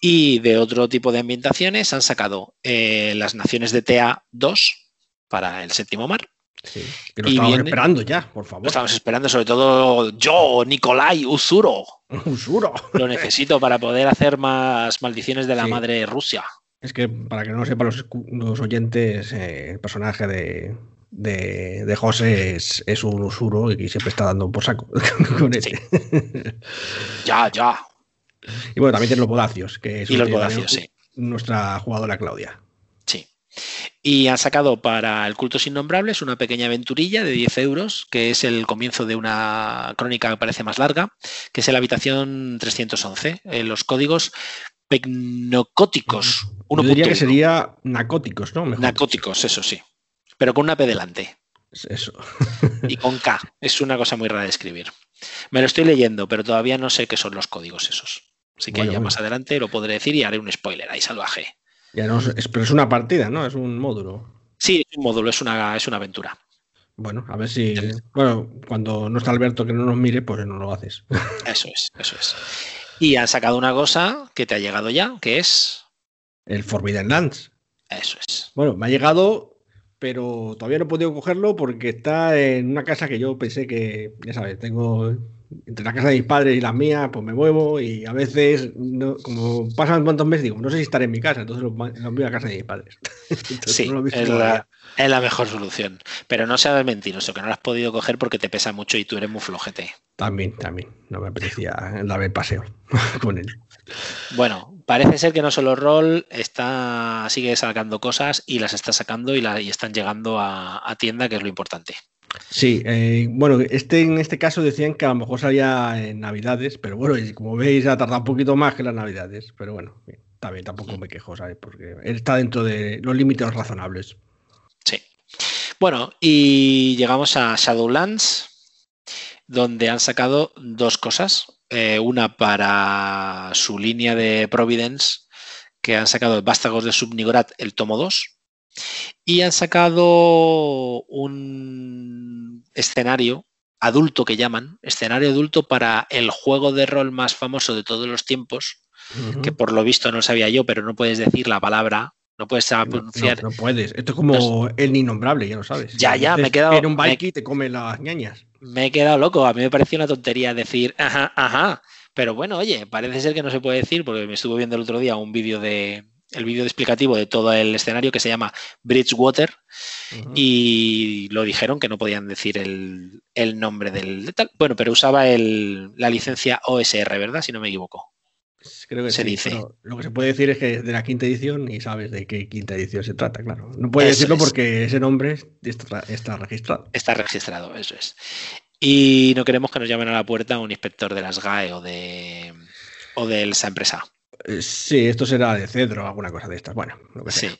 Y de otro tipo de ambientaciones han sacado eh, las Naciones de TEA 2 para el séptimo mar. sí. Que lo estábamos viene- esperando ya, por Lo favor. estamos esperando, sobre todo yo, Nicolai Usuro. Usuro. Lo necesito para poder hacer más maldiciones de la Sí. madre Rusia. Es que para que no lo sepan los, oyentes, eh, el personaje de, de, de José es, es un usuro y siempre está dando por saco con Sí. este. Ya, ya. Y bueno, también tiene los podacios, que es Y los sí. nuestra jugadora Claudia. Y han sacado para el Cultos Innombrables una pequeña aventurilla de 10 euros, que es el comienzo de una crónica que parece más larga, que es la habitación 311. Eh, los códigos pecnocóticos. Yo diría que 1.1. sería narcóticos, ¿no? Mejor. Narcóticos, eso sí. Pero con una P delante Eso. y con K. Es una cosa muy rara de escribir. Me lo estoy leyendo, pero todavía no sé qué son los códigos esos. Así que Bueno, ya bueno. más adelante lo podré decir y haré un spoiler ahí salvaje. Ya no es, pero es una partida, ¿no? Es un módulo. Sí, es un módulo, es una, es una aventura. Bueno, a ver si. Bueno, cuando no está Alberto que no nos mire, pues no lo haces. Eso es, eso es. Y han sacado una cosa que te ha llegado ya, que es. El Forbidden Lands. Eso es. Bueno, me ha llegado, pero todavía no he podido cogerlo porque está en una casa que yo pensé que, ya sabes, tengo entre la casa de mis padres y la mía, pues me muevo y a veces, no- como pasan tantos meses, digo, no sé si estaré en mi casa, entonces lo, envío a casa de mis padres. Entonces, Sí, no es la, es la mejor solución. Pero no seas mentiroso, que no lo has podido coger porque te pesa mucho y tú eres muy flojete. También, también, no me apetecía darme el paseo con él. Bueno, parece ser que no solo rol está sigue sacando cosas y las está sacando y, la- y están llegando a, a tienda, que es lo importante. Sí, eh, bueno, este en este caso decían que a lo mejor salía en Navidades, pero bueno, y como veis ha tardado un poquito más que las Navidades, pero bueno, está bien, tampoco me quejo, ¿sabes? Porque está dentro de los límites razonables. Sí. Bueno, y llegamos a Shadowlands, donde han sacado dos cosas. Eh, una para su línea de Providence, que han sacado Vástagos de Subnigorat, el tomo 2, y han sacado un escenario adulto que llaman, escenario adulto para el juego de rol más famoso de todos los tiempos, que por lo visto no sabía yo, pero no puedes decir la palabra, no puedes pronunciar. No, puedes. Esto es como el innombrable, ya lo sabes. Ya, ya, me he quedado. En un bike te come las ñañas. Me he quedado loco. A mí me pareció una tontería decir, ajá, ajá. Pero bueno, oye, parece ser que no se puede decir, porque me estuve viendo el otro día un vídeo de, el vídeo explicativo de todo el escenario que se llama Bridgewater y lo dijeron que no podían decir el, nombre del tal. Bueno, pero usaba la licencia OSR, ¿verdad? Si no me equivoco. Creo que se dice. lo que se puede decir es que es de la quinta edición y sabes de qué quinta edición se trata, claro. No puedes decirlo porque ese nombre está, está registrado. Está registrado, eso es. Y no queremos que nos llamen a la puerta un inspector de las GAE o de, o de esa empresa. Eh, sí, esto será de cedro o alguna cosa de estas. Bueno, lo que sea. Sí.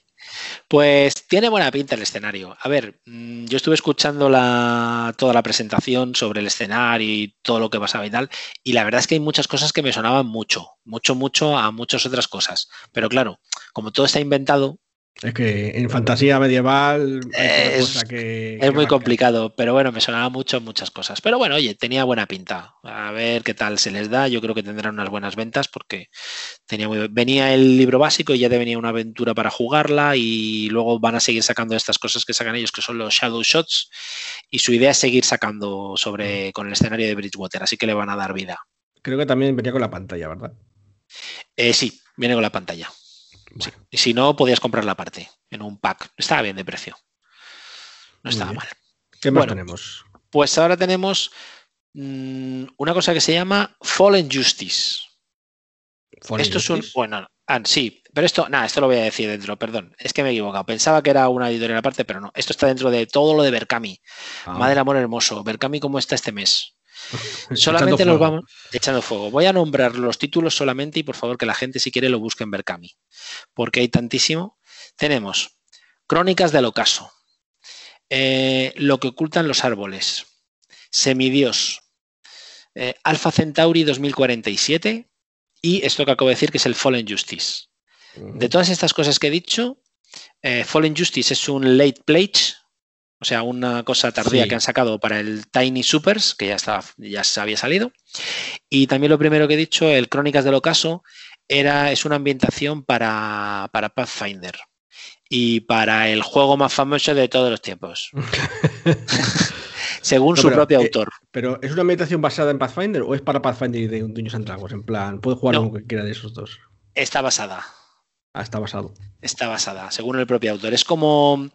Pues tiene buena pinta el escenario. A ver, mm, yo estuve escuchando la, toda la presentación sobre el escenario y todo lo que pasaba y tal, y la verdad es que hay muchas cosas que me sonaban mucho, mucho, mucho a muchas otras cosas. Pero claro, como todo está inventado, es que en fantasía medieval es, es muy complicado, pero bueno, me sonaba mucho muchas cosas. Pero bueno, oye, tenía buena pinta. A ver qué tal se les da. Yo creo que tendrán unas buenas ventas porque tenía muy... venía el libro básico y ya te venía una aventura para jugarla y luego van a seguir sacando estas cosas que sacan ellos, que son los Shadow Shots. Y su idea es seguir sacando sobre con el escenario de Bridgewater, así que le van a dar vida. Creo que también venía con la pantalla, ¿verdad? Eh, sí, viene con la pantalla. Y si no, podías comprar la parte en un pack. Estaba bien de precio. No estaba mal. ¿Qué más tenemos? Pues ahora tenemos mm, una cosa que se llama Fallen Justice. esto es un. Bueno, ah, sí, pero esto, nada, esto lo voy a decir dentro, perdón. Es que me he equivocado. Pensaba que era una editorial aparte, pero no. Esto está dentro de todo lo de Berkami. Ah. Madre amor hermoso. Berkami, ¿cómo está este mes? Solamente nos vamos echando fuego. Voy a nombrar los títulos solamente y por favor que la gente si quiere lo busque en Berkami, porque hay tantísimo. Tenemos Crónicas del Ocaso, eh, Lo que ocultan los árboles, Semidios, eh, Alpha Centauri 2047 y esto que acabo de decir que es el Fallen Justice. De todas estas cosas que he dicho, eh, Fallen Justice es un late pledge o sea, una cosa tardía que han sacado para el Tiny Supers, que ya, estaba, ya se había salido. Y también lo primero que he dicho, el Crónicas del Ocaso, era, es una ambientación para, Pathfinder y para el juego más famoso de todos los tiempos. Según su propio eh, autor. ¿Pero es una ambientación basada en Pathfinder o es para Pathfinder y de Dungeons and Dragons? En plan, puede jugar no, que quiera de esos dos. Está basada. Ah, está basado. Está basada, según el propio autor. Es como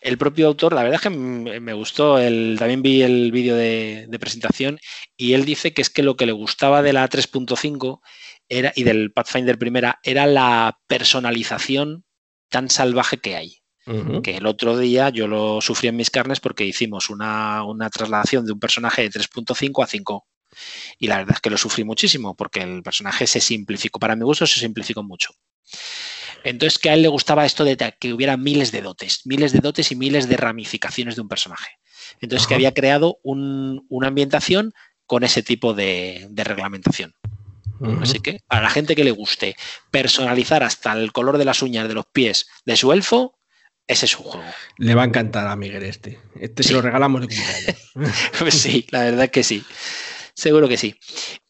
el propio autor, la verdad es que me gustó, el, también vi el vídeo de, presentación y él dice que es que lo que le gustaba de la 3.5 era, y del Pathfinder primera era la personalización tan salvaje que hay. Que el otro día yo lo sufrí en mis carnes porque hicimos una, una trasladación de un personaje de 3.5 a 5. Y la verdad es que lo sufrí muchísimo porque el personaje se simplificó, para mi gusto se simplificó mucho. Entonces, que a él le gustaba esto de que hubiera miles de dotes, miles de dotes y miles de ramificaciones de un personaje. Entonces, que había creado una ambientación con ese tipo de, reglamentación. Así que, a la gente que le guste personalizar hasta el color de las uñas de los pies de su elfo, ese es su juego. Le va a encantar a Miguel este. Este se lo regalamos de cumpleaños. pues sí, la verdad que sí. Seguro que sí.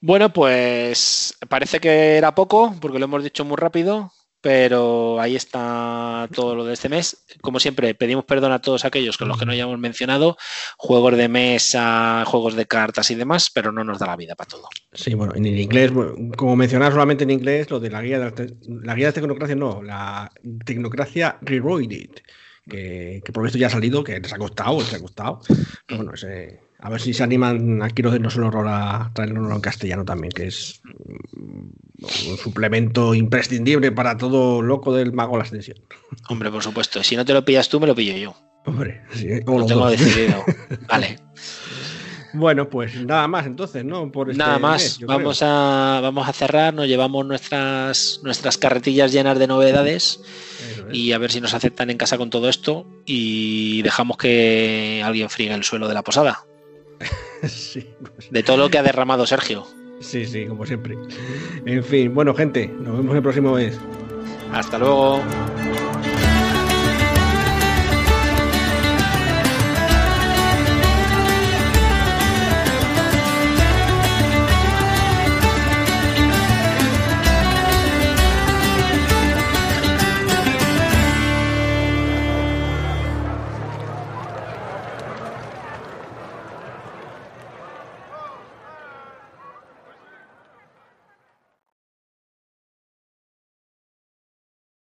Bueno, pues parece que era poco, porque lo hemos dicho muy rápido. Pero ahí está todo lo de este mes. Como siempre, pedimos perdón a todos aquellos con los que no hayamos mencionado, juegos de mesa, juegos de cartas y demás, pero no nos da la vida para todo. Sí, bueno, en inglés, como mencionar solamente en inglés, lo de la guía de la, guía de tecnocracia, no, la tecnocracia reroided, que, que por esto ya ha salido, que les ha costado, les ha costado. bueno, ese a ver si se animan aquí los de No Solo Horror a traerlo en castellano también, que es un suplemento imprescindible para todo loco del mago la ascensión. Hombre, por supuesto. Si no te lo pillas tú, me lo pillo yo. Hombre, sí, lo tengo decidido. vale. Bueno, pues nada más entonces, ¿no? Por este nada más, vamos a, vamos a cerrar, nos llevamos nuestras, nuestras carretillas llenas de novedades y a ver si nos aceptan en casa con todo esto y dejamos que alguien friegue el suelo de la posada. sí, pues, De todo lo que ha derramado Sergio. sí, sí, como siempre. En fin, bueno, gente, nos vemos el próximo mes. Hasta luego.